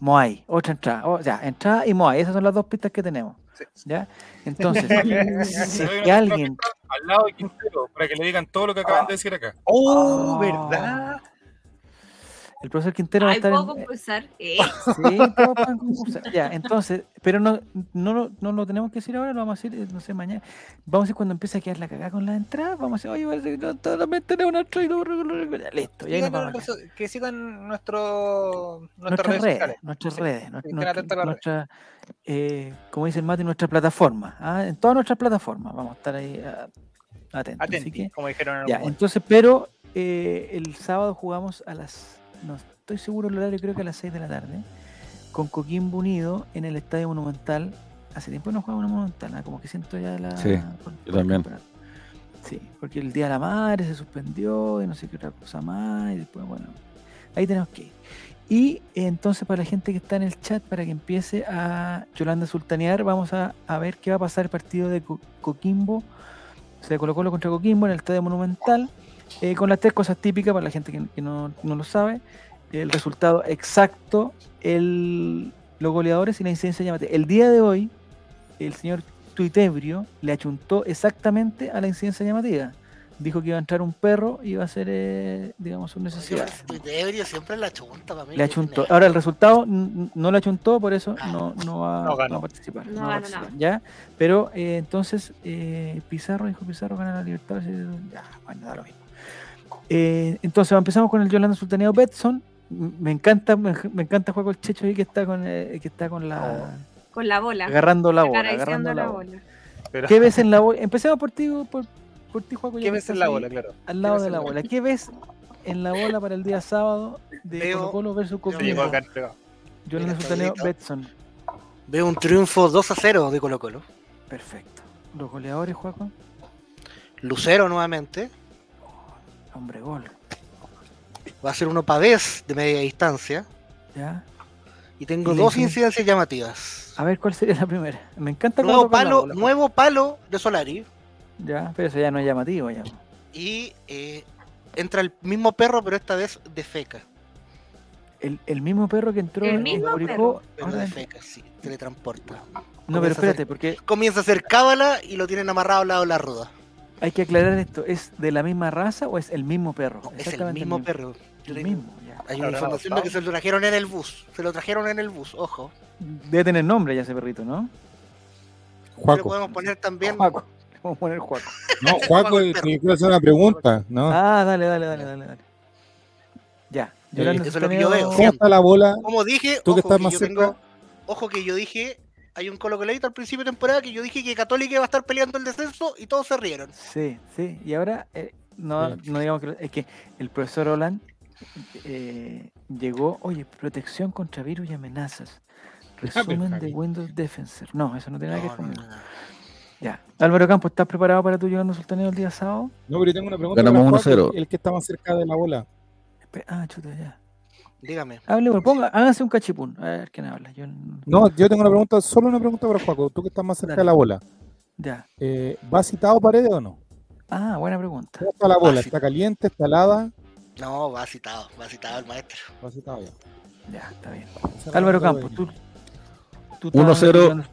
Speaker 1: Moai, otra entrada. O sea, entrada y Moai, esas son las dos pistas que tenemos.
Speaker 3: Sí.
Speaker 1: ¿Ya? Entonces, si es que alguien.
Speaker 6: al lado de Quintero para que le digan todo lo que acaban de decir acá.
Speaker 3: Oh,
Speaker 1: Ah.
Speaker 3: ¿verdad?
Speaker 1: El profesor Quintero va a
Speaker 9: Ay,
Speaker 1: estar
Speaker 9: puedo
Speaker 1: en.
Speaker 9: concursar. Eh,
Speaker 1: Sí, todos pueden concursar. Ya, entonces, pero no, no, lo- no lo tenemos que decir ahora, lo vamos a decir, eh, no sé, mañana. Vamos a decir cuando empiece a quedar la cagada con las entradas, vamos a decir, oye, parece que no, solamente tenemos una entrada y no- ya, Listo, y ahí nos
Speaker 3: Sigan
Speaker 1: vamos a
Speaker 3: nuestro-
Speaker 1: quedar.
Speaker 3: que sigan nuestro, nuestras
Speaker 1: Nuestras
Speaker 3: redes
Speaker 1: redes,
Speaker 3: sociales.
Speaker 1: nuestras
Speaker 3: Sí,
Speaker 1: redes,
Speaker 3: que
Speaker 1: nuestra, eh, como dice el Mati, nuestra plataforma, ¿ah? en todas nuestras plataformas, vamos a estar ahí ah, atentos. Así que,
Speaker 3: como dijeron en
Speaker 1: Ya, entonces, pero eh, el sábado jugamos a las, no estoy seguro el horario, creo que a las 6 de la tarde, con Coquimbo Unido en el Estadio Monumental. Hace tiempo no jugaba una Monumental, ¿ah? como que siento ya la...
Speaker 8: Sí,
Speaker 1: por-
Speaker 8: yo
Speaker 1: por
Speaker 8: también.
Speaker 1: Sí, porque el Día de la Madre se suspendió y no sé qué otra cosa más, y después, bueno, ahí tenemos que ir. Y entonces para la gente que está en el chat, para que empiece a Yolanda Sultanear, vamos a, a ver qué va a pasar el partido de Co- Coquimbo, o sea, Colo Colo contra Coquimbo en el Estadio Monumental, eh, con las tres cosas típicas para la gente que, que no, no lo sabe, el resultado exacto, el, los goleadores y la incidencia llamativa. El día de hoy, el señor Tuitebrio le achuntó exactamente a la incidencia llamativa. dijo que iba a entrar un perro y iba a hacer, eh, digamos, su necesidad.
Speaker 4: Ebrio siempre la chunta para mí.
Speaker 1: Le achuntó. Ahora el resultado no le achuntó, por eso no, no, va,
Speaker 3: No
Speaker 1: va a participar.
Speaker 9: No
Speaker 1: va a participar. ¿ya? Pero eh, entonces eh, Pizarro dijo Pizarro gana la libertad. Ya, bueno, da lo mismo. Eh, entonces empezamos con el Yolanda Sultaneo Betson. Me encanta, me, me encanta jugar con el Checho ahí que está con, eh, que está con la
Speaker 9: Con la bola.
Speaker 1: agarrando la bola, agarrando la
Speaker 9: la
Speaker 1: bola.
Speaker 9: bola.
Speaker 3: Pero,
Speaker 1: ¿Qué ves en la bola? Empecemos por ti, por, por ti, Juaco.
Speaker 3: ¿Qué
Speaker 1: que
Speaker 3: ves en la bola, claro?
Speaker 1: Al lado de la
Speaker 3: la
Speaker 1: bola. ¿Qué ves en la bola para el día sábado de
Speaker 4: Veo-
Speaker 1: Colo Colo versus
Speaker 3: entregado.
Speaker 1: Yolanda
Speaker 4: Pablito.
Speaker 1: Betson.
Speaker 4: Veo un triunfo 2 a 0 de Colo Colo.
Speaker 1: Perfecto. Los goleadores, Juaco.
Speaker 4: Lucero nuevamente.
Speaker 1: Hombre gol.
Speaker 4: Va a ser uno Pavés de media distancia.
Speaker 1: ¿Ya?
Speaker 4: Y tengo
Speaker 1: ¿Y la
Speaker 4: dos
Speaker 1: incidencia?
Speaker 4: incidencias llamativas.
Speaker 1: A ver cuál sería la primera. Me encanta
Speaker 4: Nuevo palo,
Speaker 1: bola,
Speaker 4: nuevo palo de Solari.
Speaker 1: Ya, pero eso ya no es llamativo ya.
Speaker 4: Y eh, entra el mismo perro, pero esta vez de feca.
Speaker 1: El, el mismo perro que entró
Speaker 9: El
Speaker 1: en
Speaker 9: mismo
Speaker 1: Curicó,
Speaker 4: Pero
Speaker 1: ahora
Speaker 4: de feca, sí. Teletransporta.
Speaker 1: No, pero
Speaker 4: comienza
Speaker 1: espérate,
Speaker 4: hacer-
Speaker 1: porque
Speaker 4: Comienza a hacer cábala y lo tienen amarrado al lado de la rueda.
Speaker 1: Hay que aclarar esto. ¿Es de la misma raza o es el mismo perro?
Speaker 4: No, es el mismo perro. Yo
Speaker 1: El mismo, ya.
Speaker 4: Hay una
Speaker 3: ¿Habrá
Speaker 4: información de que se lo trajeron en el bus. Se lo trajeron en el bus, ojo.
Speaker 1: Debe tener nombre ya ese perrito, ¿no?
Speaker 4: Le
Speaker 2: Juaco.
Speaker 4: podemos poner también.
Speaker 1: Juaco. Le Vamos a poner Juaco.
Speaker 2: No, Juaco, te quiero hacer una pregunta. ¿no?
Speaker 1: Ah, dale, dale, dale, dale, dale. Ya. Yolanda
Speaker 4: eso es lo que yo veo.
Speaker 2: ¿Cómo está la bola?
Speaker 4: Como dije,
Speaker 2: Tú que
Speaker 4: ojo,
Speaker 2: estás
Speaker 4: que
Speaker 2: más
Speaker 4: yo
Speaker 2: cerca.
Speaker 4: tengo- ojo que yo dije, hay un colocoladito al principio de temporada que yo dije que Católica iba a estar peleando el descenso y todos se rieron.
Speaker 1: Sí, sí. Y ahora, eh, no,
Speaker 2: Sí.
Speaker 1: no digamos que. Es que el profesor Olan eh, llegó. Oye, protección contra virus y amenazas. Resumen de. Windows Defensor. No, eso no tiene nada que ver
Speaker 4: no,
Speaker 1: conmigo.
Speaker 4: no, no.
Speaker 1: Ya. Álvaro Campos, ¿estás preparado para tu Yolanda Sultaneo el día sábado?
Speaker 2: No, pero yo tengo una pregunta.
Speaker 8: Ganamos
Speaker 2: para Juaco,
Speaker 8: 1-0.
Speaker 2: El que está más cerca de la bola.
Speaker 1: Espe- Ah, chuta, ya.
Speaker 4: Dígame.
Speaker 1: Hable, ponga, háganse un cachipún. A ver quién habla. Yo, no-
Speaker 2: No, yo tengo una pregunta, solo una pregunta para Juaco. Tú que estás más cerca
Speaker 1: Dale.
Speaker 2: de la bola.
Speaker 1: Ya.
Speaker 2: Eh, ¿Va citado Paredes o no?
Speaker 1: Ah, buena pregunta.
Speaker 2: ¿Cómo está la bola?
Speaker 4: Básico.
Speaker 2: ¿Está caliente? ¿Está helada?
Speaker 4: No, va citado, va citado el maestro.
Speaker 2: Va citado ya.
Speaker 1: Ya, está bien. Álvaro Campos, tú. tú
Speaker 8: 1-0.
Speaker 1: estabas Yolanda-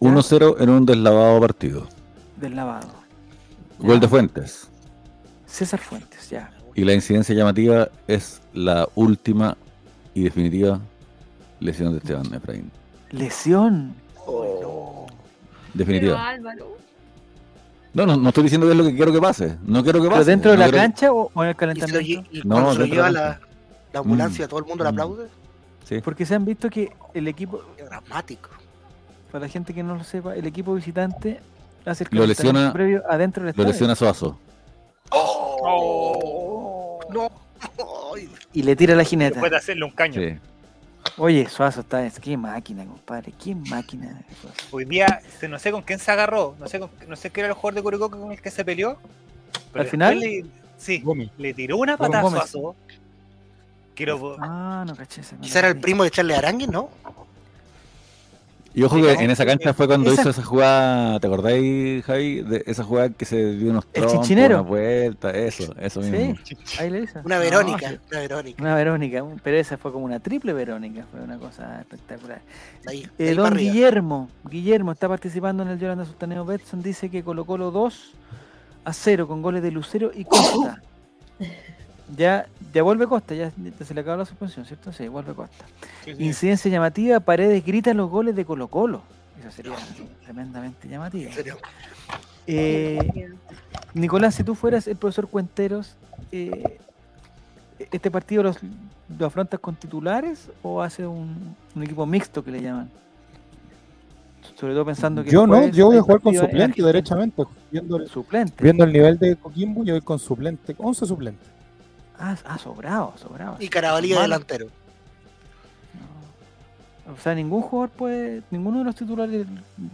Speaker 8: 1-0 en un deslavado partido.
Speaker 1: Del lavado.
Speaker 8: Gol de. Fuentes.
Speaker 1: César Fuentes, ya.
Speaker 8: Y la incidencia llamativa es la última y definitiva lesión de Esteban Efraín.
Speaker 1: Lesión.
Speaker 9: Pero
Speaker 8: Definitiva.
Speaker 9: Álvaro.
Speaker 8: No, no, no estoy diciendo que es lo que quiero que pase. No quiero que
Speaker 1: ¿Pero
Speaker 8: pase.
Speaker 1: dentro de
Speaker 8: no
Speaker 1: la
Speaker 8: quiero
Speaker 1: cancha o, o en el
Speaker 4: Y, se lo lle-
Speaker 1: calentamiento?
Speaker 4: y
Speaker 8: No,
Speaker 4: cuando se lo lleva la,
Speaker 8: la
Speaker 4: la ambulancia,
Speaker 8: Mm.
Speaker 4: todo el mundo le
Speaker 8: Mm.
Speaker 4: aplaude.
Speaker 8: Sí.
Speaker 1: Porque se han visto que el equipo,
Speaker 4: Qué dramático.
Speaker 1: para la gente que no lo sepa, el equipo visitante hace el
Speaker 8: Lo
Speaker 1: calentamiento
Speaker 8: lesiona-
Speaker 1: previo adentro del
Speaker 8: Lo
Speaker 1: estadio.
Speaker 8: lesiona Suazo.
Speaker 4: No.
Speaker 1: Y le tira la jineta.
Speaker 3: Después de hacerle un caño.
Speaker 8: Sí.
Speaker 1: Oye, Suazo está. es- Qué máquina, compadre. Qué máquina. Suazo.
Speaker 3: Hoy día, se- no sé con quién se agarró, no sé, con- no sé qué era el jugador de Curicó con el que se peleó. pero
Speaker 1: ¿Al final?
Speaker 3: Le, sí,
Speaker 2: Gómez.
Speaker 3: le tiró una patada a. Suazo. Quiero,
Speaker 1: Ah, no caché
Speaker 4: Quizá era el primo de Charles Arangui, ¿no?
Speaker 8: Y ojo que en esa cancha fue cuando
Speaker 1: esa-
Speaker 8: hizo esa jugada, ¿te acordáis, Javi? De esa jugada que se dio unos
Speaker 1: El
Speaker 8: trompos, una vuelta, eso, eso mismo.
Speaker 1: Sí, ahí le hizo.
Speaker 4: Una Verónica, una Verónica.
Speaker 1: Una Verónica, pero esa fue como una triple Verónica, fue una cosa espectacular.
Speaker 4: Ahí,
Speaker 1: Eh, don. Guillermo, Guillermo está participando en el Yolanda Sultaneo Betson, dice que Colo Colo 2 a 0 con goles de Lucero y Costa. Ya, ya vuelve Costa, ya, se le acabó la suspensión, ¿cierto? Sí, vuelve Costa.
Speaker 3: sí, sí.
Speaker 1: Incidencia llamativa, Paredes grita los goles de Colo Colo. Eso sería tremendamente llamativo.
Speaker 4: En serio.
Speaker 1: Eh, Nicolás, si tú fueras el profesor Cuenteros, eh, ¿este partido los, lo afrontas con titulares o hace un, un equipo mixto que le llaman? Sobre todo pensando que.
Speaker 2: Yo no, yo voy a jugar con suplente derechamente. Viendo el,
Speaker 1: Suplente.
Speaker 2: viendo el nivel de Coquimbo, yo voy con suplente. 11 suplentes.
Speaker 1: Ah, ah, sobrado, sobrado.
Speaker 4: Y Carabalí delantero.
Speaker 1: No. O sea, ningún jugador puede, ninguno de los titulares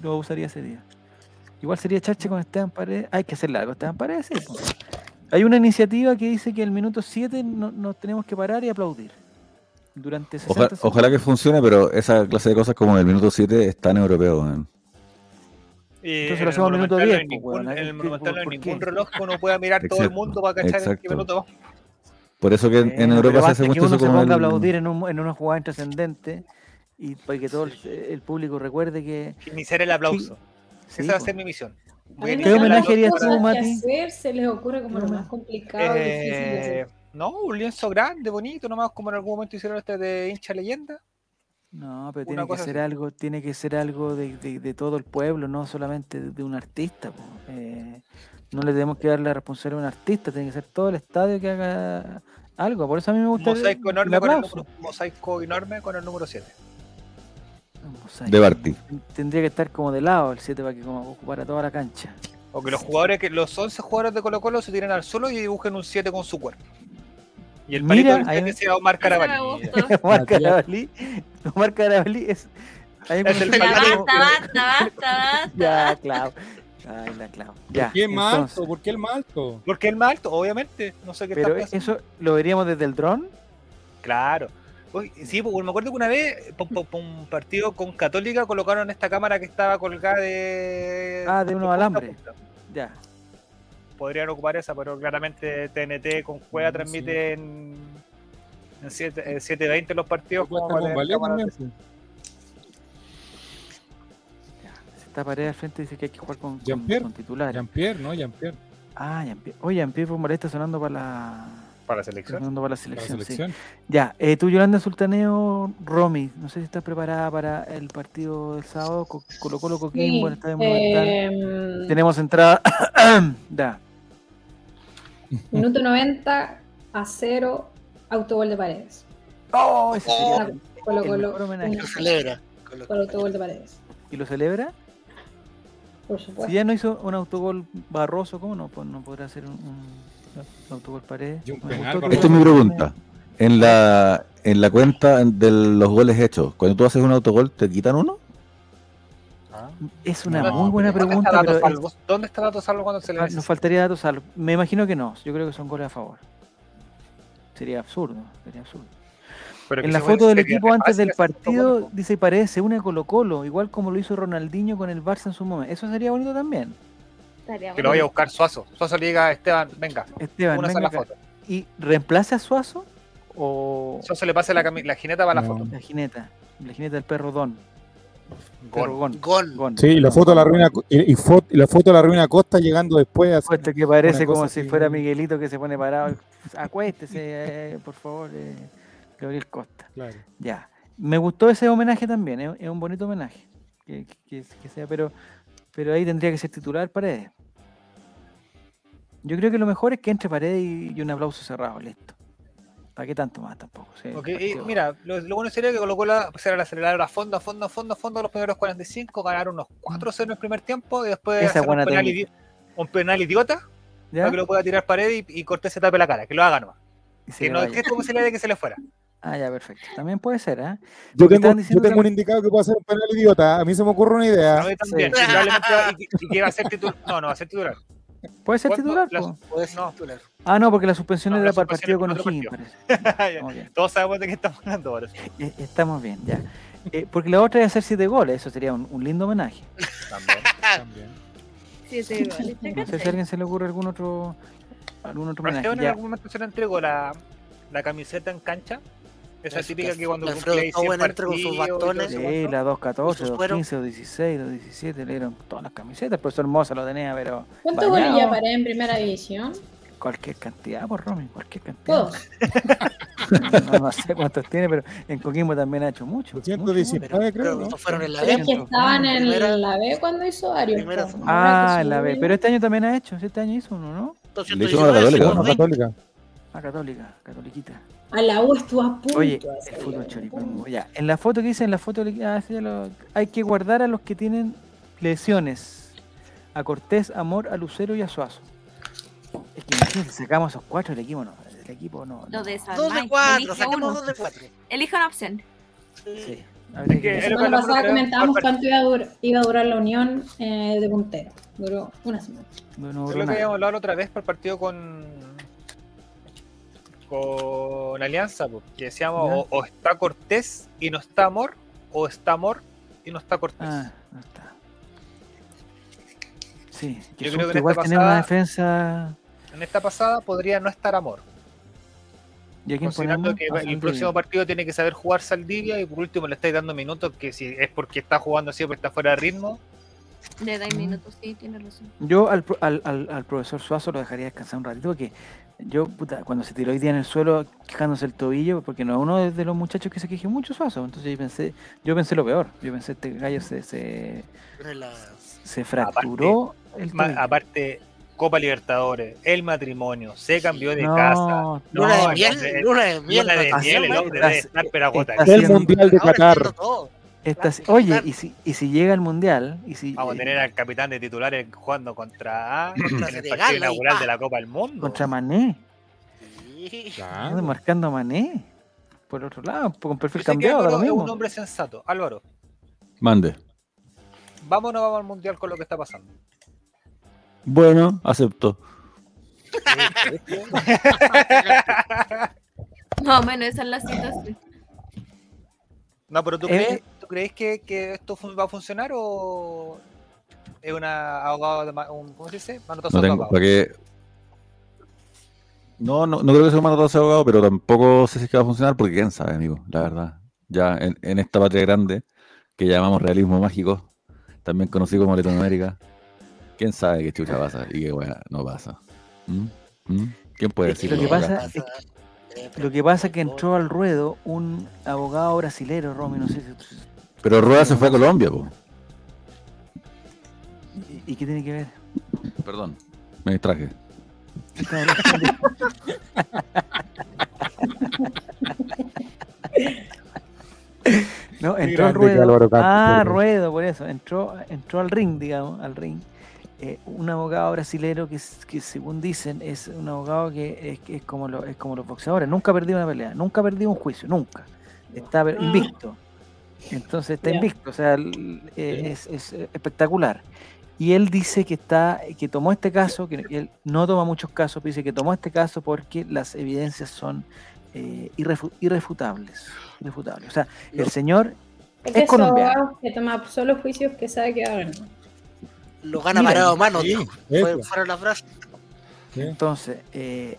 Speaker 1: lo usaría ese día. Igual sería Charche con Esteban Paredes. Hay que hacer algo, Esteban Paredes, sí, po. Hay una iniciativa que dice que el minuto 7 no- nos tenemos que parar y aplaudir. Durante 60
Speaker 8: Oja-
Speaker 1: segundos.
Speaker 8: ojalá que funcione, pero esa clase de cosas como el minuto 7 es tan europeo. man.
Speaker 1: Entonces
Speaker 3: en
Speaker 1: lo
Speaker 3: el
Speaker 1: hacemos al minuto
Speaker 3: Monumental no
Speaker 1: 10,
Speaker 3: hay
Speaker 1: pues,
Speaker 3: ningún-
Speaker 1: weón,
Speaker 3: En el
Speaker 1: ¿qué-
Speaker 3: Monumental no hay ningún reloj que uno pueda mirar todo el mundo para cachar en qué minuto.
Speaker 8: Por eso que en, en Europa se hace
Speaker 1: basta que
Speaker 8: mucho
Speaker 1: uno
Speaker 8: eso
Speaker 1: se
Speaker 8: como
Speaker 1: ponga a
Speaker 8: el-
Speaker 1: aplaudir en, un, en una jugada trascendente y para que todo el, el público recuerde que
Speaker 3: Iniciar el aplauso.
Speaker 1: Sí,
Speaker 3: Esa va a ser mi misión. Voy a
Speaker 1: ¿Qué homenaje harías tú, Mati?
Speaker 7: hacer se les ocurre como lo
Speaker 1: No,
Speaker 7: más complicado, difícil de hacer.
Speaker 3: Eh, no, un lienzo grande, bonito, nomás como en algún momento hicieron este de hincha leyenda.
Speaker 1: No, pero
Speaker 3: Una
Speaker 1: tiene que ser
Speaker 3: así.
Speaker 1: algo, tiene que ser algo de, de- de todo el pueblo, no solamente de, de un artista. Eh, no le tenemos que dar la responsabilidad a un artista, tiene que ser todo el estadio que haga algo. Por eso a mí me gusta el-
Speaker 3: mosaico
Speaker 1: el
Speaker 3: enorme, con el número, mosaico enorme con el número 7.
Speaker 1: Un mosaico.
Speaker 8: De Barty.
Speaker 1: Ten- Tendría que estar como de lado el 7 para que como ocupara toda la cancha.
Speaker 3: O que los jugadores, que los 11 jugadores de Colo Colo se tiren al suelo y dibujen un 7 con su cuerpo. Y el
Speaker 1: Mira,
Speaker 3: palito del
Speaker 1: ahí
Speaker 3: 7
Speaker 1: me-
Speaker 3: sea Omar Carabalí.
Speaker 1: Omar. Carabalí, Omar Carabalí es.
Speaker 3: el palito.
Speaker 9: basta, basta, basta, basta.
Speaker 1: Ya, Clau. Ay, la Clau. Ya,
Speaker 2: ¿Por qué el más
Speaker 1: entonces,
Speaker 2: alto? ¿Por qué el más alto?
Speaker 3: Porque el más alto, obviamente. No sé qué
Speaker 1: Pero
Speaker 3: está pensando.
Speaker 1: eso lo veríamos desde el dron.
Speaker 3: Claro. Uy, sí, porque me acuerdo que una vez, para un partido con Católica, colocaron esta cámara que estaba colgada de.
Speaker 1: Ah, de unos alambres. Ya.
Speaker 3: Podrían ocupar esa, pero claramente TNT con Juega
Speaker 2: Mm, sí.
Speaker 3: transmite en, en siete- en 720 los partidos. como para
Speaker 2: con
Speaker 1: está pared al frente dice que hay que jugar con, con, con titulares.
Speaker 2: Jean-Pierre, ¿no? Jean-Pierre.
Speaker 1: Ah, Jean-Pierre. Oye, Jean-Pierre Pombalé está sonando para la,
Speaker 3: para la
Speaker 1: está
Speaker 3: selección.
Speaker 1: sonando para la
Speaker 2: para la
Speaker 1: selección. sí. Ya, eh, tú, Yolanda Sultaneo, Romy, no sé si estás preparada para el partido del sábado, Co- Colo Colo el Estadio Monumental.
Speaker 7: em,
Speaker 1: Tenemos entrada. ya.
Speaker 7: Minuto 90 a 0, autogol de paredes.
Speaker 1: Oh, ese sería
Speaker 7: Ah, Colo Colo.
Speaker 4: Lo celebra. Con lo-
Speaker 7: por autogol de paredes.
Speaker 1: ¿Y lo celebra?
Speaker 7: Por supuesto.
Speaker 1: Si ya no hizo un autogol barroso, ¿cómo no, pues no podrá hacer un, un- un autogol pared?
Speaker 2: Y un
Speaker 1: Me
Speaker 2: penal
Speaker 1: gustó
Speaker 2: barroso.
Speaker 1: tu-
Speaker 8: Esta es mi pregunta. En la, en la cuenta de los goles hechos, cuando tú haces un autogol, ¿te quitan uno?
Speaker 1: Es una
Speaker 2: No,
Speaker 1: muy buena
Speaker 2: pero
Speaker 3: ¿Dónde
Speaker 1: pregunta,
Speaker 3: está
Speaker 1: pero
Speaker 3: Dato
Speaker 1: es-
Speaker 3: Salvo? ¿Dónde está Dato Salvo cuando se le
Speaker 1: ah, nos
Speaker 3: necesita?
Speaker 1: faltaría datos al- Me imagino que no. Yo creo que son goles a favor. Sería absurdo. Sería absurdo.
Speaker 3: Pero
Speaker 1: En la foto del equipo antes
Speaker 3: fácil
Speaker 1: del partido dice Paredes se une a Colo Colo, igual como lo hizo Ronaldinho con el Barça en su momento. Eso sería bonito también.
Speaker 9: Estaría
Speaker 3: Que lo vaya a buscar Suazo. Suazo le diga a Esteban, venga,
Speaker 1: Esteban,
Speaker 3: una
Speaker 1: venga acá.
Speaker 3: foto.
Speaker 1: ¿Y reemplace a Suazo o
Speaker 3: Suazo le pase la, cami- la jineta para la
Speaker 2: No.
Speaker 3: foto.
Speaker 1: la jineta? La jineta del perro Don. Gon.
Speaker 4: Gon.
Speaker 1: Gon.
Speaker 2: Sí, y la foto de la ruina y, y fo- y la foto de la ruina Costa llegando después
Speaker 1: Puesto que parece como si fuera Miguelito que se pone parado. Acuéstese, eh, por favor, eh, Gabriel Costa.
Speaker 2: claro.
Speaker 1: Ya. Me gustó ese homenaje también, es, es un bonito homenaje. Que, que- que sea, pero, pero ahí tendría que ser titular Paredes. Yo creo que lo mejor es que entre Paredes y, y un aplauso cerrado, listo. ¿Para qué tanto más tampoco? sí,
Speaker 3: y mira, lo, lo bueno sería que colocó la, pusiera el acelerador a fondo, a fondo, a fondo, a fondo los primeros 45, ganaron unos 4-0 en el primer tiempo y después
Speaker 1: Esa
Speaker 3: hacer un penal, un idiota
Speaker 1: ¿Ya?
Speaker 3: para que lo pueda tirar pared y, y Cortés se tape la cara, que lo haga nomás. Que no es como se le que se le fuera.
Speaker 1: Ah, ya, perfecto. También puede ser, ¿ah?
Speaker 2: Yo tengo, yo tengo un indicado que puede hacer un penal idiota. A mí se me ocurre una idea.
Speaker 3: A mí también.
Speaker 1: Sí.
Speaker 3: y que- va a ser titular. No, no va a ser titular.
Speaker 1: ¿Puede ser titular?
Speaker 3: La-?
Speaker 4: Puede ser
Speaker 3: No.
Speaker 4: titular.
Speaker 1: Ah, no, porque la suspensión
Speaker 3: No,
Speaker 1: era
Speaker 3: la
Speaker 1: para el partido con O'Higgins.
Speaker 3: Todos sabemos de qué estamos hablando ahora.
Speaker 1: Eh, Estamos bien, ya. Eh, porque la otra es hacer siete goles, eso sería un, un lindo homenaje.
Speaker 3: También.
Speaker 2: También.
Speaker 9: Sí, sí, igual. ¿Te
Speaker 1: No sé si a alguien se le ocurre algún otro algún otro
Speaker 3: A
Speaker 1: homenaje.
Speaker 3: En algún momento se le entregó la, la camiseta en cancha. Esa
Speaker 4: Eso,
Speaker 3: típica
Speaker 4: que
Speaker 3: que cuando cumplía 100
Speaker 4: Owen entra con sus
Speaker 3: partidos
Speaker 4: bastones.
Speaker 3: eso,
Speaker 1: Sí, la 214,
Speaker 4: Esos fueron-
Speaker 1: 215, 216, 217, le dieron todas las camisetas. El profesor Moza lo tenía, pero
Speaker 7: ¿Cuántos goles ya paré en primera división?
Speaker 1: cualquier cantidad, por Romy, cualquier cantidad.
Speaker 7: Todos.
Speaker 1: No, no sé cuántos tiene, pero en Coquimbo también ha hecho mucho. mucho gol.
Speaker 2: 219 creo,
Speaker 4: Pero
Speaker 2: ¿no?
Speaker 4: estos fueron en la
Speaker 7: Pero es
Speaker 4: B.
Speaker 7: que estaban en
Speaker 4: Primera-
Speaker 7: la B cuando hizo varios.
Speaker 4: primera-
Speaker 7: po.
Speaker 1: Ah, en la B. Pero este año también ha hecho, este año hizo uno, ¿no?
Speaker 8: Le hizo una Católica, ¿no?
Speaker 4: Católica.
Speaker 2: Católica.
Speaker 1: Ah, Católica, Catoliquita.
Speaker 7: A la U estuvo a punto.
Speaker 1: Oye,
Speaker 7: de
Speaker 1: el fútbol choripán. Ya, en la foto que dice, en la foto ah, sí, ya lo- hay que guardar a los que tienen lesiones. A Cortés, Amor, a Lucero y a Suazo. Es que imagínense, sacamos esos cuatro del equipo, no. El equipo no. no.
Speaker 9: Dos de esas.
Speaker 4: Dos de
Speaker 9: Mike,
Speaker 4: cuatro,
Speaker 9: uno.
Speaker 4: dos de cuatro.
Speaker 9: Elija una opción.
Speaker 1: Sí,
Speaker 3: Es que
Speaker 7: La semana pasada comentábamos cuánto iba a, dur- iba a durar la unión eh, de puntero. Duró una semana.
Speaker 1: no, no
Speaker 3: Es
Speaker 1: duró
Speaker 3: lo que habíamos hablado la otra vez por el partido con con Alianza, po, que decíamos o, o está Cortés y no está Amor, o está Amor y no está Cortés.
Speaker 1: Ah, no está. Sí, que
Speaker 3: Yo creo que en
Speaker 1: igual
Speaker 3: esta
Speaker 1: tenemos una
Speaker 3: pasada-
Speaker 1: defensa.
Speaker 3: En esta pasada podría no estar Amor,
Speaker 1: ¿Y a quién
Speaker 3: considerando que
Speaker 1: A
Speaker 3: el
Speaker 1: Saldivia.
Speaker 3: próximo partido tiene que saber jugar Saldivia y por último le estáis dando minutos que si es porque está jugando así o porque está fuera de ritmo,
Speaker 9: Le dais minutos, sí, tiene razón.
Speaker 1: Yo al, al, al, al profesor Suazo lo dejaría descansar un ratito porque yo, puta, cuando se tiró hoy día en el suelo quejándose el tobillo, porque no es uno de- los muchachos que se quejó mucho Suazo, entonces yo pensé, yo pensé lo peor, yo pensé este gallo se, se, se fracturó el
Speaker 3: Ma-
Speaker 1: tobillo.
Speaker 3: aparte, Copa Libertadores, el matrimonio, se cambió de
Speaker 1: No,
Speaker 3: casa.
Speaker 4: Luna
Speaker 3: No,
Speaker 4: de miel, luna de miel.
Speaker 3: luna de miel, el hombre debe estar pero
Speaker 2: El Mundial de Qatar.
Speaker 4: todo.
Speaker 1: Oye, y si, y si llega el mundial, y si
Speaker 3: Vamos a
Speaker 1: eh,
Speaker 3: tener al capitán de titulares jugando contra en el partido inaugural de la Copa del Mundo.
Speaker 1: contra Mané,
Speaker 4: Sí.
Speaker 2: Claro.
Speaker 1: marcando a Mané, por otro lado, con perfil cambiado, lo
Speaker 3: Álvaro es un
Speaker 1: mismo.
Speaker 3: hombre sensato. Álvaro,
Speaker 8: Mande.
Speaker 3: ¿vamos o no vamos al mundial con lo que está pasando?
Speaker 8: Bueno, acepto.
Speaker 9: Más o menos esa es la situación.
Speaker 3: No, pero ¿tú
Speaker 1: Eh,
Speaker 3: crees,
Speaker 1: eh.
Speaker 3: ¿Tú crees que, que esto va a funcionar o es una abogado de un, ¿cómo se dice? Manotazo
Speaker 8: No tengo,
Speaker 3: abogado.
Speaker 8: que... No, no, no creo que sea un manotazo de abogado, pero tampoco sé si es que va a funcionar porque quién sabe, amigo, la verdad. Ya en, en esta patria grande, que llamamos realismo mágico, también conocido como Latinoamérica, quién sabe qué chucha pasa y qué weá no pasa. ¿Mm? ¿Mm? ¿Quién puede
Speaker 1: que
Speaker 8: decirlo?
Speaker 1: lo que pasa es Lo que pasa es que entró al ruedo un abogado brasilero, Romy, no sé si...
Speaker 8: Pero Rueda se fue a Colombia, po.
Speaker 1: ¿Y, y qué tiene que ver?
Speaker 8: Perdón, me distraje.
Speaker 1: No, entró ruedo. Ah, ruedo, por eso. Entró, entró al ring, digamos, al ring. eh, un abogado brasilero que, que según dicen es un abogado que es, que es como lo- es como los boxeadores, nunca ha perdido una pelea, nunca ha perdido un juicio, nunca. Está
Speaker 7: Ah.
Speaker 1: invicto. Entonces está invicto, o sea, el- eh, es, es, eh, espectacular. Y él dice que está, que tomó este caso, que él no toma muchos casos, pero dice que tomó este caso porque las evidencias son eh, irrefu- irrefutables. Irrefutables. O sea, el señor
Speaker 7: Es
Speaker 1: Es colombiano.
Speaker 7: que toma solo juicios que sabe que va.
Speaker 4: Lo gana
Speaker 1: Mira,
Speaker 4: parado mano,
Speaker 2: sí, eso.
Speaker 4: Fue, fueron las frases.
Speaker 1: Entonces, eh,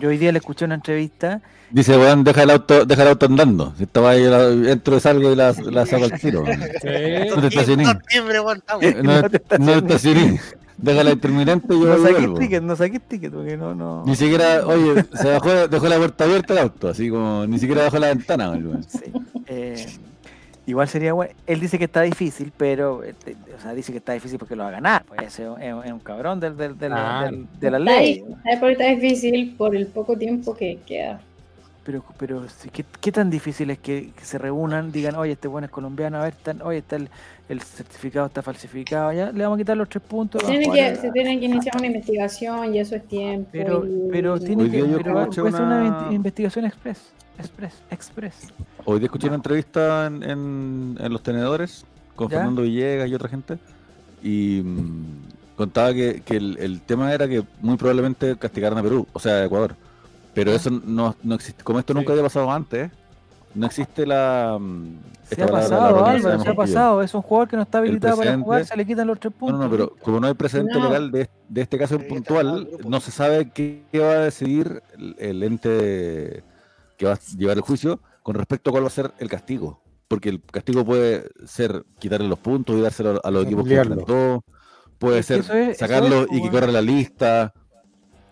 Speaker 1: yo hoy día le escuché una entrevista.
Speaker 8: Dice, weón, deja el auto, deja el auto andando. Si estaba ahí, la- entro y salgo y la, la saco al tiro.
Speaker 2: Sí.
Speaker 8: No te estacioné. Eh, No,
Speaker 1: No estacioné.
Speaker 8: estacioné. Déjala intermitente y yo
Speaker 1: No saqué ticket, no saqué ticket, porque no, no.
Speaker 8: Ni siquiera, oye, se bajó, dejó la puerta abierta el auto, así como, ni siquiera bajó la ventana, weón.
Speaker 1: Sí. Eh, igual sería bueno. Él dice que está difícil, pero, este, o sea, dice que está difícil porque lo va a ganar. Pues es, un- es un- es un cabrón del, del- del-
Speaker 2: Claro.
Speaker 1: del- de la
Speaker 7: Está
Speaker 1: ley.
Speaker 7: ahí, ¿sabes por qué está difícil? Por el poco tiempo que queda.
Speaker 1: Pero, pero ¿qué, qué tan difícil es que, que se reúnan, digan, oye, este bueno es colombiano, a ver, tan- oye, está el, el certificado está falsificado, ya le vamos a quitar los tres puntos.
Speaker 7: Tiene, que,
Speaker 1: a-
Speaker 7: se tiene que iniciar una investigación y eso es tiempo.
Speaker 1: Pero,
Speaker 7: y-
Speaker 1: pero tiene que pero ser una
Speaker 8: una-
Speaker 1: inve- investigación express. Express, express.
Speaker 8: Hoy día escuché una entrevista en, en- en Los Tenedores con
Speaker 1: ¿Ya?
Speaker 8: Fernando Villegas y otra gente y mm, contaba que, que el, el tema era que muy probablemente castigaran a Perú, o sea, a Ecuador. Pero
Speaker 1: Ya.
Speaker 8: eso no, no existe, como esto nunca
Speaker 2: Sí.
Speaker 8: había pasado antes, no existe la... mm,
Speaker 1: Se ha pasado, Álvaro, se ha pasado. Es un jugador que no está habilitado para jugar, se le quitan los tres puntos.
Speaker 8: no, no, pero como no hay precedente
Speaker 7: No.
Speaker 8: legal de, de este caso puntual, no se sabe qué, qué va a decidir el, el ente que va a llevar el juicio con respecto a cuál va a ser el castigo. Porque el castigo puede ser quitarle los puntos y dárselo a los equipos que enfrentó, puede
Speaker 1: Es
Speaker 8: ser
Speaker 1: es-
Speaker 8: sacarlo
Speaker 1: es,
Speaker 8: y que corra la lista.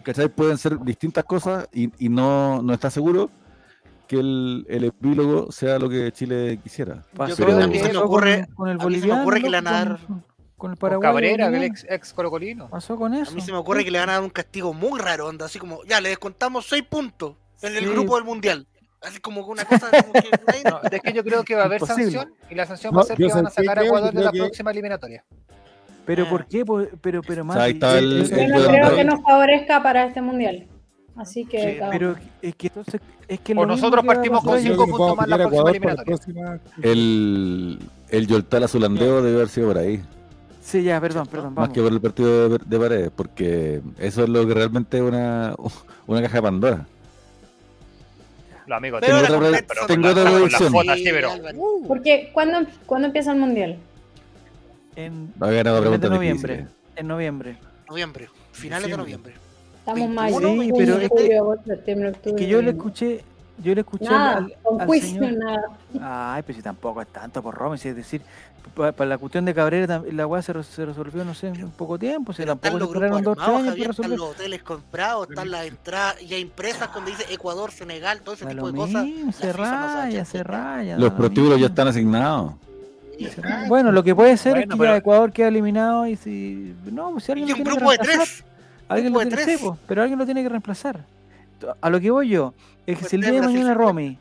Speaker 8: ¿Cachai? Pueden ser distintas cosas y, y no, no está seguro que el, el epílogo sea lo que Chile quisiera.
Speaker 1: Pasó,
Speaker 8: creo que a mí
Speaker 1: pasó
Speaker 8: se
Speaker 4: me
Speaker 1: con-
Speaker 4: ocurre-
Speaker 1: con, el
Speaker 4: a mí se me
Speaker 1: boliviano,
Speaker 4: ocurre que le
Speaker 1: loco,
Speaker 4: van a dar-
Speaker 1: con, con el
Speaker 3: Con
Speaker 1: Paraguay.
Speaker 3: Cabrera, que el
Speaker 1: boliviano.
Speaker 3: ex, ex colocolino.
Speaker 1: Pasó con eso.
Speaker 4: A mí se me ocurre que le van a dar un castigo muy raro, onda, así como, ya, le descontamos seis puntos en el
Speaker 1: Sí.
Speaker 4: grupo del mundial. Así como una cosa como que
Speaker 3: No, es que yo creo que va a haber
Speaker 1: Imposible.
Speaker 3: sanción y la sanción
Speaker 2: No,
Speaker 3: va a ser que van a sacar a Ecuador de la
Speaker 2: que-
Speaker 3: próxima eliminatoria.
Speaker 1: Pero
Speaker 4: Ah.
Speaker 1: ¿por qué? Pero, pero,
Speaker 8: sea, ahí
Speaker 1: Mati,
Speaker 8: está el-
Speaker 7: Yo
Speaker 8: el-
Speaker 7: no
Speaker 8: el-
Speaker 7: creo que nos favorezca para este mundial. Así que.
Speaker 3: Sí,
Speaker 1: pero es que entonces es que
Speaker 3: O nosotros partimos con
Speaker 1: ahí.
Speaker 2: Yo
Speaker 3: cinco
Speaker 2: creo que
Speaker 3: puntos
Speaker 2: vamos a
Speaker 3: más la próxima eliminatoria.
Speaker 2: próxima.
Speaker 8: El, el Yoltal Azulandeo debe haber sido por ahí.
Speaker 1: Sí, ya, perdón, perdón,
Speaker 8: Más que por el partido de, de paredes, porque eso es lo que realmente es una, una caja de Pandora.
Speaker 3: Los amigos
Speaker 4: Pero
Speaker 8: Tengo otra pre-
Speaker 4: competición-
Speaker 8: tengo
Speaker 3: con
Speaker 8: otra
Speaker 3: la- con la
Speaker 8: predicción.
Speaker 3: pero-
Speaker 4: Álvaro.
Speaker 7: Porque, ¿cuándo, ¿cuándo empieza el mundial?
Speaker 1: En, en de noviembre. En noviembre.
Speaker 4: Noviembre, finales de
Speaker 2: Diciembre.
Speaker 4: noviembre.
Speaker 7: Estamos en
Speaker 4: 21,
Speaker 7: mayo,
Speaker 1: Sí, pero es que- Es que yo le
Speaker 7: noviembre.
Speaker 1: escuché, yo le escuché
Speaker 7: Nada,
Speaker 1: al,
Speaker 7: con
Speaker 1: al
Speaker 7: juicio,
Speaker 1: señor.
Speaker 7: nada.
Speaker 1: Ay, pero si tampoco es tanto por Romy, si es decir, pa- para, la cuestión de Cabrera, la weá se, re- se resolvió, no sé, en poco tiempo, si tampoco se
Speaker 4: los grupos
Speaker 1: esperaron dos tres
Speaker 4: armados,
Speaker 1: años
Speaker 4: Javier,
Speaker 1: para
Speaker 4: están
Speaker 1: resolver.
Speaker 4: los hoteles comprados, están las entradas ya impresas donde dice Ecuador, Senegal, todo ese
Speaker 1: Da
Speaker 4: tipo de cosas.
Speaker 1: mismo, se
Speaker 4: no a
Speaker 1: raya, se
Speaker 8: Los
Speaker 1: lo
Speaker 8: prostíbulos ya están asignados.
Speaker 1: Bueno, lo que puede ser
Speaker 3: Bueno,
Speaker 1: es que
Speaker 3: pero-
Speaker 1: ya Ecuador queda eliminado y si. No, pues si alguien
Speaker 4: Y
Speaker 1: lo tiene que
Speaker 4: de
Speaker 1: reemplazar.
Speaker 4: tres.
Speaker 1: Alguien lo tiene,
Speaker 4: tres.
Speaker 1: po, pero alguien lo tiene que reemplazar. A lo que voy yo es que
Speaker 4: Pues
Speaker 1: si el día de mañana. Romy,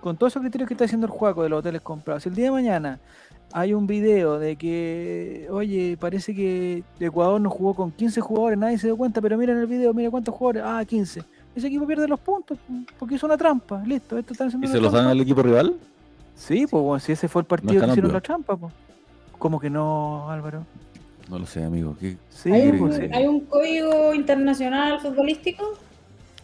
Speaker 1: con todos esos criterios que está haciendo el juego de los hoteles comprados, si el día de mañana hay un video de que, oye, parece que Ecuador no jugó con 15 jugadores, nadie se dio cuenta, pero miren el video, mira cuántos jugadores, ah, 15. Ese equipo pierde los puntos porque hizo una trampa, listo, esto están haciendo
Speaker 8: ¿Y se los dan al equipo rival?
Speaker 1: Sí, pues bueno, si ese fue el partido que
Speaker 8: están
Speaker 1: hicieron la trampa, pues. ¿Cómo que no, Álvaro?
Speaker 8: No lo sé, amigo. ¿Qué-
Speaker 1: Sí,
Speaker 7: ¿Hay
Speaker 8: creo
Speaker 7: un,
Speaker 8: que
Speaker 1: sí.
Speaker 7: hay un código internacional futbolístico?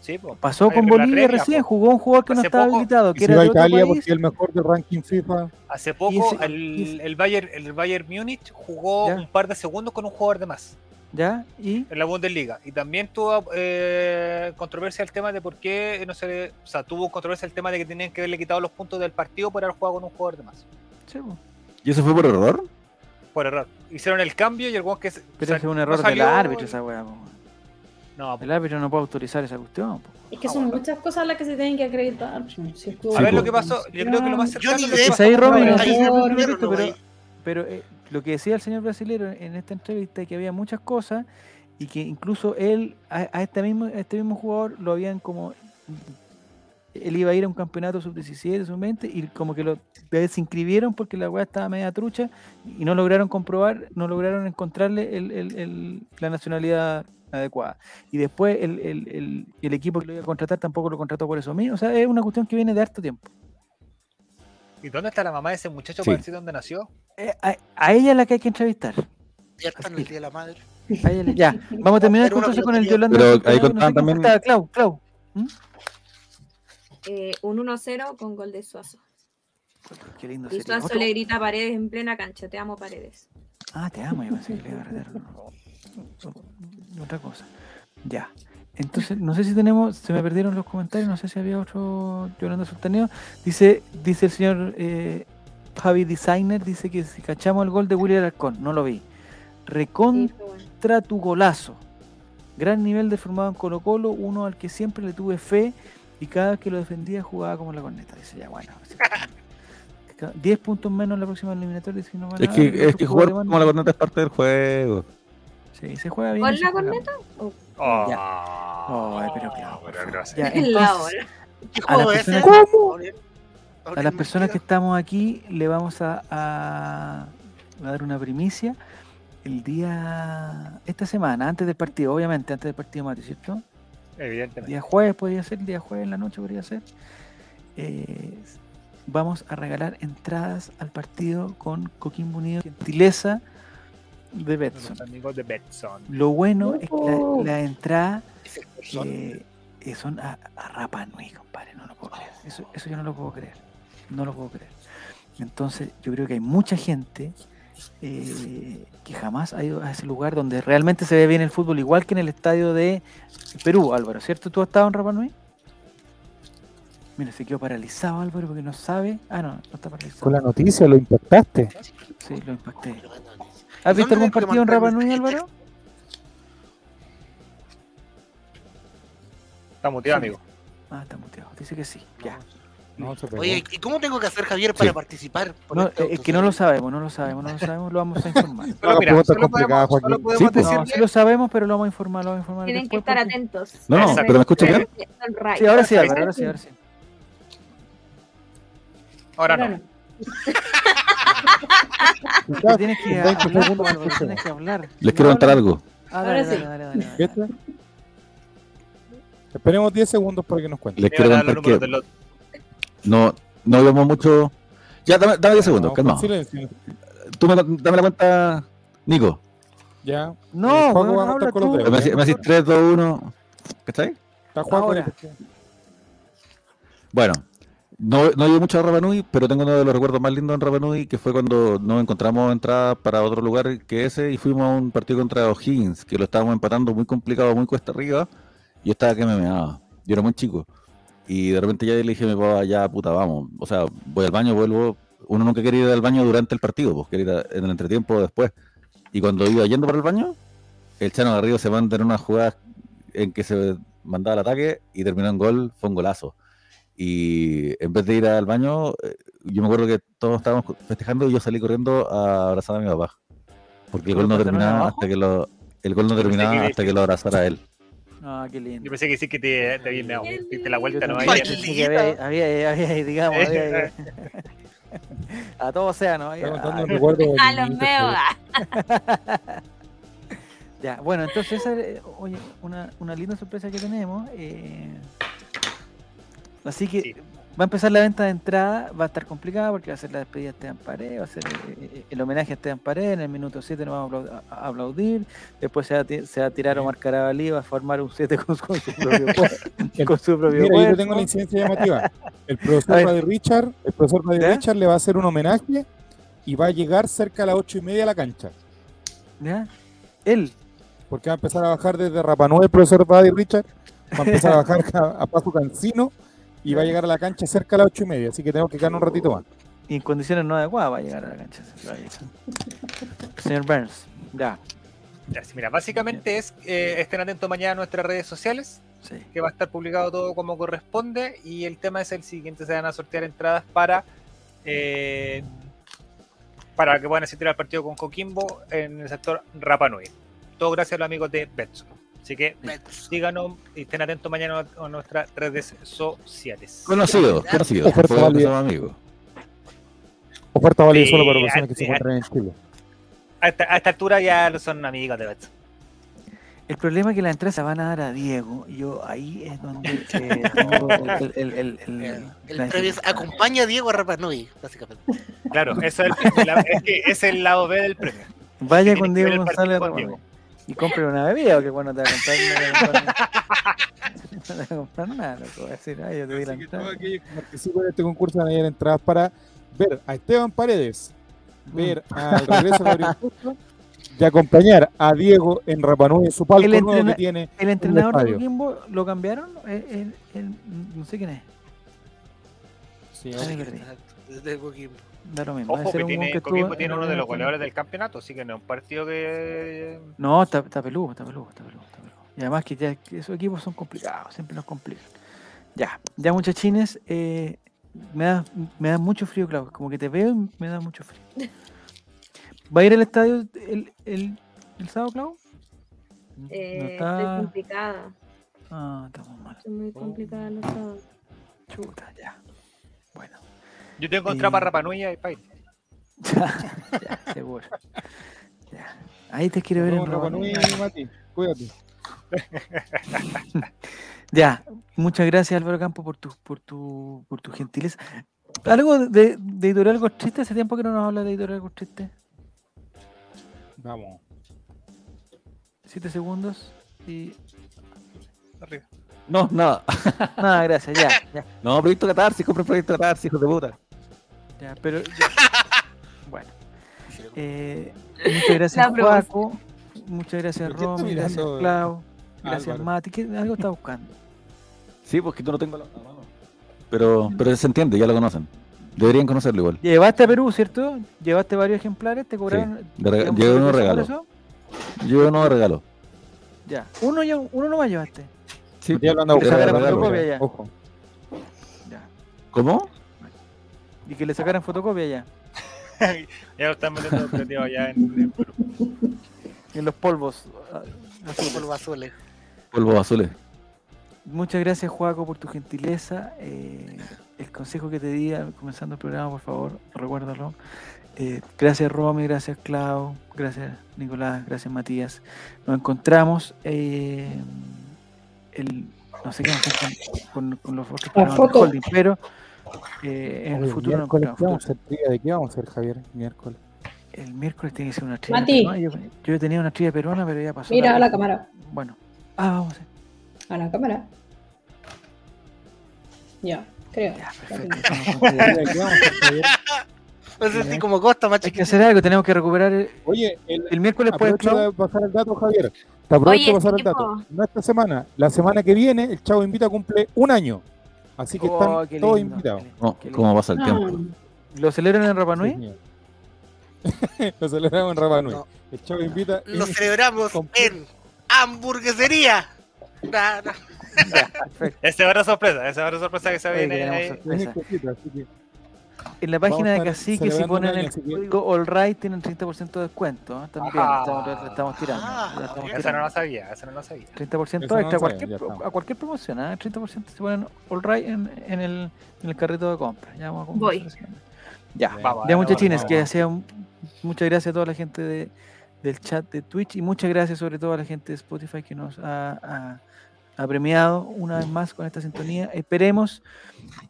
Speaker 3: Sí, po.
Speaker 1: Pasó con Bolivia recién,
Speaker 3: po.
Speaker 1: jugó un jugador que no estaba
Speaker 3: poco-
Speaker 1: habilitado, que era de
Speaker 2: a
Speaker 1: otro
Speaker 2: Italia
Speaker 1: país.
Speaker 2: porque es el mejor del ranking FIFA.
Speaker 3: Hace poco
Speaker 1: ese-
Speaker 3: el, el Bayern, el Bayern Múnich jugó
Speaker 1: Ya.
Speaker 3: un par de segundos con un jugador de más
Speaker 1: ¿Ya? ¿Y?
Speaker 3: en la Bundesliga. Y también tuvo eh, controversia el tema de por qué no se le- O sea, tuvo controversia el tema de que tenían que haberle quitado los puntos del partido por haber jugado con un jugador de más.
Speaker 1: Sí.
Speaker 8: ¿Y eso fue por error?
Speaker 3: Por error. Hicieron el cambio y el que. se-
Speaker 1: Pero
Speaker 3: sal-
Speaker 1: ese es un
Speaker 3: no
Speaker 1: error del
Speaker 3: salió-
Speaker 1: árbitro esa weá.
Speaker 3: No.
Speaker 1: El árbitro no puede autorizar esa cuestión. po.
Speaker 7: Es que
Speaker 3: Ah,
Speaker 7: son
Speaker 3: bueno.
Speaker 7: muchas cosas las que se tienen que acreditar. Si estuvo
Speaker 3: A ver
Speaker 8: po.
Speaker 3: lo que pasó. Yo creo que lo más cercano.
Speaker 1: Ahí Robin,
Speaker 7: ahí Por-
Speaker 4: se
Speaker 1: Pero,
Speaker 4: pero, ahí.
Speaker 1: pero eh, lo que decía el señor brasilero en esta entrevista es que había muchas cosas y que incluso él, a, a este, mismo, a este mismo jugador, lo habían como. Él iba a ir a un campeonato sub-17, sub-20 y como que lo desinscribieron porque la weá estaba media trucha y no lograron comprobar, no lograron encontrarle el- el- el- la nacionalidad adecuada. Y después el, el- el- el equipo que lo iba a contratar tampoco lo contrató por eso mismo. O sea, es una cuestión que viene de harto tiempo.
Speaker 3: ¿Y dónde está la mamá de ese muchacho
Speaker 8: Sí.
Speaker 3: para decir dónde nació?
Speaker 1: Eh, a, a ella es la que hay que entrevistar.
Speaker 4: Ya está en el Día de la Madre.
Speaker 1: A ella le- ya, vamos a terminar entonces con el Yolanda.
Speaker 8: Pero ahí
Speaker 1: no sé
Speaker 8: contaban también-
Speaker 1: Clau, Clau.
Speaker 9: Eh, un 1-0 con gol de Suazo.
Speaker 1: Qué lindo
Speaker 9: Y. Suazo
Speaker 1: Otro-
Speaker 9: le grita a Paredes en plena cancha. Te amo, Paredes.
Speaker 1: Ah, te amo, yo pensé que le iba a retar. Otra cosa. Ya. Entonces, no sé si tenemos, se me perdieron los comentarios, no sé si había otro Yolanda Sultaneo. Dice, dice el señor eh, Javi Designer, dice que si cachamos el gol de William Alarcón, no lo vi. Recontra tu golazo. Gran nivel de formado en Colo Colo, uno al que siempre le tuve fe y cada vez que lo defendía jugaba como la corneta. Dice ya, bueno. así que- 10 puntos menos en la próxima eliminatoria. dice, no
Speaker 8: Es que, es que jugar como la corneta es parte del juego.
Speaker 1: Sí, se juega bien.
Speaker 9: ¿Con la corneta?
Speaker 1: mal.
Speaker 3: Oh,
Speaker 1: Ay, pero claro, por
Speaker 3: pero
Speaker 1: favor.
Speaker 3: gracias.
Speaker 1: Ya,
Speaker 9: En la
Speaker 1: entonces,
Speaker 9: hora.
Speaker 4: ¿Qué
Speaker 1: A las personas-
Speaker 4: Gabriel?
Speaker 1: a
Speaker 4: Gabriel
Speaker 1: las personas que estamos aquí le vamos a, a- a dar una primicia el día, esta semana, antes del partido, obviamente, antes del partido Mati, ¿cierto? El
Speaker 3: Evidentemente.
Speaker 1: día jueves podría ser, el día jueves en la noche podría ser. Eh, vamos a regalar entradas al partido con Coquimbo Unido, gentileza de Betson.
Speaker 3: Amigos de Betson.
Speaker 1: Lo bueno es que la, la entrada eh, eh, son a, a Rapa Nui, compadre, no lo puedo creer. Eso, eso yo no lo puedo creer. No lo puedo creer. Entonces, yo creo que hay mucha gente eh, que jamás ha ido a ese lugar donde realmente se ve bien el fútbol, igual que en el estadio de Perú, Álvaro, ¿cierto? ¿Tú has estado en Rapa Nui? Mira, se quedó paralizado Álvaro porque no sabe. Ah, no, no está paralizado.
Speaker 2: Con la noticia lo impactaste.
Speaker 1: Sí, lo impacté. ¿Has visto
Speaker 4: ¿Dónde
Speaker 1: algún partido en Rapa Nui? Álvaro?
Speaker 3: Está muteado,
Speaker 1: Sí.
Speaker 3: amigo.
Speaker 1: Ah, está muteado. Dice que sí. Ya.
Speaker 2: No.
Speaker 4: Oye, ¿y cómo tengo que hacer, Javier, para
Speaker 8: Sí.
Speaker 4: participar?
Speaker 1: No,
Speaker 4: este
Speaker 1: es que no lo sabemos, no lo sabemos, no lo sabemos, lo vamos a informar.
Speaker 3: Solo, mira, solo podemos, solo
Speaker 2: Joaquín.
Speaker 3: podemos
Speaker 8: Sí, pues.
Speaker 3: decir
Speaker 1: No, sí lo sabemos, pero lo vamos a informar, lo vamos a informar.
Speaker 9: Tienen que estar
Speaker 1: porque-
Speaker 9: atentos.
Speaker 8: No, no, pero me escuchas bien.
Speaker 1: Sí, ahora sí, Álvaro, ahora sí, ahora sí.
Speaker 3: Ahora no.
Speaker 1: tienes que
Speaker 2: 20
Speaker 1: hablar, tienes que hablar.
Speaker 8: Les quiero contar algo.
Speaker 1: Ah,
Speaker 7: Ahora sí.
Speaker 2: Esperemos 10 segundos para que nos cuente.
Speaker 8: Les quiero contar que. No, no vemos mucho. Ya, dame, dame 10 segundos, calma.
Speaker 2: silencio.
Speaker 8: Tú me, dame la cuenta, Nico.
Speaker 2: Ya.
Speaker 1: No, weón,
Speaker 2: va a
Speaker 1: habla
Speaker 2: con los
Speaker 1: tú.
Speaker 2: dedos.
Speaker 8: Me decís 3, 2, 1. ¿Cachai?
Speaker 2: Está jugando.
Speaker 1: Ahora.
Speaker 8: Bueno, no, no he ido mucho a Rapanui, pero tengo uno de los recuerdos más lindos en Rapanui, que fue cuando nos encontramos entrada para otro lugar que ese y fuimos a un partido contra O'Higgins, que lo estábamos empatando muy complicado, muy cuesta arriba, y yo estaba que me meaba. Yo era muy chico. Y de repente ya le dije a mi papá, ya puta, vamos. O sea, voy al baño, vuelvo. Uno nunca quería ir al baño durante el partido, pues quería ir en el entretiempo después. Y cuando iba yendo para el baño, el Chano Garrido se manda en una jugada en que se mandaba el ataque y terminó en gol, fue un golazo. Y en vez de ir al baño, eh, yo me acuerdo que todos estábamos festejando y yo salí corriendo a abrazar a mi papá. Porque el
Speaker 1: ¿Pero
Speaker 8: gol no terminaba
Speaker 1: abajo?
Speaker 8: hasta que lo, el gol no terminaba hasta que lo abrazara él.
Speaker 1: Ah, qué lindo.
Speaker 3: Yo pensé que sí que te, te meado, diste la vuelta, ¿no?
Speaker 1: Había, había, había, digamos, había- a todo océano. había-
Speaker 2: Está contando
Speaker 1: ah,
Speaker 2: recuerdo
Speaker 9: A los meos.
Speaker 1: Ya, bueno, entonces esa es, oye, una, una linda sorpresa que tenemos. eh, así que
Speaker 3: Sí.
Speaker 1: Va a empezar la venta de entrada, va a estar complicada porque va a ser la despedida de Esteban Paredes, va a ser eh, el homenaje a Esteban Paredes, en el minuto 7 nos vamos a aplau- a aplaudir, después se va se va a tirar Omar Carabalí, va a formar un 7 con, su- con su propio pu- con su propio
Speaker 2: Mira, yo tengo la incidencia llamativa. El profesor. Buddy Richard, el profesor. Richard le va a hacer un homenaje y va a llegar cerca a las ocho y media a la cancha.
Speaker 1: ¿Ya? Él,
Speaker 2: Porque va a empezar a bajar desde Rapanui el profesor Buddy Richard, va a empezar a bajar a, a Paso Cancino y va a llegar a la cancha cerca a las ocho y media. Así que tenemos que quedar un ratito más.
Speaker 1: y en condiciones no adecuadas va a llegar a la cancha. Señor Burns, ya,
Speaker 3: Ya, sí, mira, básicamente es, eh, estén atentos mañana a nuestras redes sociales,
Speaker 1: sí.
Speaker 3: que va a estar publicado todo como corresponde, y el tema es el siguiente, se van a sortear entradas para eh, para que puedan asistir al partido con Coquimbo en el sector Rapa Nui. Todo gracias a los amigos de Betson. Así que síganos y estén atentos mañana a nuestras redes sociales.
Speaker 8: Conocido, conocido.
Speaker 2: Oferta válida.
Speaker 8: amigos.
Speaker 2: Oferta válida solo para personas que se encuentran en Chile.
Speaker 3: A esta, a esta altura ya son amigos de Betson.
Speaker 1: El problema es que las entradas se van a dar a Diego. Y yo ahí es donde eh, tengo el, el, el, el- la dificultad.
Speaker 4: acompaña a Diego a Rapanui, básicamente.
Speaker 3: Claro, eso es el, la- es, que es el lado B del premio.
Speaker 1: Vaya con Diego González
Speaker 3: con
Speaker 1: Ramón. Y compre una bebida, porque bueno, te va a comprar, no te va a comprar, no te va a comprar nada. Loco. Decir, ay, yo te di la entrada.
Speaker 2: todos aquellos que participan en este concurso van a ir entradas para ver a Esteban Paredes, ver al regreso de Gabriel Costa y acompañar a Diego en Rapanui en su palco
Speaker 1: El
Speaker 2: nuevo que tiene.
Speaker 1: El entrenador de
Speaker 2: estadio.
Speaker 1: Coquimbo lo cambiaron. El- el- el- no sé quién es.
Speaker 2: Sí.
Speaker 4: Desde Coquimbo.
Speaker 1: Da lo mismo.
Speaker 3: Ojo que
Speaker 1: un
Speaker 3: tiene,
Speaker 1: que
Speaker 3: Coquimbo
Speaker 1: en
Speaker 3: tiene uno de los goleadores del campeonato, así que no es un partido que.
Speaker 1: No, está, está peludo, está peludo, está peludo, está peludo. Y además que ya que esos equipos son complicados, siempre nos complican. Ya, ya muchachines, eh, me, da, me da mucho frío, Clau. Como que te veo y me da mucho frío. ¿Va a ir al estadio el, el, el sábado, Clau? No
Speaker 9: Eh,
Speaker 1: está-
Speaker 9: Estoy complicada.
Speaker 1: Ah, estamos mal.
Speaker 9: Estoy muy complicada los sábados.
Speaker 1: Chuta, ya. Bueno,
Speaker 3: Yo tengo contra para Rapanui y País.
Speaker 1: ya, ya, seguro. Ya. Ahí te quiero ver en. Rapanui,
Speaker 2: Mati. Cuídate.
Speaker 1: Ya, muchas gracias Álvaro Campo por tu, por tu, por tu gentileza. Algo de, de Editorial Triste, hace tiempo que no nos habla de Editorial Triste.
Speaker 2: Vamos.
Speaker 1: Siete segundos y.
Speaker 3: Arriba.
Speaker 8: No, nada.
Speaker 1: Nada, gracias, ya, ya,
Speaker 8: No, proyecto Catarsis, compre proyecto Catarsis, hijos de puta.
Speaker 1: Ya, pero. ya. Bueno. Eh, muchas gracias. Juaco. Muchas gracias,
Speaker 2: ¿Por qué está
Speaker 1: Romy. Gracias,
Speaker 2: mirando
Speaker 1: Clau. Gracias,
Speaker 2: Álvaro?
Speaker 1: Mati. ¿Qué, algo está buscando.
Speaker 8: Sí, porque tú no tengo la mano. Pero, pero se entiende, ya lo conocen. Deberían conocerlo igual.
Speaker 1: Llevaste a Perú, ¿cierto? Llevaste varios ejemplares, te cobraron.
Speaker 8: de rega-
Speaker 1: digamos,
Speaker 8: llevé unos
Speaker 1: por
Speaker 8: regalos.
Speaker 1: eso?
Speaker 8: Yo no regalo.
Speaker 1: Ya. Uno, ya, uno nomás llevaste.
Speaker 8: Sí,
Speaker 2: Estoy hablando
Speaker 1: Que
Speaker 2: de
Speaker 1: le sacaran
Speaker 8: regalo.
Speaker 1: fotocopia ya.
Speaker 2: Ojo.
Speaker 1: ya.
Speaker 8: ¿Cómo?
Speaker 1: Y que le sacaran fotocopia ya.
Speaker 3: Ya lo están metiendo operativo ya en, en Perú.
Speaker 1: En los polvos. ah, azules.
Speaker 4: Polvo azules.
Speaker 8: Polvos azules.
Speaker 1: Muchas gracias, Juaco, por tu gentileza. Eh, el consejo que te di al- comenzando el programa, por favor, recuérdalo. Eh, gracias, Romy, gracias, Clau, gracias, Nicolás, gracias, Matías. Nos encontramos eh, el, no sé qué hacer con, con- con los otros programas del holding, pero eh, en el futuro encontramos.
Speaker 2: ¿qué vamos a hacer? ¿De qué vamos a hacer, Javier? Miércoles.
Speaker 1: El miércoles tiene que ser una trivia
Speaker 7: Mati.
Speaker 1: peruana. Yo, yo tenía una trivia peruana, pero ya pasó.
Speaker 7: Mira a la cámara.
Speaker 1: Bueno. Ah, vamos a hacer.
Speaker 7: A la cámara. Ya, creo.
Speaker 1: Ya, perfecto.
Speaker 7: tengo.
Speaker 1: estamos con-
Speaker 2: Trivia ¿De qué vamos a?
Speaker 4: No sé si como Costa, más
Speaker 1: Hay que hacer algo, tenemos que recuperar el,
Speaker 2: Oye, el,
Speaker 1: el miércoles puede
Speaker 2: aprovecho
Speaker 1: Clau.
Speaker 2: de pasar el dato, Javier. Te aprovecho
Speaker 9: Oye,
Speaker 2: de pasar el dato. No esta semana, la semana que viene, el Chavo Invita cumple un año. Así que
Speaker 1: Oh,
Speaker 2: están todos
Speaker 1: lindo,
Speaker 2: invitados.
Speaker 1: qué lindo,
Speaker 8: ¿Cómo,
Speaker 1: qué lindo.
Speaker 8: cómo pasa el tiempo?
Speaker 1: ¿Lo celebran en Rapa
Speaker 2: Sí. Lo celebramos en Rapa Nui.
Speaker 4: No.
Speaker 2: El invita. y-
Speaker 4: Lo celebramos
Speaker 2: con-
Speaker 4: en hamburguesería. Na, na.
Speaker 1: Ya, perfecto.
Speaker 3: Esa es otra sorpresa, esa es otra sorpresa que se viene ahí.
Speaker 1: sorpresa. En la página de Cacique, si ponen el código AllRight, tienen 30% de descuento. ¿eh? También,
Speaker 3: Ah.
Speaker 1: estamos, tirando.
Speaker 4: Ah,
Speaker 1: estamos.
Speaker 3: Esa no la sabía, esa no la sabía.
Speaker 1: 30%
Speaker 2: Eso no
Speaker 1: extra a
Speaker 2: lo sabía,
Speaker 1: cualquier, a promoción, ¿eh? 30% se ponen AllRight en, en, el, en el carrito de compra. Ya vamos a
Speaker 9: Voy.
Speaker 1: Ya,
Speaker 3: Vamos,
Speaker 1: ya muchachines,
Speaker 3: vamos,
Speaker 1: que
Speaker 3: vamos.
Speaker 1: hacía un- muchas gracias a toda la gente de, del chat de Twitch y muchas gracias sobre todo a la gente de Spotify que nos ha, ha- ha premiado una vez más con esta sintonía. Esperemos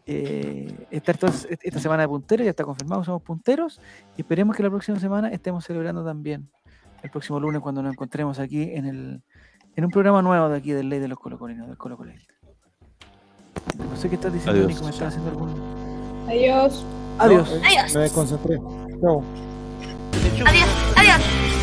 Speaker 1: eh, estar todas- esta semana de punteros, ya está confirmado, somos punteros, y esperemos que la próxima semana estemos celebrando también el próximo lunes cuando nos encontremos aquí en el en un programa nuevo de aquí del Ley de los Colocolinos, del Colo. No sé qué estás diciendo,
Speaker 8: Adiós.
Speaker 1: Nico, me estás haciendo algún...
Speaker 7: Adiós.
Speaker 1: Adiós.
Speaker 9: Adiós.
Speaker 2: Me desconcentré. Chao.
Speaker 9: Adiós, adiós.